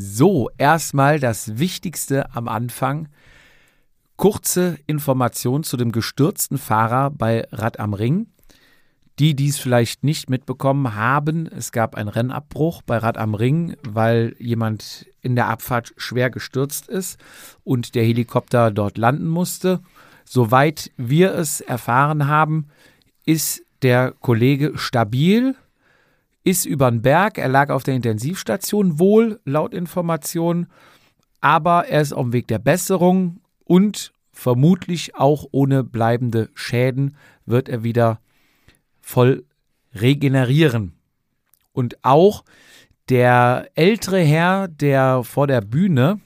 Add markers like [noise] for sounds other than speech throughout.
So, erstmal das Wichtigste am Anfang. Kurze Information zu dem gestürzten Fahrer bei Rad am Ring. Die, die es vielleicht nicht mitbekommen haben, es gab einen Rennabbruch bei Rad am Ring, weil jemand in der Abfahrt schwer gestürzt ist und der Helikopter dort landen musste. Soweit wir es erfahren haben, ist der Kollege stabil, ist über den Berg, er lag auf der Intensivstation wohl, laut Informationen, aber er ist auf dem Weg der Besserung und vermutlich auch ohne bleibende Schäden wird er wieder voll regenerieren. Und auch der ältere Herr, der vor der Bühne,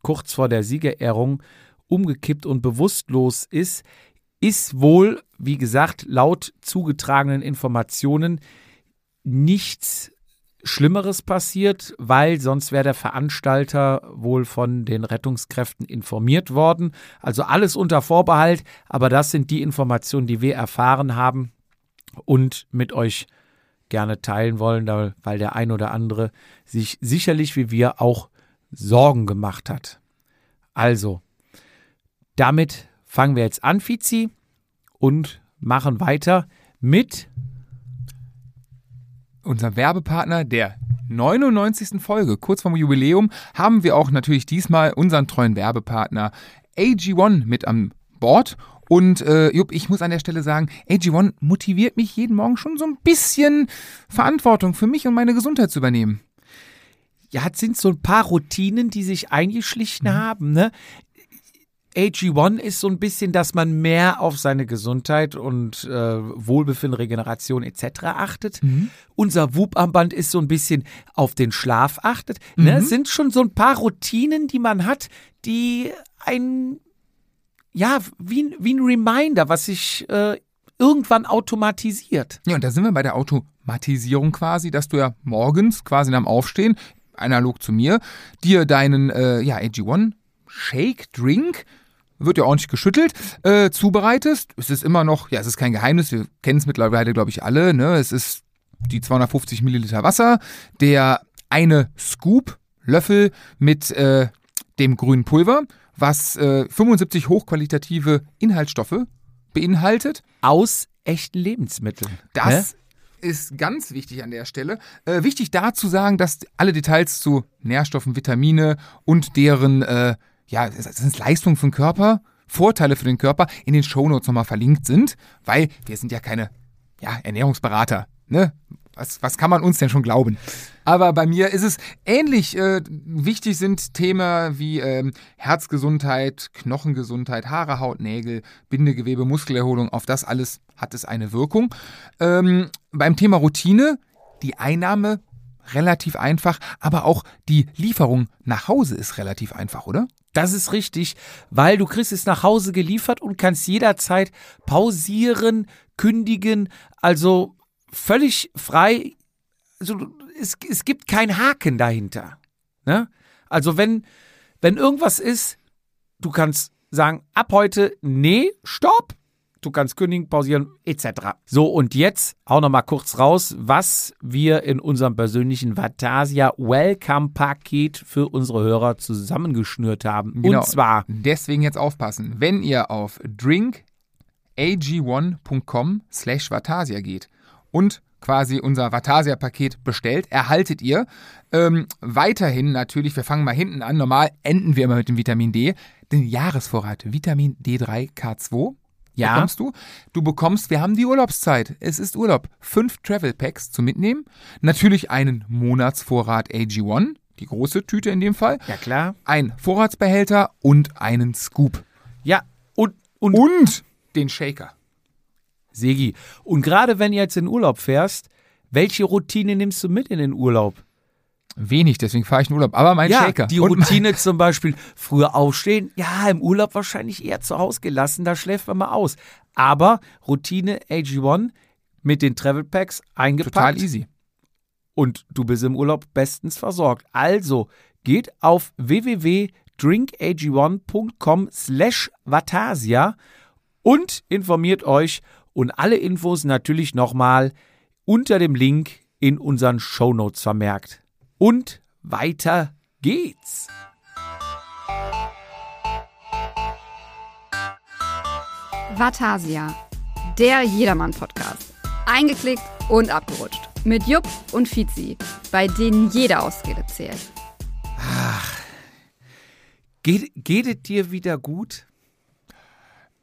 kurz vor der Siegerehrung, umgekippt und bewusstlos ist, ist wohl, wie gesagt, laut zugetragenen Informationen nichts Schlimmeres passiert, weil sonst wäre der Veranstalter wohl von den Rettungskräften informiert worden. Also alles unter Vorbehalt, aber das sind die Informationen, die wir erfahren haben und mit euch gerne teilen wollen, weil der ein oder andere sich sicherlich wie wir auch Sorgen gemacht hat. Also, damit fangen wir jetzt an, Fizi, und machen weiter mit unserem Werbepartner der 99. Folge. Kurz vorm Jubiläum haben wir auch natürlich diesmal unseren treuen Werbepartner AG1 mit an Bord und äh, Jupp, ich muss an der Stelle sagen, AG1 motiviert mich jeden Morgen schon so ein bisschen Verantwortung für mich und meine Gesundheit zu übernehmen. Ja, es sind so ein paar Routinen, die sich eingeschlichen mhm. haben. Ne? AG1 ist so ein bisschen, dass man mehr auf seine Gesundheit und äh, Wohlbefinden, Regeneration etc. achtet. Mhm. Unser Whoop-Armband ist so ein bisschen auf den Schlaf achtet. Ne? Mhm. Ne? Sind schon so ein paar Routinen, die man hat, die ein ja, wie, wie ein Reminder, was sich äh, irgendwann automatisiert. Ja, und da sind wir bei der Automatisierung quasi, dass du ja morgens quasi nach dem Aufstehen, analog zu mir, dir deinen äh, ja, AG1 Shake, Drink, wird ja ordentlich geschüttelt, äh, zubereitest. Es ist immer noch, ja, es ist kein Geheimnis, wir kennen es mittlerweile, glaube ich, alle, ne? Es ist die 250 Milliliter Wasser, der eine Scoop, Löffel mit äh, dem grünen Pulver was äh, 75 hochqualitative Inhaltsstoffe beinhaltet. Aus echten Lebensmitteln. Das ne? ist ganz wichtig an der Stelle. Äh, wichtig dazu sagen, dass alle Details zu Nährstoffen, Vitamine und deren äh, ja, sind Leistungen für den Körper, Vorteile für den Körper in den Shownotes nochmal verlinkt sind, weil wir sind ja keine ja, Ernährungsberater. Ne? Was, was kann man uns denn schon glauben? Aber bei mir ist es ähnlich. Äh, wichtig sind Themen wie ähm, Herzgesundheit, Knochengesundheit, Haare, Haut, Nägel, Bindegewebe, Muskelerholung. Auf das alles hat es eine Wirkung. Ähm, beim Thema Routine, die Einnahme relativ einfach, aber auch die Lieferung nach Hause ist relativ einfach, oder? Das ist richtig, weil du kriegst es nach Hause geliefert und kannst jederzeit pausieren, kündigen. Also völlig frei. Also es, es gibt keinen Haken dahinter. Ne? Also wenn, wenn irgendwas ist, du kannst sagen, ab heute, nee, stopp. Du kannst kündigen, pausieren, etc. So, und jetzt auch noch mal kurz raus, was wir in unserem persönlichen Vatasia Welcome Paket für unsere Hörer zusammengeschnürt haben. Genau. Und zwar. Deswegen jetzt aufpassen. Wenn ihr auf drinkag1.com slash Vatasia geht und quasi unser Vatasia-Paket bestellt, erhaltet ihr ähm, weiterhin natürlich, wir fangen mal hinten an, normal enden wir immer mit dem Vitamin D, den Jahresvorrat Vitamin D3K2. Ja. Bekommst du? Du bekommst, wir haben die Urlaubszeit. Es ist Urlaub. Fünf Travel Packs zu mitnehmen. Natürlich einen Monatsvorrat AG1, die große Tüte in dem Fall. Ja, klar. Ein Vorratsbehälter und einen Scoop. Ja, und, und, und den Shaker. Segi. Und gerade wenn ihr jetzt in Urlaub fährst, welche Routine nimmst du mit in den Urlaub? Wenig, deswegen fahre ich in Urlaub. Aber mein ja, Shaker. Die Routine zum Beispiel, früher aufstehen, ja, im Urlaub wahrscheinlich eher zu Hause gelassen, da schläft man mal aus. Aber Routine AG1 mit den Travel Packs eingepackt. Total easy. Und du bist im Urlaub bestens versorgt. Also geht auf www.drinkag1.com slash Vatasia und informiert euch und alle Infos natürlich nochmal unter dem Link in unseren Show Notes vermerkt. Und weiter geht's. Vatasia, der Jedermann-Podcast. Eingeklickt und abgerutscht. Mit Jupp und Fizi, bei denen jede Ausrede zählt. Geht, geht es dir wieder gut?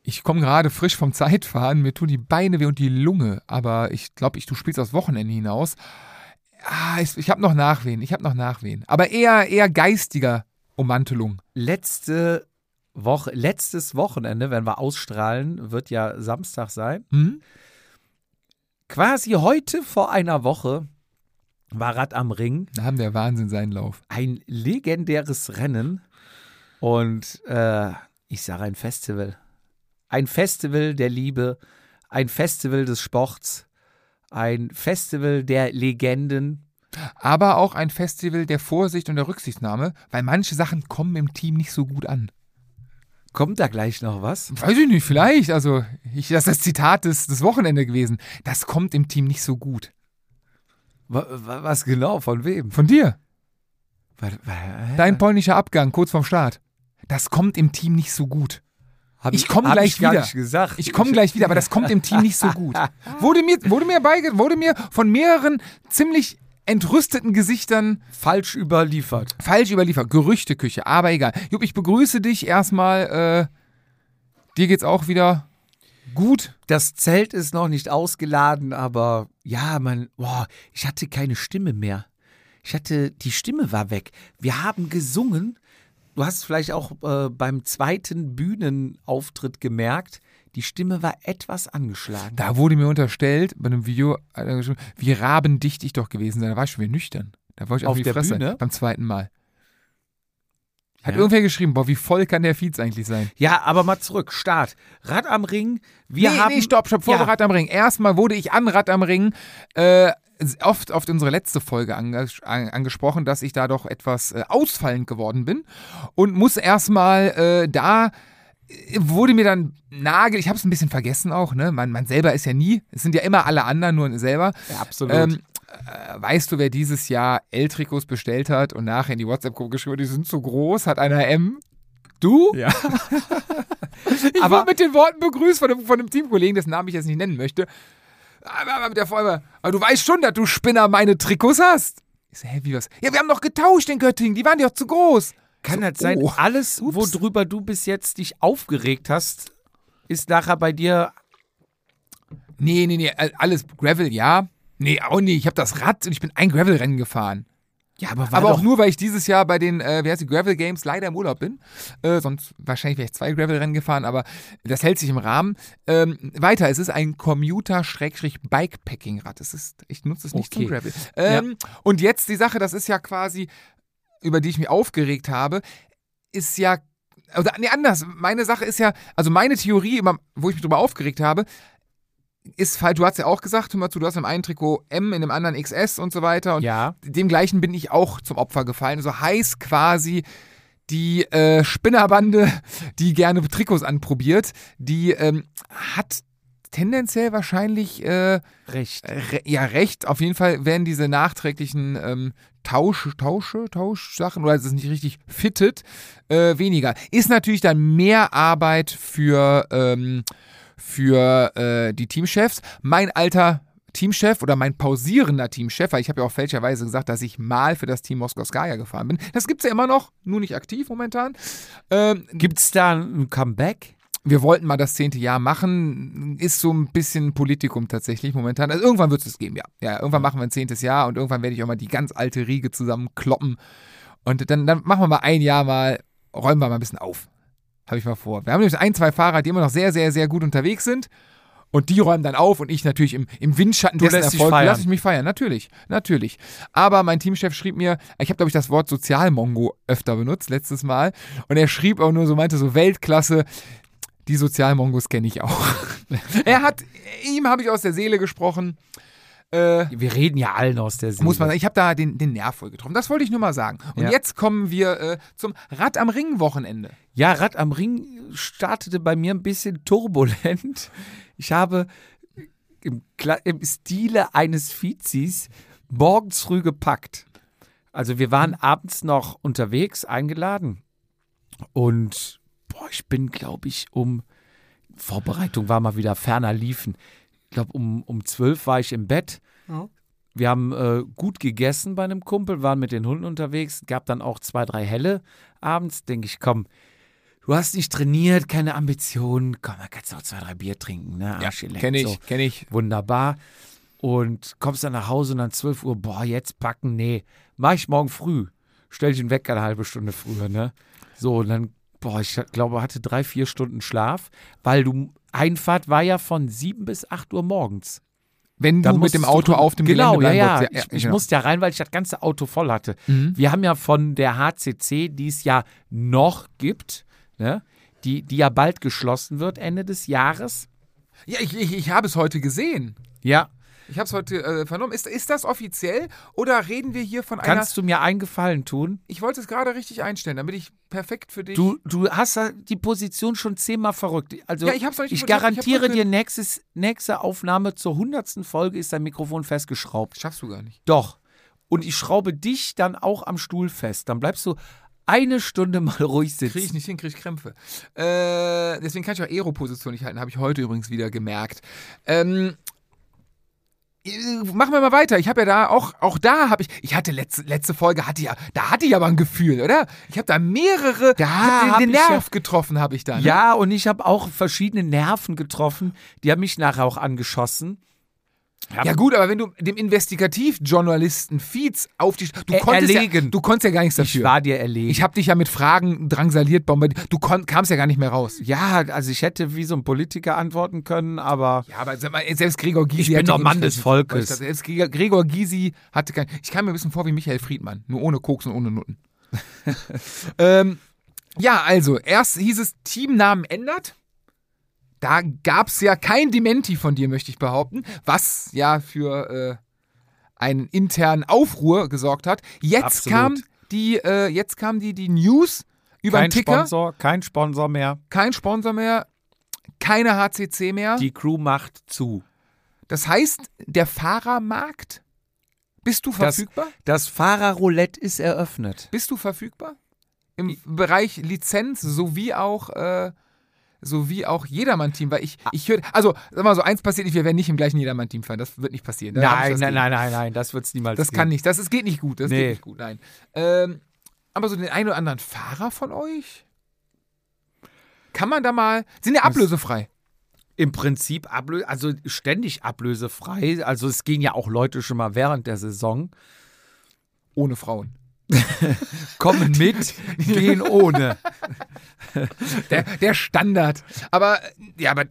Ich komme gerade frisch vom Zeitfahren, mir tun die Beine weh und die Lunge, aber ich glaube, ich, du spielst aufs Wochenende hinaus. Ah, ich ich habe noch Nachwehen, ich habe noch Nachwehen. Aber eher, eher geistiger Ummantelung. Letzte Woche, letztes Wochenende, wenn wir ausstrahlen, wird ja Samstag sein. Hm? Quasi heute vor einer Woche war Rad am Ring Da haben der Wahnsinn seinen Lauf. ein legendäres Rennen und äh, ich sage ein Festival. Ein Festival der Liebe, ein Festival des Sports, ein Festival der Legenden. Aber auch ein Festival der Vorsicht und der Rücksichtnahme, weil manche Sachen kommen im Team nicht so gut an. Kommt da gleich noch was? Weiß ich nicht, vielleicht. Also, ich, das ist das Zitat des, des Wochenende gewesen. Das kommt im Team nicht so gut. Wa- wa- Was genau? Von wem? Von dir. Dein polnischer Abgang kurz vorm Start. Das kommt im Team nicht so gut. Ich komm hab gleich ich wieder. nicht gesagt. Ich komme gleich wieder, aber das kommt im Team nicht so gut. [laughs] Wurde mir, wurde mir, beige, wurde mir von mehreren ziemlich entrüsteten Gesichtern falsch überliefert. falsch überliefert. Gerüchteküche, aber egal. Jupp, ich begrüße dich erstmal. Äh, dir geht's auch wieder gut. Das Zelt ist noch nicht ausgeladen, aber ja, man, boah, ich hatte keine Stimme mehr. Ich hatte, die Stimme war weg. Wir haben gesungen. Du hast vielleicht auch äh, beim zweiten Bühnenauftritt gemerkt, die Stimme war etwas angeschlagen. Da wurde mir unterstellt, bei einem Video, wie rabendicht ich doch gewesen sein. Da war ich schon wieder nüchtern. Da war ich auf, Auf die der Fresse Bühne? beim zweiten Mal. Hat Ja. irgendwer geschrieben, boah, wie voll kann der Fietz eigentlich sein? Ja, aber mal zurück. Start. Rad am Ring. Wir nee, haben. nee, stopp, stopp, vor Ja. Rad am Ring. Erstmal wurde ich an Rad am Ring äh, oft auf unsere letzte Folge anges an, angesprochen, dass ich da doch etwas äh, ausfallend geworden bin und muss erstmal äh, da äh, wurde mir dann nagel, ich habe es ein bisschen vergessen auch, ne? Man, man selber ist ja nie, es sind ja immer alle anderen, nur selber. Ja, absolut. Ähm, äh, weißt du, wer dieses Jahr L-Trikots bestellt hat und nachher in die WhatsApp-Gruppe geschrieben hat, die sind zu groß, hat einer M? Du? ja. [laughs] Ich Aber- wurde mit den Worten begrüßt von einem, von einem Teamkollegen, dessen Namen ich jetzt nicht nennen möchte. Der Folge, aber du weißt schon, dass du Spinner meine Trikots hast. Ich so, hä, wie was? Ja, wir haben doch getauscht in Göttingen, die waren doch zu groß. Kann So, das sein, oh. alles, Ups. worüber du bis jetzt dich aufgeregt hast, ist nachher bei dir. Nee, nee, nee, all- alles Gravel, ja. Nee, auch nicht. Ich habe das Rad und ich bin ein Gravel-Rennen gefahren. Ja, aber, Aber auch nur, weil ich dieses Jahr bei den, äh, wie heißt die, Gravel Games leider im Urlaub bin. Äh, sonst wahrscheinlich wäre ich zwei Gravel-Rennen gefahren, aber das hält sich im Rahmen. Ähm, weiter, es ist ein Commuter-Bikepacking-Rad. Es ist, ich nutze es nicht Okay. zum Gravel. Ähm, Und jetzt die Sache, das ist ja quasi, über die ich mich aufgeregt habe, ist ja, oder nee, anders. Meine Sache ist ja, also meine Theorie, wo ich mich drüber aufgeregt habe, ist falsch. Du hast ja auch gesagt, hör mal zu, du hast im einen Trikot M, in dem anderen XS und so weiter. Und Ja. dem gleichen bin ich auch zum Opfer gefallen. So heißt quasi die äh, Spinnerbande, die gerne Trikots anprobiert, die ähm, hat tendenziell wahrscheinlich äh, Recht. re ja recht. Auf jeden Fall werden diese nachträglichen ähm, Tausch, Tausche, Tauschsachen oder es ist nicht richtig fittet, äh, weniger. Ist natürlich dann mehr Arbeit für, ähm, für äh, die Teamchefs. Mein alter Teamchef oder mein pausierender Teamchef, weil ich habe ja auch fälschlicherweise gesagt, dass ich mal für das Team Moskowskaja gefahren bin. Das gibt es ja immer noch, nur nicht aktiv momentan. Ähm, Gibt es da ein Comeback? wir wollten mal das zehnte Jahr machen, ist so ein bisschen Politikum tatsächlich momentan. Also irgendwann wird es es geben, ja. Ja, irgendwann machen wir ein zehntes Jahr und irgendwann werde ich auch mal die ganz alte Riege zusammenkloppen. Und dann, dann machen wir mal ein Jahr mal, räumen wir mal ein bisschen auf. Habe ich mal vor. Wir haben nämlich ein, zwei Fahrer, die immer noch sehr, sehr, sehr gut unterwegs sind. Und die räumen dann auf und ich natürlich im, im Windschatten Du dessen lässt Erfolg lasse ich mich feiern. Natürlich, natürlich. Aber mein Teamchef schrieb mir, ich habe glaube ich das Wort Sozialmongo öfter benutzt letztes Mal und er schrieb auch nur so, meinte so Weltklasse, die Sozialmongos kenne ich auch. [laughs] er hat, ihm habe ich aus der Seele gesprochen. Äh, Wir reden ja allen aus der Seele. muss man sagen, ich habe da den, den Nerv voll getroffen. Das wollte ich nur mal sagen. Und Ja. jetzt kommen wir äh, zum Rad am Ring Wochenende. Ja, Rad am Ring startete bei mir ein bisschen turbulent. Ich habe im, Kla- im Stile eines Fizis morgens früh gepackt. Also wir waren abends noch unterwegs, eingeladen. Und boah, ich bin, glaube ich, um Vorbereitung war mal wieder ferner liefen. Ich glaube, um, um zwölf war ich im Bett. Ja. Wir haben äh, gut gegessen bei einem Kumpel, waren mit den Hunden unterwegs, gab dann auch zwei, drei Helle abends. Denke ich, komm, du hast nicht trainiert, keine Ambitionen, komm, da kannst du auch zwei, drei Bier trinken. Ne? Ja, Arsch kenne ich, so. kenne ich. Wunderbar. Und kommst dann nach Hause und dann 12 Uhr, boah, jetzt packen, nee, mach ich morgen früh. Stell ich den Wecker eine halbe Stunde früher, ne? So, und dann, boah, ich glaube, hatte drei, vier Stunden Schlaf, weil du, Einfahrt war ja von sieben bis acht Uhr morgens. Wenn Da du mit dem Auto auf dem genau, Gelände ja, ja. wolltest. Ich, ich genau. musste ja rein, weil ich das ganze Auto voll hatte. Mhm. Wir haben ja von der HCC, die es ja noch gibt, ne? die, die ja bald geschlossen wird, Ende des Jahres. Ja, ich, ich, ich habe es heute gesehen. Ja. Ich habe es heute äh, vernommen. Ist, ist das offiziell oder reden wir hier von einer. Kannst du mir einen Gefallen tun? Ich wollte es gerade richtig einstellen, damit ich perfekt für dich. Du, du hast die Position schon zehnmal verrückt. Also Ja, ich hab's noch nicht ich. Ich garantiere ge- dir, nächstes, nächste Aufnahme zur hundertsten Folge ist dein Mikrofon festgeschraubt. Schaffst du gar nicht. Doch. Und ich schraube dich dann auch am Stuhl fest. Dann bleibst du eine Stunde mal ruhig sitzen. Kriege ich nicht hin, kriege ich Krämpfe. Äh, deswegen kann ich auch Aero-Position nicht halten, habe ich heute übrigens wieder gemerkt. Ähm, äh, machen wir mal weiter. Ich habe ja da auch, auch da habe ich, ich hatte letzte, letzte Folge, hatte ja, da hatte ich aber ein Gefühl, oder? Ich habe da mehrere, Da hab hab den, den ich ja- Nerv getroffen, habe ich da. Ne? Ja, und ich habe auch verschiedene Nerven getroffen. Die haben mich nachher auch angeschossen. Ja gut, aber wenn du dem Investigativjournalisten Feeds auf die, du Ä- konntest ja, erlegen. du konntest ja gar nichts Ich dafür. war dir erlegen. Ich habe dich ja mit Fragen drangsaliert, bombardiert. Du kamst ja gar nicht mehr raus. ja, also ich hätte wie so ein Politiker antworten können, aber Ja, aber selbst Gregor Gysi Ich bin doch Mann des Volkes. Selbst Gregor- Gregor Gysi hatte kein. Ich kam mir ein bisschen vor wie Michael Friedmann, nur ohne Koks und ohne Nutten. [laughs] ähm, ja, also, erst hieß es, Teamnamen ändert. Da gab es ja kein Dementi von dir, möchte ich behaupten, was ja für äh, einen internen Aufruhr gesorgt hat. Jetzt Absolut. kam die, äh, jetzt kam die, die News über kein den Ticker. Sponsor, kein Sponsor mehr. Kein Sponsor mehr, keine HCC mehr. Die Crew macht zu. Das heißt, der Fahrermarkt, bist du Das- verfügbar? Das Fahrerroulette ist eröffnet. Bist du verfügbar? Im Bereich Lizenz sowie auch, äh, sowie auch Jedermann-Team, weil ich, ich höre, also, sag mal so, eins passiert nicht, wir werden nicht im gleichen Jedermann-Team fahren, das wird nicht passieren. Nein, nein, nein, nein, nein, das wird es niemals Das kann nicht, das ist, geht nicht gut, das geht nicht gut, nein. Ähm, aber so den einen oder anderen Fahrer von euch? Kann man da mal, sind ja ablösefrei. Im Prinzip ablö also ständig ablösefrei. Also es gehen ja auch Leute schon mal während der Saison. Ohne Frauen. [laughs] Kommen mit, gehen ohne. [laughs] Der, der Standard. Aber, ja, aber,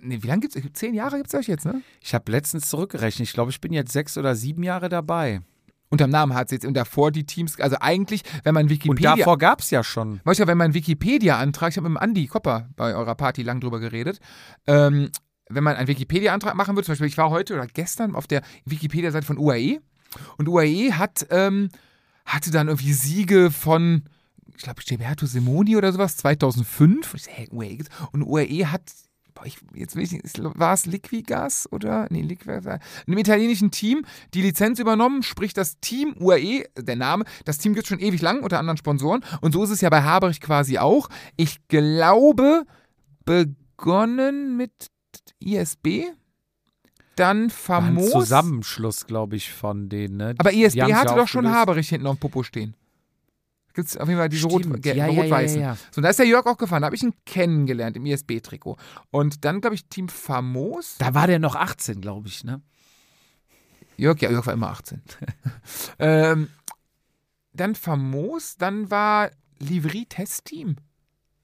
nee, wie lange gibt's? Zehn Jahre gibt's euch jetzt, ne? Ich habe letztens zurückgerechnet. Ich glaube, ich bin jetzt sechs oder sieben Jahre dabei. Unterm Namen hat jetzt und davor die Teams, also eigentlich, wenn man Und Wikipedia. davor gab es ja schon. Weißt du, wenn man Wikipedia-Antrag, ich habe mit dem Andi Kopper bei eurer Party lang drüber geredet, ähm, wenn man einen Wikipedia-Antrag machen würde, zum Beispiel, ich war heute oder gestern auf der Wikipedia-Seite von UAE und UAE hat, ähm, hatte dann irgendwie Siege von, ich glaube, Gilberto Simoni oder sowas, 2005. Und ich so, hey, UAE und UAE hat, boah, ich, jetzt will ich nicht, war es Liquigas oder? Nee, Liquigas. Einem italienischen Team die Lizenz übernommen, sprich das Team UAE, der Name, das Team gibt es schon ewig lang unter anderen Sponsoren und so ist es ja bei Haberich quasi auch. Ich glaube, begonnen mit ISB, dann War ein famos. Zusammenschluss, glaube ich, von denen. Ne? Aber ISB hatte ja doch schon aufgelöst. Haberich hinten auf dem Popo stehen. Gibt es auf jeden Fall diese rot, Stimmt. ja, ja, rot-weißen. ja, ja. So, und da ist der Jörg auch gefahren. Da habe ich ihn kennengelernt im ISB-Trikot. Und dann, glaube ich, Team Famos. Da war der noch 18, glaube ich, ne? Jörg, ja, Jörg war immer 18. [laughs] ähm, dann Famos, dann war Livry-Test-Team,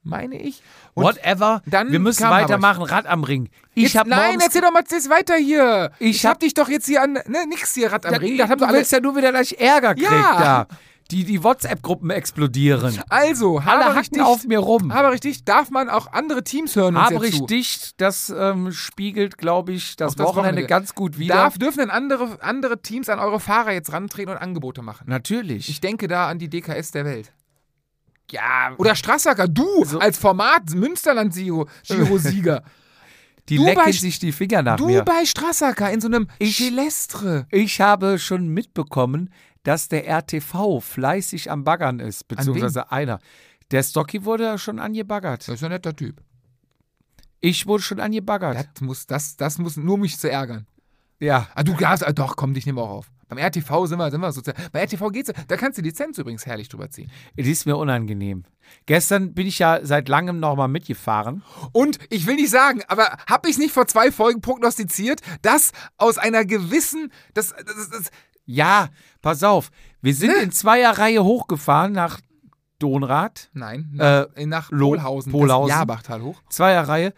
meine ich. Und Whatever. dann Wir müssen weitermachen. Rad am Ring. Ich jetzt, habe nein, erzähl doch mal das weiter hier. Ich Ich, hab, hab- dich doch jetzt hier an, ne, nix hier, Rad am Ja, Ring. Das haben du alle. willst ja nur wieder gleich Ärger kriegen Ja. da. Die, die WhatsApp-Gruppen explodieren. Also, Alle Haberich auf dicht, mir rum. Haberich dicht, darf man auch andere Teams hören Haberich jetzt dicht, das ähm, spiegelt, glaube ich, das, das Wochenende, Wochenende. ganz gut wieder. Darf, dürfen denn andere, andere Teams an eure Fahrer jetzt rantreten und Angebote machen? Natürlich. Ich denke da an die DKS der Welt. Ja, Oder Strassacker, du So- als Format Münsterland-Giro-Sieger. die du lecken bei- sich die Finger nach du mir. bei Strassacker in so einem Ich- Gelestre. Ich habe schon mitbekommen, dass der RTV fleißig am Baggern ist, beziehungsweise einer. Der Stocky wurde ja schon angebaggert. Das ist ein netter Typ. Ich wurde schon angebaggert. Das muss, das, das muss nur mich zu ärgern. Ja. Ah, du hast, ah, doch, komm, dich nehmen wir auch auf. Beim RTV sind wir, sind wir sozial. Bei RTV geht's, da kannst du die Lizenz übrigens herrlich drüber ziehen. Es ist mir unangenehm. Gestern bin ich ja seit langem noch mal mitgefahren. Und ich will nicht sagen, aber habe ich nicht vor zwei Folgen prognostiziert, dass aus einer gewissen, das, das, das, Ja, pass auf. Wir sind Ne? in Zweierreihe hochgefahren nach Donrath. nein, Äh, nach, nach Lo- Polhausen, Polhausen. das Jabachtal hoch. Zweierreihe.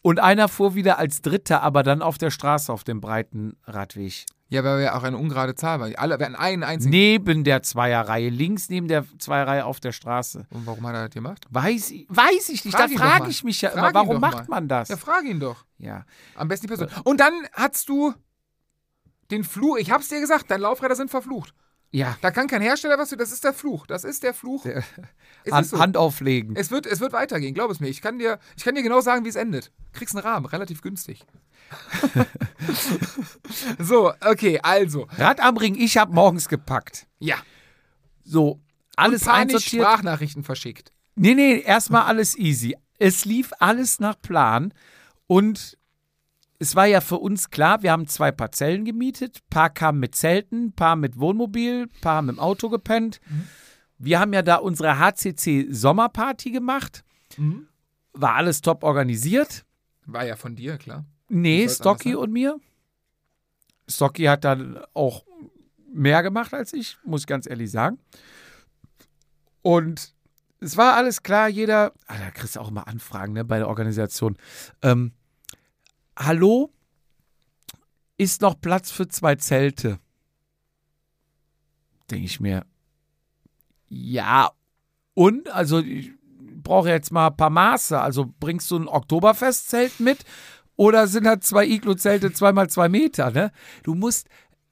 Und einer fuhr wieder als Dritter, aber dann auf der Straße auf dem breiten Radweg. Ja, weil wir ja auch eine ungerade Zahl waren. Alle, hatten einen einzigen. Neben der Zweierreihe, links neben der Zweierreihe auf der Straße. Und warum hat er das gemacht? Weiß, ich- weiß ich nicht. Frag da frage ich mich ja Frag immer, warum macht mal. man das? Ja, frage ihn doch. Ja. Am besten die Person. Und dann hast du den Fluch. Ich hab's dir gesagt, deine Laufräder sind verflucht. Ja. Da kann kein Hersteller was für. Das ist der Fluch. Das ist der Fluch. Es, [laughs] Hand, so. Hand auflegen. es, wird, es wird weitergehen, glaub es mir. Ich kann, dir, ich kann dir genau sagen, wie es endet. Kriegst einen Rahmen, relativ günstig. [laughs] so, okay, also. Rad am Ring, ich habe morgens gepackt. Ja. So, alles Und einsortiert. Sprachnachrichten verschickt. Nee, nee, erstmal alles easy. Es lief alles nach Plan und es war ja für uns klar, wir haben zwei Parzellen gemietet. Paar kamen mit Zelten, paar mit Wohnmobil, paar haben im Auto gepennt. Wir haben ja da unsere HCC Sommerparty gemacht. Mhm. War alles top organisiert. War ja von dir, klar. Nee, Stocky und mir. Stocky hat dann auch mehr gemacht als ich, muss ich ganz ehrlich sagen. Und es war alles klar, jeder, ah, da kriegst du auch immer Anfragen ne, bei der Organisation. Ähm, Hallo, ist noch Platz für zwei Zelte? Denke ich mir, ja, und? Also, ich brauche jetzt mal ein paar Maße. Also, bringst du ein Oktoberfestzelt mit oder sind das zwei Iglu-Zelte zweimal zwei Meter, ne? Du musst,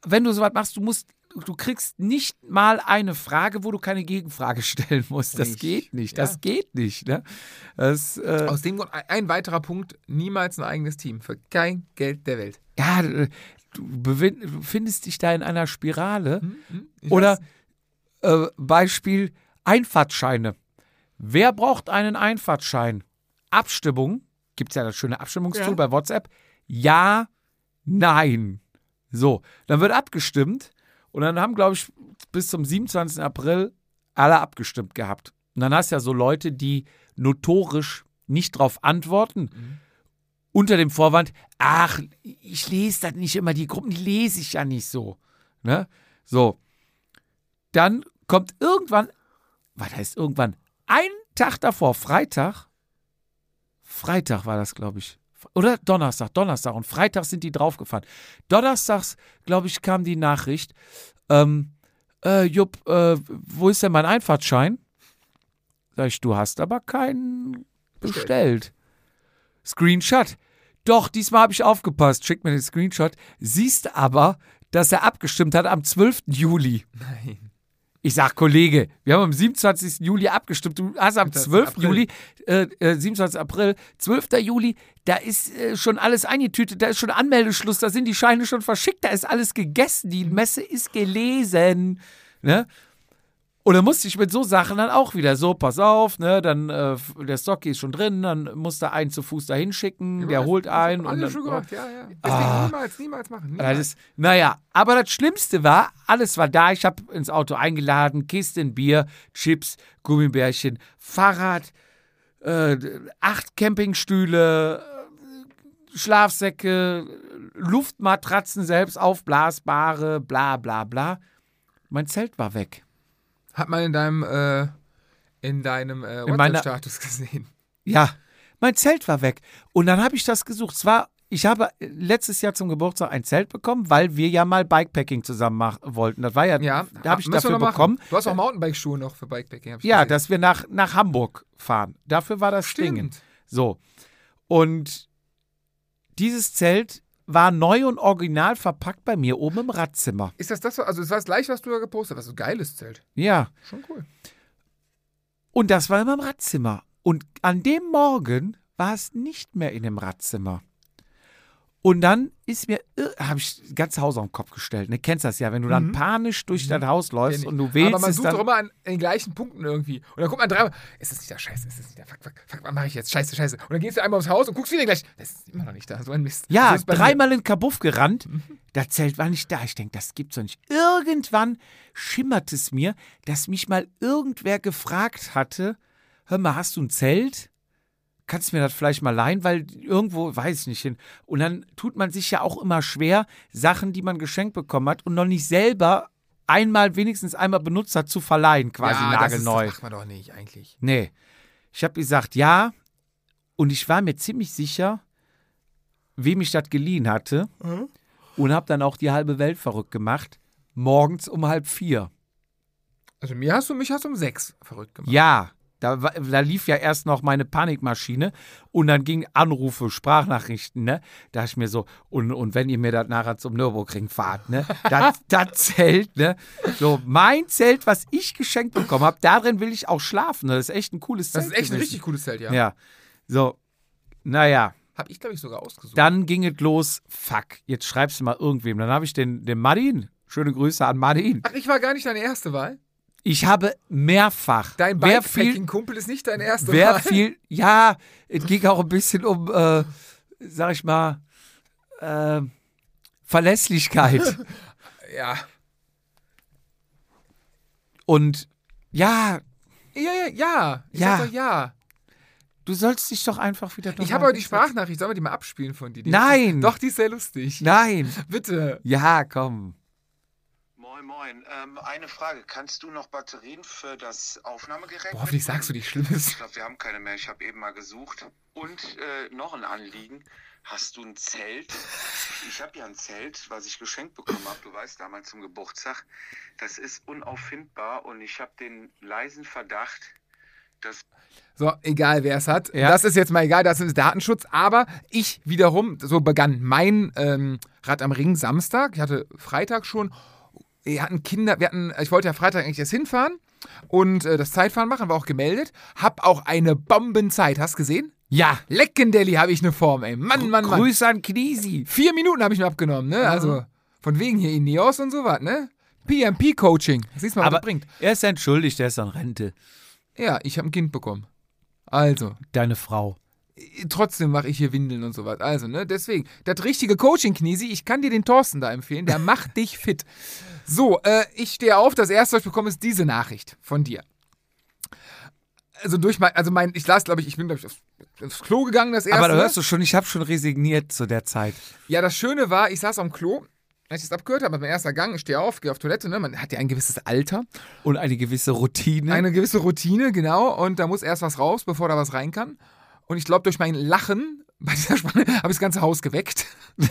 wenn du sowas machst, du musst, du kriegst nicht mal eine Frage, wo du keine Gegenfrage [laughs] stellen musst. Das Nicht. geht nicht. Ja. Das geht nicht, ne? Das, äh, Aus dem Grund, ein- weiterer Punkt, niemals ein eigenes Team. Für kein Geld der Welt. ja, du findest dich da in einer Spirale. Hm? Hm? Ich Oder äh, Beispiel Einfahrtscheine. Wer braucht einen Einfahrtschein? Abstimmung. Gibt es ja das schöne Abstimmungstool Ja. bei WhatsApp. Ja, nein. So, dann wird abgestimmt und dann haben, glaube ich, bis zum 27. April alle abgestimmt gehabt. Und dann hast du ja so Leute, die notorisch nicht drauf antworten. Unter dem Vorwand, ach, ich lese das nicht immer, die Gruppen, die lese ich ja nicht so. Ne? So. Dann kommt irgendwann, was heißt irgendwann? Ein Tag davor, Freitag. Freitag war das, glaube ich. Oder Donnerstag, Donnerstag. Und Freitag sind die draufgefahren. Donnerstags, glaube ich, kam die Nachricht, ähm, äh, Jupp, äh, wo ist denn mein Einfahrtschein? Sag ich, du hast aber keinen bestellt. Screenshot. Doch, diesmal habe ich aufgepasst. Schick mir den Screenshot. Siehst aber, dass er abgestimmt hat am 12. Juli. Nein. Ich sag, Kollege, wir haben am 27. Juli abgestimmt. Du hast am Das ist 12. April. Juli, äh, äh, 27. April, 12. Juli, da ist äh, schon alles eingetütet, da ist schon Anmeldeschluss, da sind die Scheine schon verschickt, da ist alles gegessen, die Messe ist gelesen. Ne? Und dann musste ich mit so Sachen dann auch wieder so, pass auf, ne, dann äh, der Stocky ist schon drin, dann musste einen zu Fuß dahin schicken, der holt einen. und Alles dann, schon gemacht, ja, ja. Deswegen Ah. niemals, niemals machen. das Niemals. ist, naja, aber das Schlimmste war, alles war da. Ich habe ins Auto eingeladen, Kisten Bier, Chips, Gummibärchen, Fahrrad, äh, acht Campingstühle, äh, Schlafsäcke, Luftmatratzen selbst aufblasbare, bla bla bla. Mein Zelt war weg. Hat man in deinem, äh, in deinem äh, WhatsApp-Status gesehen. Ja, mein Zelt war weg. Und dann habe ich das gesucht. Es war, ich habe letztes Jahr zum Geburtstag ein Zelt bekommen, weil wir ja mal Bikepacking zusammen machen wollten. Das war ja, Ja, da habe ich dafür machen. bekommen. Du hast auch Mountainbike-Schuhe noch für Bikepacking. Ja, gesehen. dass wir nach, nach Hamburg fahren. Dafür war das Stimmt. Ding. So. Und dieses Zelt war neu und original verpackt bei mir oben im Radzimmer. Ist das das, also das war das gleiche, was du da gepostet hast. So ein geiles Zelt. Ja. Schon cool. Und das war in meinem Radzimmer. Und an dem Morgen war es nicht mehr in dem Radzimmer. Und dann ist mir, habe ich das ganze Haus auf den Kopf gestellt. Ne, kennst das ja, wenn du dann panisch durch das Haus läufst und du wählst Aber man sucht doch immer an, an den gleichen Punkten irgendwie. Und dann guckt man dreimal, ist das nicht der Scheiße, ist das nicht der Fuck, fuck, fuck, was mache ich jetzt? Scheiße, Scheiße. Und dann gehst du einmal aufs Haus und guckst wieder gleich, das ist immer noch nicht da, so ein Mist. Ja, dreimal in Kabuff gerannt. Das Zelt war nicht da. Ich denke, das gibt's doch nicht. Irgendwann schimmert es mir, dass mich mal irgendwer gefragt hatte: Hör mal, hast du ein Zelt? Kannst du mir das vielleicht mal leihen? Weil irgendwo, weiß ich nicht hin. Und dann tut man sich ja auch immer schwer, Sachen, die man geschenkt bekommen hat und noch nicht selber einmal, wenigstens einmal benutzt hat, zu verleihen, quasi ja, nagelneu. Das ist, macht man doch nicht eigentlich. Nee. Ich habe gesagt, ja. Und ich war mir ziemlich sicher, wem ich das geliehen hatte. Und habe dann auch die halbe Welt verrückt gemacht. Morgens um halb vier. Also mir hast du, mich hast du um sechs verrückt gemacht. Ja, da, da lief ja erst noch meine Panikmaschine und dann ging Anrufe, Sprachnachrichten, ne? Da ich mir so, und, und wenn ihr mir das nachher zum Nürburgring fahrt, ne? Das, [laughs] das Zelt, ne? So, mein Zelt, was ich geschenkt bekommen habe, darin will ich auch schlafen. Das ist echt ein cooles Das Zelt. ist echt ein gewesen. richtig cooles Zelt, ja. Ja. So, naja, Hab ich, glaube ich, sogar ausgesucht. dann ging es los. Fuck, jetzt schreibst du mal irgendwem. Dann habe ich den, den Martin. Schöne Grüße an Martin. Ach, ich war gar nicht deine erste Wahl. Ich habe mehrfach. Dein Bikepacking-Kumpel ist nicht deine erste wer Wahl. viel, ja, es ging auch ein bisschen um, äh, sag ich mal, äh, Verlässlichkeit. [laughs] Ja. Und ja, Ja, ja, ja. Ich Ja. sag doch ja. du sollst dich doch einfach wieder Ich habe aber die Sprachnachricht. Sollen wir die mal abspielen von dir? Die Nein. Doch, die ist sehr lustig. Nein. Bitte. Ja, komm. Moin, moin. Ähm, eine Frage. Kannst du noch Batterien für das Aufnahmegerät? Boah, hoffentlich sagst du die Schlimmes. Ich glaube, wir haben keine mehr. Ich habe eben mal gesucht. Und äh, noch ein Anliegen. Hast du ein Zelt? Ich habe ja ein Zelt, was ich geschenkt bekommen habe. Du weißt, damals zum Geburtstag. Das ist unauffindbar und ich habe den leisen Verdacht, dass So, egal wer es hat. Ja. Das ist jetzt mal egal, das ist Datenschutz. Aber ich wiederum, so begann mein ähm, Rad am Ring Samstag. Ich hatte Freitag schon. Wir hatten Kinder, wir hatten, ich wollte ja Freitag eigentlich erst hinfahren und äh, das Zeitfahren machen, war auch gemeldet. Hab auch eine Bombenzeit, hast gesehen? Ja. Leckendelli habe ich eine Form, ey. Mann, Mann, Mann. Grüße an Knisi. Vier Minuten habe ich mir abgenommen, ne? Also, von wegen hier Ineos und sowas, ne? PMP-Coaching. Siehst du mal, was Aber das bringt. er ist entschuldigt, er ist an Rente. Ja, ich habe ein Kind bekommen. Also, Deine Frau. Trotzdem mache ich hier Windeln und sowas. Also, ne, deswegen, das richtige Coaching, Knisi, ich kann dir den Thorsten da empfehlen, der macht dich fit. So, äh, ich stehe auf, das erste, was ich bekomme, ist diese Nachricht von dir. Also durch mein, also mein, ich las, glaube ich, ich bin, glaube ich, aufs, aufs Klo gegangen, das erste. Aber da hörst du schon, ich habe schon resigniert zu der Zeit. Ja, das Schöne war, ich saß am Klo, als ich das abgehört habe, mein erster Gang, ich stehe auf, gehe auf Toilette, ne, man hat ja ein gewisses Alter, Und eine gewisse Routine. eine gewisse Routine, genau, und da muss erst was raus, bevor da was rein kann. Und ich glaube, durch mein Lachen [laughs] bei dieser Sprache habe ich das ganze Haus geweckt. [laughs]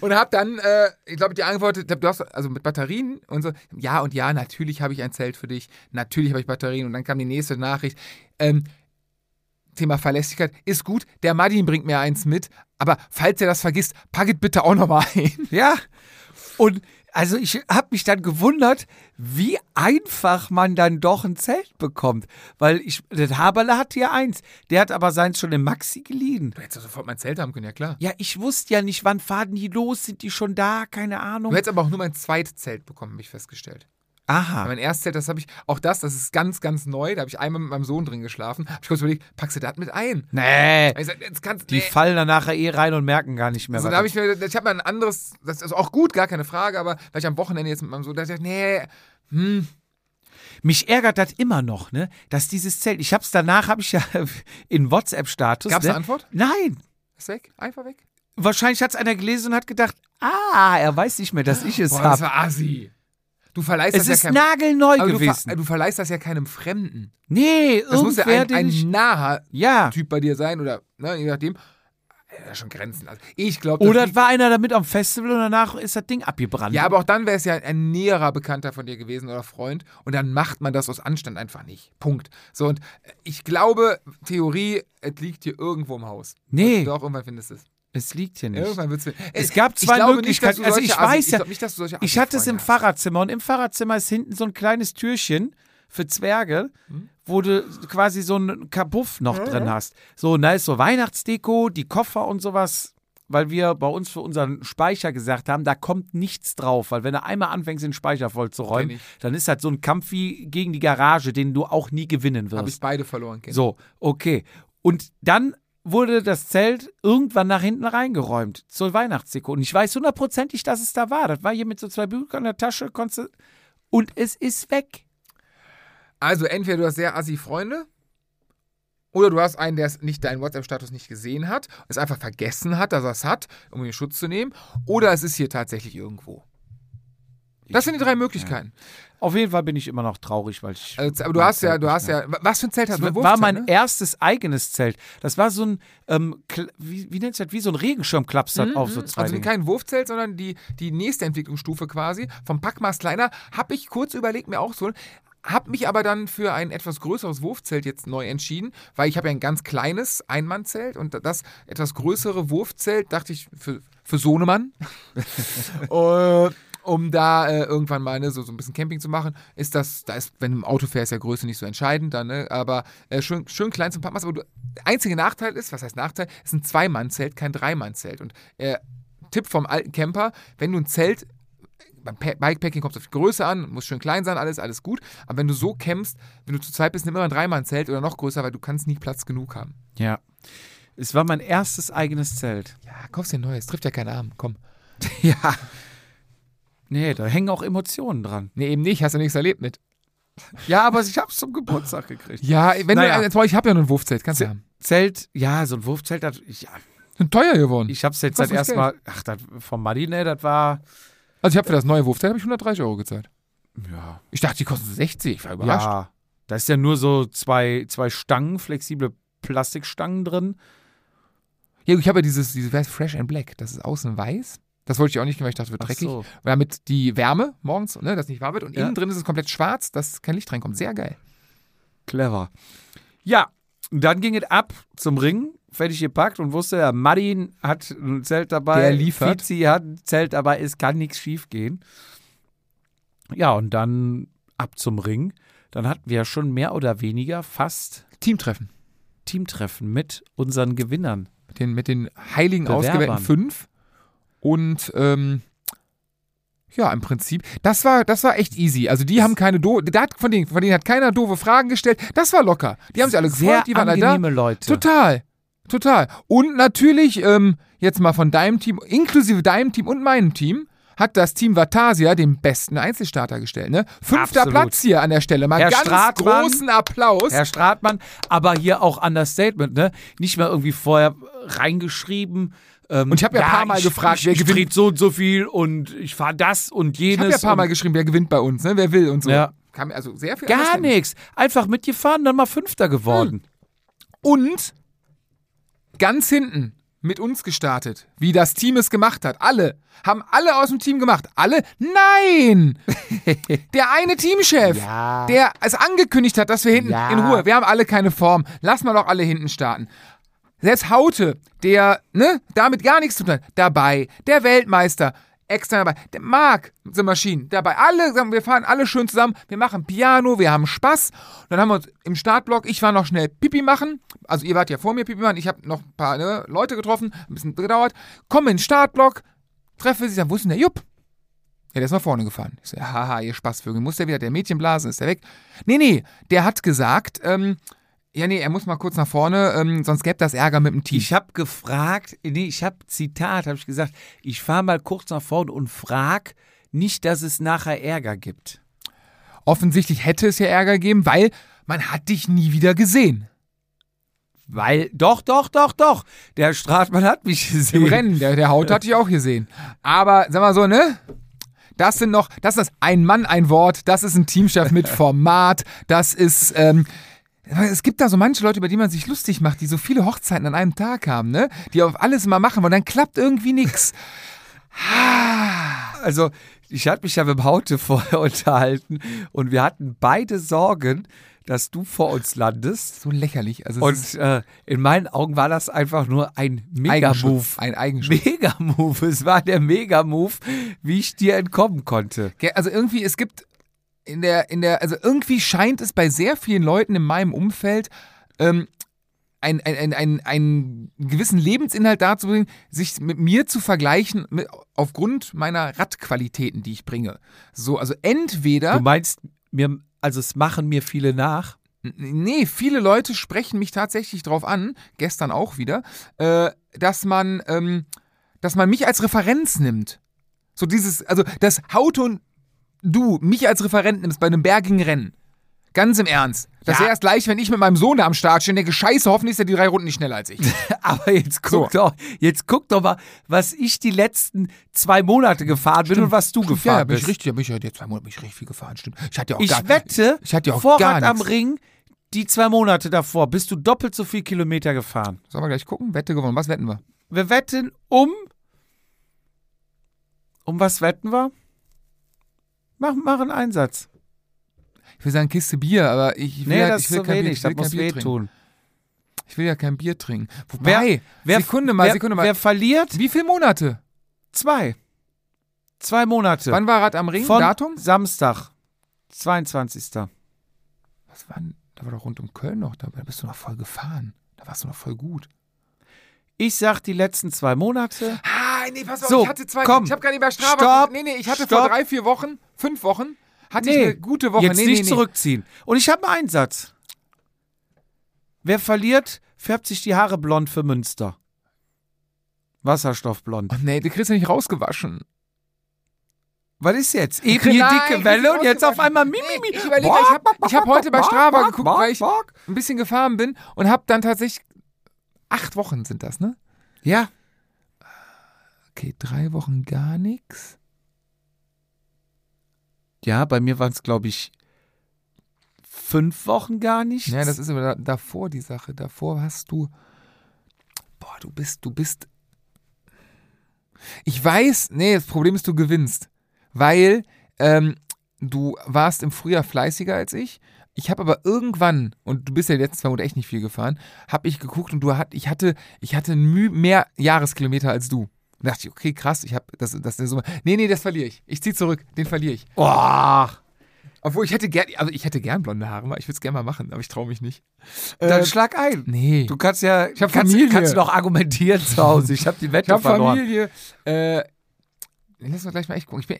und habe dann, äh, ich glaube, die antwortet, du hast, also mit Batterien und so, ja und ja, natürlich habe ich ein Zelt für dich, natürlich habe ich Batterien. Und dann kam die nächste Nachricht, ähm, Thema Verlässlichkeit, ist gut, der Martin bringt mir eins mit, aber falls er das vergisst, pack es bitte auch nochmal ein. Ja. Und also ich habe mich dann gewundert, wie einfach man dann doch ein Zelt bekommt. Weil ich, der Haberle hatte ja eins. Der hat aber seins schon im Maxi geliehen. Du hättest doch sofort mein Zelt haben können, ja klar. Ja, ich wusste ja nicht, wann fahren die los, sind die schon da, keine Ahnung. Du hättest aber auch nur mein zweites Zelt bekommen, habe ich festgestellt. Aha. Mein erstes Zelt, das habe ich, auch das, das ist ganz, ganz neu. Da habe ich einmal mit meinem Sohn drin geschlafen. Habe ich kurz überlegt, packst du das mit ein? Nee. Ich sag, jetzt kannst Die nee. fallen dann nachher eh rein und merken gar nicht mehr, Also, was da habe ich mir, ich habe mal ein anderes, das ist auch gut, gar keine Frage, aber weil ich am Wochenende jetzt mit meinem Sohn, da dachte ich, nee, hm, Mich ärgert das immer noch, ne? Dass dieses Zelt, ich hab's danach, habe ich ja [laughs] in WhatsApp-Status. Gab's ne? eine Antwort? Nein. ist weg, einfach weg. Wahrscheinlich hat's einer gelesen und hat gedacht, ah, er weiß nicht mehr, dass ich es Boah, das habe. war assi. Du verleihst Es das ist ja keinem, nagelneu aber du, gewesen. ver, du verleihst das ja keinem Fremden. nee, Das muss ja ein, ein naher Ja. Typ bei dir sein oder, ne, je nachdem. Ja, schon Grenzen. Also, ich glaube, Oder es war einer damit am Festival und danach ist das Ding abgebrannt. Ja, aber auch dann wäre es ja ein näherer Bekannter von dir gewesen oder Freund und dann macht man das aus Anstand einfach nicht. Punkt. So, und ich glaube, Theorie, es liegt hier irgendwo im Haus. Nee. Doch, irgendwann findest du es. Es liegt hier nicht. Irgendwann wird es. Es gab zwei Möglichkeiten. Also ich weiß ja- nicht, du solche Ich hatte es im hast. Fahrradzimmer und im Fahrradzimmer ist hinten so ein kleines Türchen für Zwerge, Hm? wo du quasi so einen Kabuff noch drin hast. So, da ist so Weihnachtsdeko, die Koffer und sowas weil wir bei uns für unseren Speicher gesagt haben, da kommt nichts drauf, weil wenn du einmal anfängst, den Speicher voll zu räumen, Kenn ich. dann ist das so ein Kampf wie gegen die Garage, den du auch nie gewinnen Habe ich wirst. beide verloren. Kenny. So, okay. Und dann wurde das Zelt irgendwann nach hinten reingeräumt zur Weihnachtsdeko. Und ich weiß hundertprozentig, dass es da war. Das war hier mit so zwei Büchern in der Tasche. konntest Und es ist weg. Also entweder du hast sehr assi Freunde oder du hast einen, der es nicht deinen WhatsApp-Status nicht gesehen hat, es einfach vergessen hat, dass er es hat, um den Schutz zu nehmen, oder es ist hier tatsächlich irgendwo. Das sind die drei Möglichkeiten. Auf jeden Fall bin ich immer noch traurig, weil ich. Also, aber du hast ja, Zelt du nicht hast mehr- ja, was für ein Zelt hast du? Das war mein ne? erstes eigenes Zelt. Das war so ein, ähm, wie, wie nennt es das? Wie so ein Regenschirm klappst das auf so zwei Also Dinge. kein Wurfzelt, sondern die, die nächste Entwicklungsstufe quasi vom Packmaß kleiner. Habe ich kurz überlegt, mir auch so. Habe mich aber dann für ein etwas größeres Wurfzelt jetzt neu entschieden, weil ich habe ja ein ganz kleines Einmannzelt und das etwas größere Wurfzelt dachte ich für, für Sohnemann. [laughs] äh, um da äh, irgendwann mal ne, so, so ein bisschen Camping zu machen, ist das, da ist, wenn du im Auto fährst, ja Größe nicht so entscheidend, dann, ne, aber äh, schön, schön klein zum Packmaß. Aber du, der einzige Nachteil ist, was heißt Nachteil, ist ein Zweimannzelt, kein Dreimannzelt. Und äh, Tipp vom alten Camper, wenn du ein Zelt, beim Pa- Bikepacking kommt es auf die Größe an, muss schön klein sein, alles, alles gut. Aber wenn du so campst, wenn du zu zweit bist, nimm immer ein Dreimannzelt oder noch größer, weil du kannst nie Platz genug haben. Ja. Es war mein erstes eigenes Zelt. Ja, kaufst dir ein neues, trifft ja keinen Arm, komm. [laughs] Ja. Nee, da hängen auch Emotionen dran. Nee, eben nicht, hast du nichts erlebt mit. Ja, aber ich hab's zum Geburtstag gekriegt. Ja, wenn Naja. du, jetzt, ich habe ja nur ein Wurfzelt, kannst du haben. Zelt, ja, so ein Wurfzelt, ich, ja, Sind teuer geworden. ich hab's jetzt Kostet das erste Geld. Mal, ach, das vom Muddy, ne, das war, also ich habe für das neue Wurfzelt habe ich 130 Euro gezahlt. ja, Ich dachte, die kosten 60, ich war überrascht. ja, da ist ja nur so zwei, zwei Stangen, flexible Plastikstangen drin. Ja, ich habe ja dieses, dieses Fresh and Black, das ist außen weiß. Das wollte ich auch nicht, weil ich dachte, wird Ach dreckig. so. Damit die Wärme morgens, ne, dass nicht warm wird. Und Ja. innen drin ist es komplett schwarz, dass kein Licht reinkommt. Sehr geil. Clever. Ja, dann ging es ab zum Ring, fertig gepackt und wusste, der Martin hat ein Zelt dabei. Der liefert. Fizi hat ein Zelt dabei, es kann nichts schief gehen. Ja, und dann ab zum Ring. Dann hatten wir schon mehr oder weniger fast Teamtreffen. Teamtreffen mit unseren Gewinnern. Mit den, mit den heiligen Bewerbern. ausgewählten fünf. Und ähm, ja, im Prinzip, das war, das war echt easy. Also die haben keine do da hat, von, denen, von denen hat keiner doofe Fragen gestellt. Das war locker. Die haben sich alle Sehr gefreut, die waren alle da. Leute. Total. Total. Und natürlich, ähm, jetzt mal von deinem Team, inklusive deinem Team und meinem Team, hat das Team Vatasia den besten Einzelstarter gestellt. Ne? Fünfter Absolut. Platz hier an der Stelle. Mal Herr ganz Stratmann. großen Applaus. Herr Stratmann, aber hier auch Understatement, ne? Nicht mal irgendwie vorher reingeschrieben. Ähm, Und ich hab ja ein paar Mal ich, gefragt, ich, wer ich gewinnt. so und so viel und ich fahre das und ich jenes. habe ja ein paar Mal geschrieben, wer gewinnt bei uns, ne? wer will und so. Ja. Kam also sehr viel Gar nichts. Einfach mitgefahren, dann mal Fünfter geworden. Und ganz hinten mit uns gestartet, wie das Team es gemacht hat. Alle. Haben alle aus dem Team gemacht. Alle? Nein! [laughs] der eine Teamchef, Ja. der es angekündigt hat, dass wir hinten Ja. in Ruhe, wir haben alle keine Form. Lass mal doch alle hinten starten. Selbst Haute, der ne, damit gar nichts zu tun hat, dabei. Der Weltmeister, extra dabei. Der Marc, The Machine, dabei. Alle wir fahren alle schön zusammen. Wir machen Piano, wir haben Spaß. Und dann haben wir uns im Startblock, ich war noch schnell Pipi machen. Also ihr wart ja vor mir Pipi machen. Ich habe noch ein paar ne, Leute getroffen, ein bisschen gedauert. Komme in den Startblock, treffe sie, sagen, wo ist denn der Jupp? Ja, der ist nach vorne gefahren. Ich so, haha, ihr Spaßvögel. Muss der wieder der Mädchen blasen? Ist der weg? Nee, nee, der hat gesagt, ähm, ja, nee, er muss mal kurz nach vorne, ähm, sonst gäbe das Ärger mit dem Team. Ich habe gefragt, nee, ich habe Zitat, habe ich gesagt, ich fahre mal kurz nach vorne und frag nicht, dass es nachher Ärger gibt. Offensichtlich hätte es ja Ärger gegeben, weil man hat dich nie wieder gesehen. Weil, doch, doch, doch, doch. Der Stratmann hat mich gesehen. Im Rennen, der, der Haut hatte ich auch gesehen. Aber, sag mal so, ne? Das sind noch, das ist ein Mann, ein Wort, das ist ein Teamchef mit [laughs] Format, das ist, ähm, es gibt da so manche Leute, über die man sich lustig macht, die so viele Hochzeiten an einem Tag haben, ne? Die auf alles mal machen wollen, dann klappt irgendwie nichts. Also, ich hatte mich ja mit dem Haute [laughs] vorher unterhalten und wir hatten beide Sorgen, dass du vor uns landest. So lächerlich. Also Und äh, in meinen Augen war das einfach nur ein Mega-Move. Ein Eigenschutz. Mega-Move. Es war der Mega-Move, wie ich dir entkommen konnte. Also irgendwie, es gibt in der, in der, also irgendwie scheint es bei sehr vielen Leuten in meinem Umfeld ähm, einen ein, ein, ein gewissen Lebensinhalt dazu bringen, sich mit mir zu vergleichen mit, aufgrund meiner Radqualitäten, die ich bringe. So, also entweder. Du meinst, mir, also es machen mir viele nach. Nee, viele Leute sprechen mich tatsächlich drauf an, gestern auch wieder, äh, dass man, ähm, dass man mich als Referenz nimmt. So dieses, also das Hauton, du mich als Referent nimmst bei einem bergigen Rennen. Ganz im Ernst. Das Ja. wäre erst gleich, wenn ich mit meinem Sohn da am Start stehe und denke, scheiße, hoffentlich ist er die drei Runden nicht schneller als ich. [laughs] Aber jetzt guck doch, jetzt guck doch mal, was ich die letzten zwei Monate gefahren bin und was du gefahren ja, bin bist. ich richtig, da bin ich ja zwei Monate bin ich richtig viel gefahren, stimmt. Ich hatte ja auch Ich gar, wette, ich hatte ja auch Vorrat am. Ring, die zwei Monate davor, bist du doppelt so viel Kilometer gefahren. Sollen wir gleich gucken? Wette gewonnen. Was wetten wir? Wir wetten um. Um was wetten wir? Mach, mach einen Einsatz. Ich will sagen Kiste Bier, aber ich will, Nee, ja, das ich ist will zu kein Bier, wenig, ich das will kein muss Bier trinken. wehtun. Ich will ja kein Bier trinken. Wer, Wobei, wer, Sekunde mal, wer, Sekunde mal. Wer verliert? Wie viele Monate? Zwei. Zwei Monate. Wann war Rad am Ring? Von Datum? Samstag. 22. Was war denn? Da war doch rund um Köln noch dabei. Da bist du noch voll gefahren. Da warst du noch voll gut. Ich sag die letzten zwei Monate. Ah, nee, pass auf, So, ich hatte zwei. komm. Ich habe gar nicht bei Strava. Stopp. geguckt. Nee, nee, ich hatte vor Stopp. drei, vier Wochen, fünf Wochen, hatte ich Nee, eine gute Woche. Jetzt nee, nicht nee, zurückziehen. Und ich habe einen Einsatz. Wer verliert, färbt sich die Haare blond für Münster. Wasserstoffblond. Ach nee, du kriegst ja nicht rausgewaschen. Was ist jetzt? Eben hier Nein, dicke ich Welle und jetzt auf einmal mi, Nee, ich überlege, ich hab- ich hab heute bei Strava geguckt, weil ich-. Ein bisschen gefahren bin und habe dann tatsächlich. Acht Wochen sind das, ne? Ja, Okay, drei Wochen gar nichts. ja, bei mir waren es, glaube ich, fünf Wochen gar nicht. Ja, das ist aber da, davor die Sache. Davor hast du. Boah, du bist, du bist. Ich weiß, nee, das Problem ist, du gewinnst. Weil ähm, du warst im Frühjahr fleißiger als ich. Ich habe aber irgendwann, und du bist ja die letzten zwei Monate echt nicht viel gefahren, habe ich geguckt und du hat, ich hatte, ich hatte mehr Jahreskilometer als du. Da dachte ich, okay, krass, ich habe das, das ist Summe. Nee, nee, das verliere ich. Ich zieh zurück, den verliere ich. Oh, Obwohl ich hätte gern, also ich hätte gern blonde Haare, ich würde es gerne mal machen, aber ich traue mich nicht. dann Äh, schlag ein. nee. Du kannst ja, Ich hab kannst, Familie. kannst du noch argumentieren zu Hause. Ich habe die Wette Ich habe verloren. Familie. Äh, lass mal gleich mal echt gucken. Ich bin,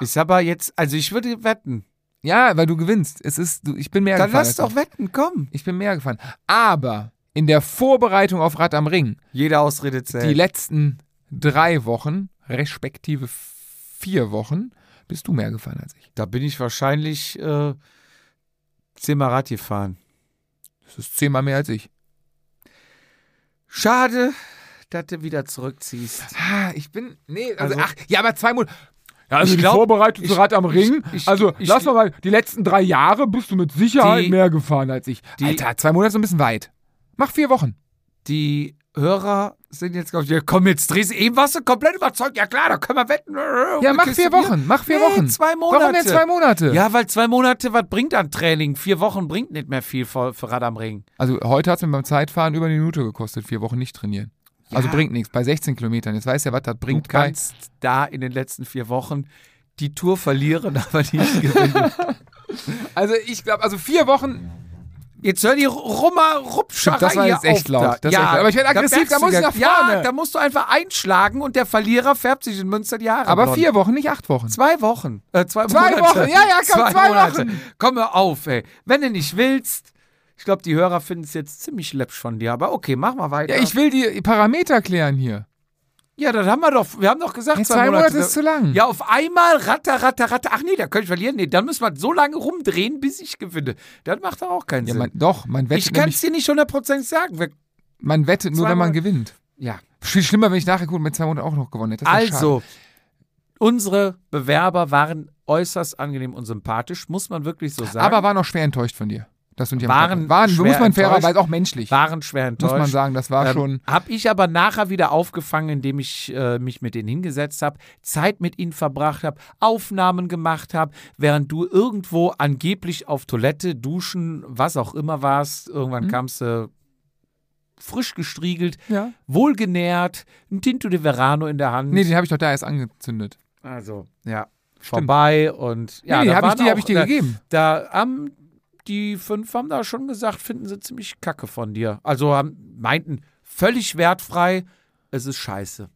Ich aber jetzt, also ich würde wetten. ja, weil du gewinnst. Es ist, du, ich bin mehr Dann gefahren. lass als doch wetten, komm. Ich bin mehr gefahren. Aber in der Vorbereitung auf Rad am Ring, Jede Ausrede zählt. die letzten drei Wochen, respektive vier Wochen, bist du mehr gefahren als ich. Da bin ich wahrscheinlich äh, zehnmal Rad gefahren. Das ist zehnmal mehr als ich. Schade, dass du wieder zurückziehst. Ah, ich bin, nee, also, Also- ach, ja, aber zwei Monate. Ja, also Ich die glaub, Vorbereitung zu ich- Rad am Ring. ich- ich- also ich- lass mal mal, die letzten drei Jahre bist du mit Sicherheit Die- mehr gefahren als ich. die- Alter, zwei Monate ist ein bisschen weit. Mach vier Wochen. Die Hörer sind jetzt, glaube ich, ja, komm, jetzt drehst du eben warst du komplett überzeugt. Ja klar, da können wir wetten. Ja, mach vier Wochen, mach vier Nee, Wochen. zwei Monate. Warum denn zwei Monate? Ja, weil zwei Monate, was bringt an Training? Vier Wochen bringt nicht mehr viel für, für Rad am Ring. Also heute hat es mir beim Zeitfahren über eine Minute gekostet, vier Wochen nicht trainieren. Also bringt nichts. Bei 16 Kilometern. Jetzt weiß ja, was das bringt. du Bei, kannst da in den letzten vier Wochen die Tour verlieren, [laughs] aber nicht gewinnen. [laughs] also ich glaube, also vier Wochen. Jetzt hör die Rummer Rupscherei Das war jetzt echt laut. Da. Ja, echt laut. Aber ich werd da aggressiv, da du muss ich nach vorne. Ja, da musst du einfach einschlagen und der Verlierer färbt sich in Münster die Haare Aber blond. vier Wochen, nicht acht Wochen. Zwei Wochen. Äh, zwei, Zwei Monate. Wochen, ja, ja, komm, zwei Monate. Wochen. Komm hör auf, ey. Wenn du nicht willst, ich glaube, die Hörer finden es jetzt ziemlich läppsch von dir, aber okay, mach mal weiter. Ja, ich will die Parameter klären hier. Ja, das haben wir doch, wir haben doch gesagt, Ja, zwei, zwei Monate. Monate ist zu lang. Ja, auf einmal ratter, ratter, ratter. Ach nee, da könnte ich verlieren. Nee, dann müssen wir so lange rumdrehen, bis ich gewinne. Das macht doch auch keinen Ja, Sinn. man, doch, man wettet, ich kann es dir nicht hundertprozentig sagen. Wir, man wettet nur, wenn man Monate- gewinnt. ja. Viel schlimmer, wenn ich nachher gut mit zwei Monaten auch noch gewonnen hätte. Also, unsere Bewerber waren äußerst angenehm und sympathisch, muss man wirklich so sagen. Aber waren auch schwer enttäuscht von dir. Du nicht am Waren waren muss man fairerweise auch menschlich. waren schwer enttäuscht. muss man sagen, das war schon. Habe ich aber nachher wieder aufgefangen, indem ich äh, mich mit denen hingesetzt habe, Zeit mit ihnen verbracht habe, Aufnahmen gemacht habe, während du irgendwo angeblich auf Toilette, Duschen, was auch immer warst. Irgendwann Mhm. kamst du frisch gestriegelt, Ja. wohlgenährt, ein Tinto de Verano in der Hand. Nee, den habe ich doch da erst angezündet. also, ja. Vorbei und ja, nee, da habe ich, die habe auch- ich dir gegeben. Da haben die fünf haben da schon gesagt, finden sie ziemlich kacke von dir. Also haben, meinten, völlig wertfrei, es ist scheiße.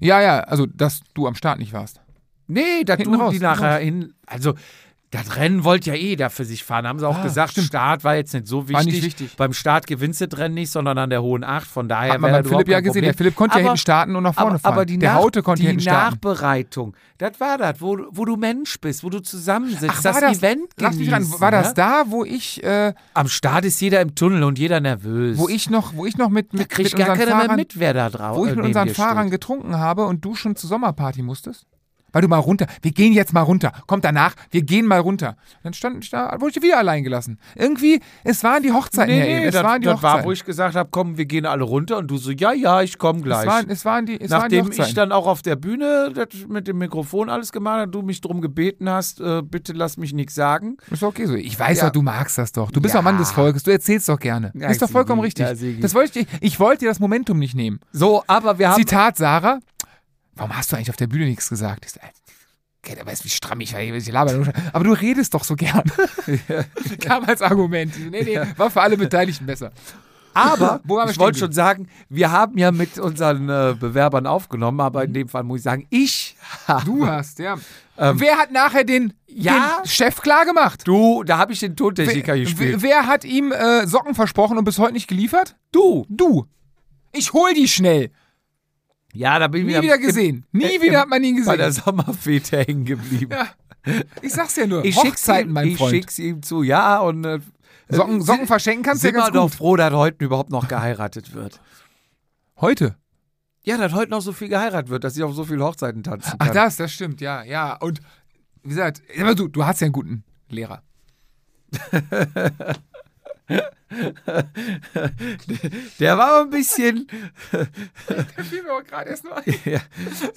Ja, ja, also, dass du am Start nicht warst. Nee, Hinten du raus, die nachher hin. Also, das Rennen wollte ja eh da für sich fahren. Haben sie auch Ah, gesagt, stimmt. Start war jetzt nicht so wichtig. War nicht wichtig. Beim Start gewinnst du das Rennen nicht, sondern an der hohen Acht. Von daher Hat man beim Philipp ja gesehen. Der Philipp konnte ja Aber- hinten starten und nach vorne aber, fahren. aber die, der Haute konnte die hinten starten. Nachbereitung, das war das, wo, wo du Mensch bist, wo du zusammensitzt, Ach, das, war das, Event lass genießen, war das ne? da, wo ich, äh, Am Start ist jeder im Tunnel und jeder nervös. wo ich noch, wo ich noch mit, da mit, kriegt mit gar unseren Fahrern, mit, da wo ich äh, mit unseren Fahrern steht. getrunken habe und du schon zur Sommerparty musstest? Weil du mal runter, wir gehen jetzt mal runter. Kommt danach, wir gehen mal runter. Dann stand ich da, wurde ich wieder allein gelassen. Irgendwie, es waren die Hochzeiten Nee, ja nee. Es das, waren die das war, Hochzeiten. wo ich gesagt habe, komm, wir gehen alle runter und du so, ja, ja, ich komme gleich. es, waren, es waren die, es waren die Nachdem ich dann auch auf der Bühne mit dem Mikrofon alles gemacht habe, du mich drum gebeten hast, äh, bitte lass mich nichts sagen. Ist okay so. Ich weiß Ja. doch, du magst das doch. Du bist Ja. doch Mann des Volkes. Du erzählst doch gerne. Ja, ist doch vollkommen richtig. das wollte ich, ich wollte dir das Momentum nicht nehmen. So, aber wir haben. Zitat Sarah. Warum hast du eigentlich auf der Bühne nichts gesagt? Ich so, äh, okay, der weiß, wie stramm ich war. Ich laber nur. Aber du redest doch so gern. [laughs] Kam als Argument. Nee, nee, war für alle Beteiligten besser. Aber [laughs] ich wollte schon sagen, wir haben ja mit unseren äh, Bewerbern aufgenommen, aber in dem Fall muss ich sagen, ich. Du hast, ja. Ähm, wer hat nachher den, ja. den Chef klar gemacht? Du, da habe ich den Tontechniker wer, gespielt. wer hat ihm äh, Socken versprochen und bis heute nicht geliefert? Du. Du. Ich hol die schnell. Ja, da bin ich Nie wieder, wieder gesehen. Nie im- wieder hat man ihn bei der gesehen. Sommerfete hängen geblieben. Ja. Ich sag's ja nur. Ich schick's Hochzeiten, ihm, mein ich Freund. schick's ihm zu, ja, und äh, Socken, äh, Socken verschenken kannst du ja sind wir ganz doch gut. froh, dass heute überhaupt noch geheiratet wird. Heute. Ja, dass heute noch so viel geheiratet wird, dass ich auf so viele Hochzeiten tanzen Ach kann. das, das stimmt, ja, ja. Und wie gesagt, aber du, du hast ja einen guten Lehrer. [laughs] [laughs] Der war ein bisschen. [laughs] Da fiel mir auch gerade erst mal [laughs] ja.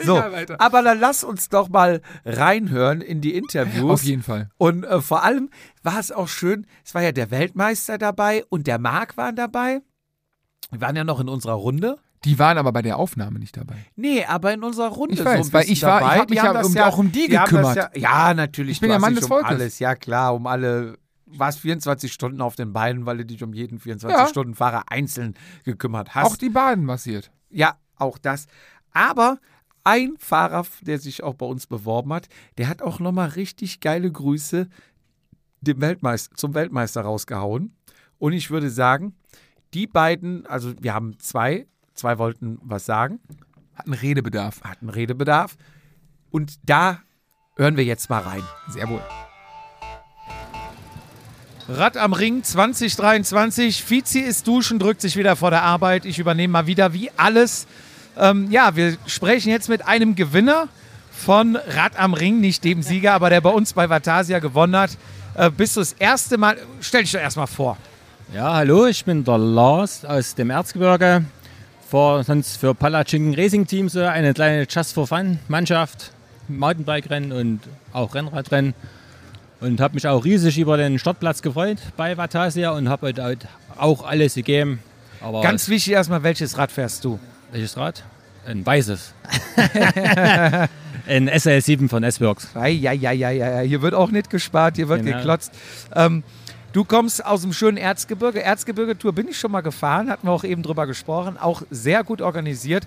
So, aber dann lass uns doch mal reinhören in die Interviews. Auf jeden Fall. Und äh, vor allem war es auch schön, es war ja der Weltmeister dabei und der Marc waren dabei. Wir waren ja noch in unserer Runde. Die waren aber bei der Aufnahme nicht dabei. Nee, aber in unserer Runde. Ich weiß, so ein weil ich war- ich dabei. hab mich Die ja um- auch um die das gekümmert. Ja, ja, natürlich. Ich bin ja Mann des um Volkes. alles, ja klar, um alle. Warst 24 Stunden auf den Beinen, weil du dich um jeden 24-Stunden-Fahrer einzeln gekümmert hast. Auch die Baden massiert. Ja, auch das. Aber ein Fahrer, der sich auch bei uns beworben hat, der hat auch nochmal richtig geile Grüße dem Weltmeister, zum Weltmeister rausgehauen. Und ich würde sagen, die beiden, also wir haben zwei, zwei wollten was sagen, Hat einen Redebedarf. hatten Redebedarf. Und da hören wir jetzt mal rein. Sehr wohl. Rad am Ring 2023. Fizi ist duschen, drückt sich wieder vor der Arbeit. Ich übernehme mal wieder wie alles. Ähm, ja, wir sprechen jetzt mit einem Gewinner von Rad am Ring, nicht dem Sieger, aber der bei uns bei Vatasia gewonnen hat. Äh, bist du das erste Mal, stell dich doch erstmal vor. Ja, hallo, ich bin der Lars aus dem Erzgebirge. Vor, sonst für Palatschinken Racing Team so eine kleine Just for Fun Mannschaft, Mountainbike-Rennen und auch Rennradrennen. Und habe mich auch riesig über den Startplatz gefreut bei Vatasia und habe heute auch alles gegeben. Aber Ganz wichtig erstmal, welches Rad fährst du? welches Rad? Ein weißes. [laughs] Ein SL7 von S-Works. Ja, ja, ja, ja, ja. Hier wird auch nicht gespart, hier wird Genau. geklotzt. Ähm, du kommst aus dem schönen Erzgebirge. Erzgebirge-Tour bin ich schon mal gefahren, hatten wir auch eben drüber gesprochen. Auch sehr gut organisiert.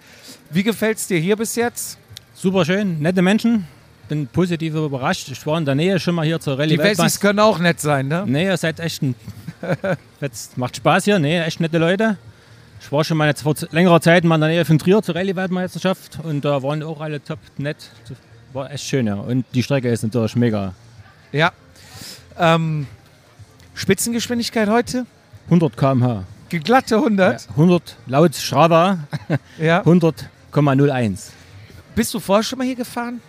Wie gefällt es dir hier bis jetzt? Super schön, nette Menschen. Bin positiv überrascht. Ich war in der Nähe schon mal hier zur Rallye Die Wessis können auch nett sein, ne? Nee, ihr seid echt ein. [laughs] Jetzt macht Spaß hier, nee, echt nette Leute. Ich war schon mal jetzt vor längerer Zeit mal in der Nähe von Trier zur Rallye-Weltmeisterschaft und da waren auch alle top nett. War echt schön, ja. Und die Strecke ist natürlich mega. Ja. Ähm, Spitzengeschwindigkeit heute? 100 km/h. Glatte 100? 100 laut Strava, [laughs] Ja. 100,01. Bist du vorher schon mal hier gefahren?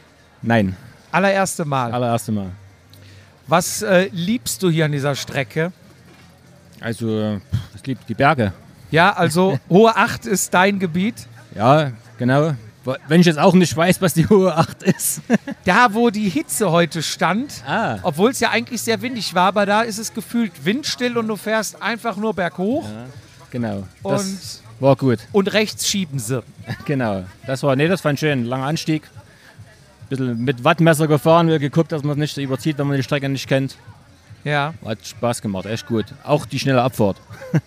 Nein, Allererste Mal. allererste Mal. Was äh, liebst du hier an dieser Strecke? Also, ich liebe die Berge. Ja, also [laughs] Hohe Acht ist dein Gebiet. Ja, genau. Wenn ich jetzt auch nicht weiß, was die hohe 8 ist. [laughs] Da, wo die Hitze heute stand, ah, obwohl es ja eigentlich sehr windig war, aber da ist es gefühlt windstill und du fährst einfach nur berghoch genau. Das und, war gut. und rechts schieben sie. [laughs] Genau, das war, nee, das fand ich schön. Langer Anstieg. Bisschen mit Wattmesser gefahren, wir geguckt, dass man es nicht überzieht, wenn man die Strecke nicht kennt. Ja. Hat Spaß gemacht, echt gut. Auch die schnelle Abfahrt. [laughs]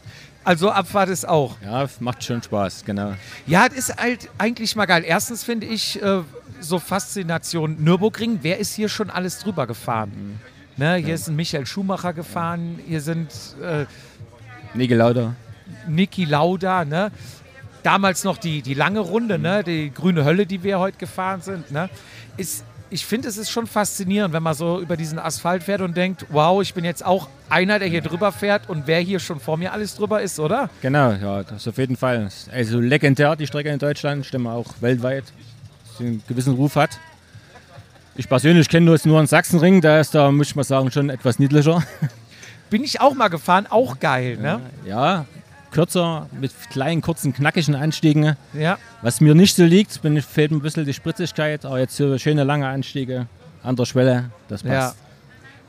Also Abfahrt ist auch. Ja, macht schon Spaß, genau. Ja, das ist halt eigentlich mal geil. Erstens finde ich äh, so Faszination Nürburgring. Wer ist hier schon alles drüber gefahren? Ne, hier ist ein Michael Schumacher gefahren, hier sind äh, Niki Lauda. Niki Lauda, ne? Damals noch die, die lange Runde, ne? Die grüne Hölle, die wir heute gefahren sind, ne? Ist, ich finde, es ist schon faszinierend, wenn man so über diesen Asphalt fährt und denkt, wow, ich bin jetzt auch einer, der hier drüber fährt und wer hier schon vor mir alles drüber ist, oder? Genau, ja, das auf jeden Fall. Also legendär, die Strecke in Deutschland, stimmt auch weltweit, dass sie einen gewissen Ruf hat. Ich persönlich kenne nur nur einen Sachsenring, da ist da, muss ich mal sagen, schon etwas niedlicher. Bin ich auch mal gefahren, auch geil, ne? Ja, kürzer, mit kleinen, kurzen, knackigen Anstiegen. Ja. Was mir nicht so liegt, bin, fehlt mir ein bisschen die Spritzigkeit, aber jetzt so schöne lange Anstiege an der Schwelle, das ja. passt.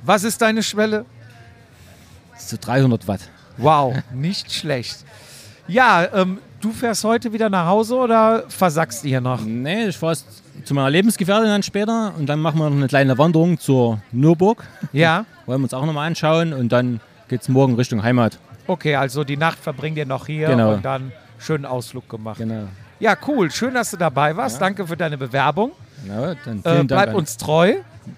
Was ist deine Schwelle? So 300 Watt. Wow, [laughs] nicht schlecht. Ja, ähm, du fährst heute wieder nach Hause oder versackst du hier noch? Nee, ich fahre zu meiner Lebensgefährtin dann später und dann machen wir noch eine kleine Wanderung zur Nürburg. Ja. [laughs] Wollen wir uns auch nochmal anschauen und dann geht es morgen Richtung Heimat. Okay, also die Nacht verbringt ihr noch hier Genau. und dann schönen Ausflug gemacht. Genau. Ja, cool. Schön, dass du dabei warst. Danke für deine Bewerbung. genau dann Äh, bleib uns treu.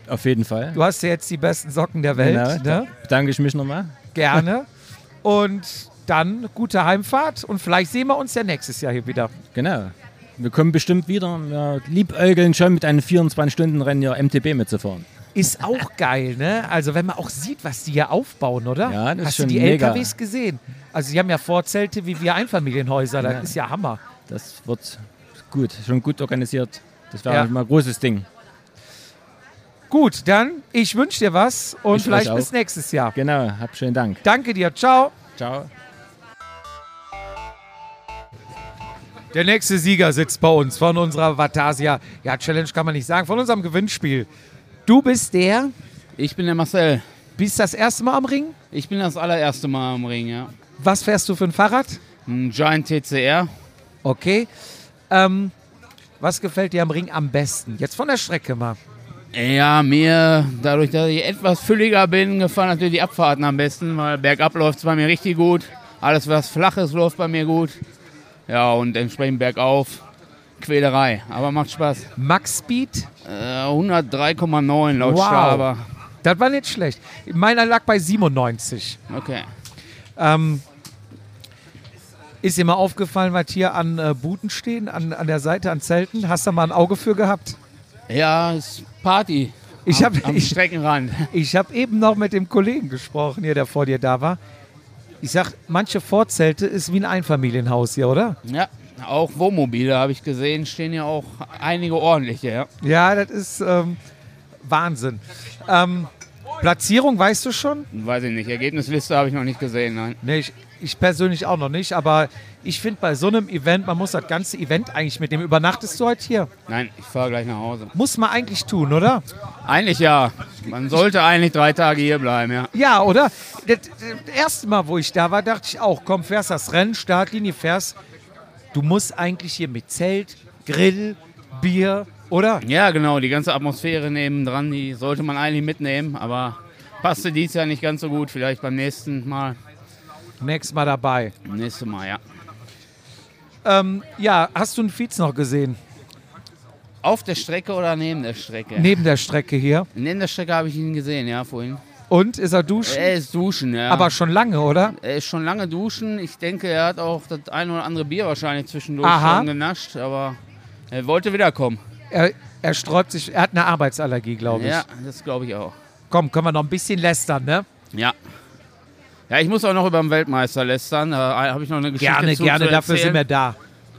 Auf jeden Fall. Du hast ja jetzt die besten Socken der Welt. Genau, Ne? bedanke ich mich nochmal. Gerne. [laughs] Und dann gute Heimfahrt und vielleicht sehen wir uns ja nächstes Jahr hier wieder. Genau. Wir kommen bestimmt wieder. Wir liebäugeln schon mit einem 24-Stunden-Rennen hier MTB mitzufahren. Ist auch geil, ne? Also wenn man auch sieht, was die hier aufbauen, oder? Ja, das ist Hast schon du die mega. LKWs gesehen? Also die haben ja Vorzelte wie wir Einfamilienhäuser. Das Ja. ist ja Hammer. Das wird gut, schon gut organisiert. Das wäre Ja. mal ein großes Ding. Gut, dann ich wünsche dir was und Ich vielleicht bis nächstes Jahr. Genau, hab schönen Dank. Danke dir. Ciao. Ciao. Der nächste Sieger sitzt bei uns von unserer Vatasia. Ja, Challenge kann man nicht sagen, von unserem Gewinnspiel. Du bist der, Ich bin der Marcel. bist das erste Mal am Ring. Ich bin das allererste Mal am Ring, ja. Was fährst du für ein Fahrrad? Ein Giant TCR. Okay. Ähm, was gefällt dir am Ring am besten? Jetzt von der Strecke mal. Ja, mir, dadurch, dass ich etwas fülliger bin, gefallen natürlich die Abfahrten am besten, weil bergab läuft es bei mir richtig gut. Alles, was flach ist, läuft bei mir gut. Ja, und entsprechend bergauf. Quälerei, aber macht Spaß. Max Speed, Äh, 103,9 laut Wow. Strava. das war nicht schlecht. Meiner lag bei 97. Okay. Ähm, ist dir mal aufgefallen, was hier an äh, Buten stehen, an, an der Seite, an Zelten? Hast du mal ein Auge für gehabt? Ja, ist Party. Ich am, habe am [laughs] ich, Streckenrand. ich hab eben noch mit dem Kollegen gesprochen, hier, der vor dir da war. Ich sag, manche Vorzelte ist wie ein Einfamilienhaus hier, oder? Ja, auch Wohnmobile habe ich gesehen, stehen ja auch einige ordentliche, ja. Ja, das ist ähm, Wahnsinn. Ähm, Platzierung weißt du schon? Weiß ich nicht, Ergebnisliste habe ich noch nicht gesehen, nein. Nee, ich, ich persönlich auch noch nicht, aber ich finde bei so einem Event, man muss das ganze Event eigentlich mitnehmen. Übernachtest du heute hier? Nein, ich fahre gleich nach Hause. Muss man eigentlich tun, oder? Eigentlich ja. Man sollte eigentlich drei Tage hier bleiben, ja. Ja, oder? Das, das erste Mal, wo ich da war, dachte ich auch, komm, fährst das Rennen, Startlinie, fährst. Du musst eigentlich hier mit Zelt, Grill, Bier, oder? Ja, genau, die ganze Atmosphäre nebendran, die sollte man eigentlich mitnehmen, aber passte dies Jahr nicht ganz so gut. Vielleicht beim nächsten Mal. Nächstes Mal dabei. Nächstes Mal, ja. Ähm, ja, hast du einen Viz noch gesehen? Auf der Strecke oder neben der Strecke? Neben der Strecke hier. Neben der Strecke habe ich ihn gesehen, ja, vorhin. Und ist er duschen? Er ist duschen, ja. Aber schon lange, oder? er ist schon lange duschen. Ich denke, er hat auch das ein oder andere Bier wahrscheinlich zwischendurch Aha. schon genascht, aber er wollte wiederkommen. Er, er sträubt sich, er hat eine Arbeitsallergie, glaube ich. Ja, das glaube ich auch. Komm, können wir noch ein bisschen lästern, ne? Ja. Ja, ich muss auch noch über den Weltmeister lästern. Da habe ich noch eine Geschichte Gerne, zu, gerne, zu dafür sind wir da.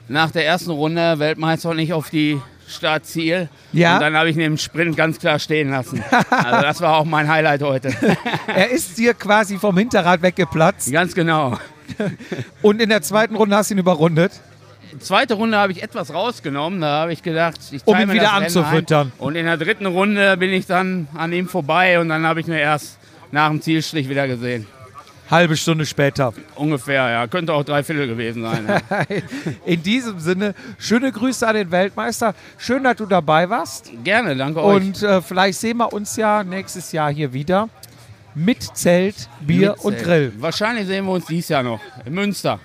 Nach der ersten Runde Weltmeister nicht auf die Startziel. Ja? Und dann habe ich ihn im Sprint ganz klar stehen lassen. also das war auch mein Highlight heute. [laughs] Er ist dir quasi vom Hinterrad weggeplatzt ganz genau. und in der zweiten Runde hast du ihn überrundet. Zweite Runde habe ich etwas rausgenommen. Da habe ich gedacht, ich Um ihn mir wieder anzufüttern. Ein. Und in der dritten Runde bin ich dann an ihm vorbei und dann habe ich ihn erst nach dem Zielstrich wieder gesehen. Halbe Stunde später. Ungefähr, ja. Könnte auch drei Viertel gewesen sein. Ja. [laughs] In diesem Sinne, schöne Grüße an den Weltmeister. Schön, dass du dabei warst. Gerne, danke euch. Und äh, vielleicht sehen wir uns ja nächstes Jahr hier wieder. mit Zelt, Bier Mit und Zelt. Grill. Wahrscheinlich sehen wir uns dieses Jahr noch. In Münster.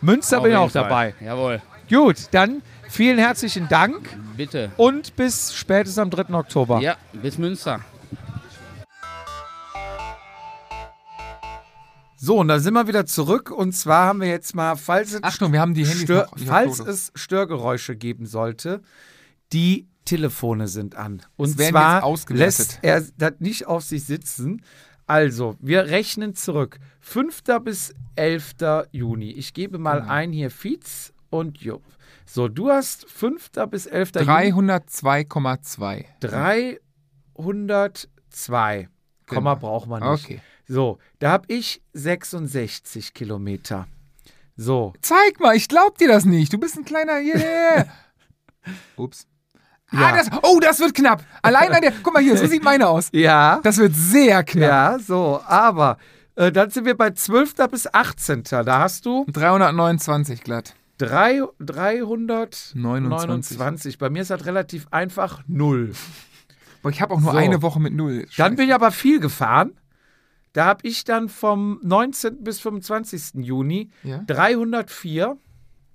Münster Auf bin ich auch Fall. dabei. Jawohl. Gut, dann vielen herzlichen Dank Bitte. und bis spätestens am 3. Oktober. Ja, bis Münster. So, und da sind wir wieder zurück. Und zwar haben wir jetzt mal, falls es, Achtung, wir haben die Handys Stör, noch. Falls es Störgeräusche geben sollte, die Telefone sind an. Und zwar lässt er das nicht auf sich sitzen. Also, wir rechnen zurück. 5. bis 11. Juni. Ich gebe mal Genau. ein hier Fietz und Jupp. So, du hast 5. bis 11. Juni 302,2. 302. Komma braucht man nicht. Okay. So, da habe ich 66 Kilometer. So, Zeig mal, ich glaub dir das nicht. Du bist ein kleiner. Yeah. [laughs] Ups. Ja. Ah, das, oh, das wird knapp. Allein an der. Guck mal hier, so [laughs] sieht meine aus. ja, Das wird sehr knapp. ja, so, aber äh, dann sind wir bei 12. bis 18. Da hast du 329 glatt. drei, 329. 29. Bei mir ist das relativ einfach null. Boah, ich habe auch nur So. eine Woche mit null. Dann bin ich aber viel gefahren. Da habe ich dann vom 19. bis 25. Juni Ja? 304.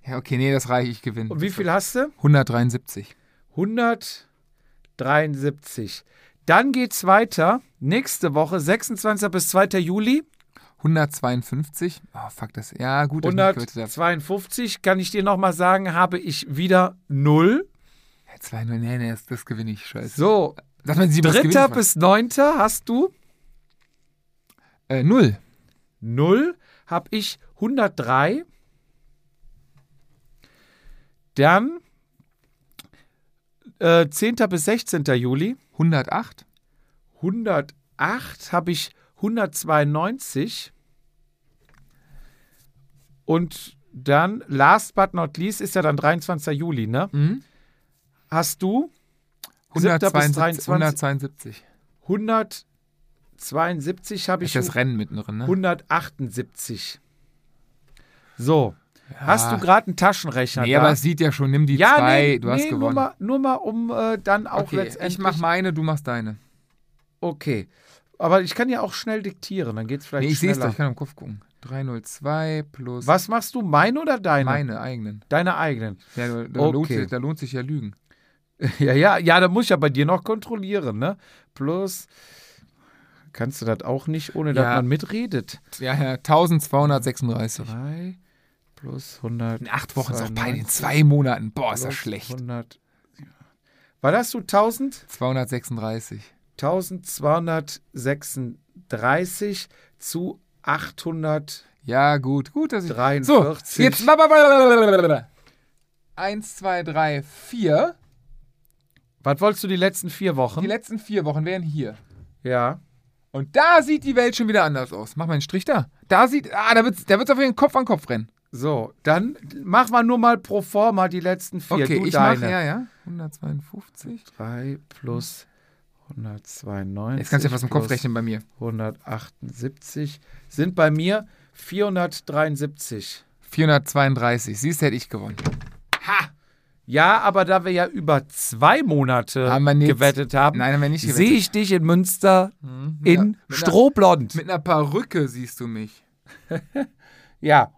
ja, okay, nee, das reicht, ich gewinne. Und wie viel hast du? 173. 173. Dann geht's weiter. Nächste Woche, 26. bis 2. Juli, 152. Oh, fuck das. Ja, gut, dass ich nicht gewettet habe. 152. Kann ich dir nochmal sagen, habe ich wieder 0. Ja, 2, nee, nee, das, das gewinne ich. Scheiße. So, Dass man sie was 3. gewinnt, bis 9. hast du Äh, null. 0. Habe ich 103. Dann äh, 10. bis 16. Juli. 108. 108 habe ich 192. Und dann, last but not least, ist ja dann 23. Juli, ne? Mhm. Hast du 7. bis 172. 23. 172. 172 habe ich das Rennen mittendrin, ne? 178. So. Hast du gerade einen Taschenrechner Nee, da? aber es sieht ja schon, nimm die ja, zwei, nee, du hast nee, Nur gewonnen. mal, nur mal um äh, dann auch okay, letztendlich. ich mach meine, du machst deine. Okay. Aber ich kann ja auch schnell diktieren, dann geht's vielleicht Nee, ich sehe es schneller. doch, ich kann im Kopf gucken. 302 plus Was machst du, meine oder deine? meine eigenen. Deine eigenen. Ja, da, da, Okay. lohnt sich, da lohnt sich ja Lügen. [laughs] Ja, ja, ja, da muss ich ja bei dir noch kontrollieren, ne? Plus, kannst du das auch nicht, ohne dass Ja. man mitredet? Ja, ja, 1236. 3 plus 100. In acht Wochen ist auch 92 peinlich. In zwei Monaten. Boah, ist das schlecht. 100. War das du 1000? 236. 1236 zu 843. Ja, gut. Gut, dass ich. 43. So, jetzt. 1, 2, 3, 4. Was wolltest du die letzten vier Wochen? Die letzten vier Wochen wären hier. ja. Und da sieht die Welt schon wieder anders aus. Mach mal einen Strich da. Da sieht. Ah, da wird da wird's auf jeden Fall Kopf an Kopf rennen. So, dann mach mal nur mal pro forma die letzten vier. Okay, du ich deine. mache, ja, ja. 152. 3 plus 192. Jetzt kannst du ja was im Kopf rechnen bei mir. 178 sind bei mir 473. 432. Siehst du, hätte ich gewonnen. Ja, aber da wir ja über zwei Monate Haben gewettet haben, Nein, haben sehe ich dich in Münster Mhm. in einer- Strohblond. Mit einer Perücke siehst du mich. [laughs] ja,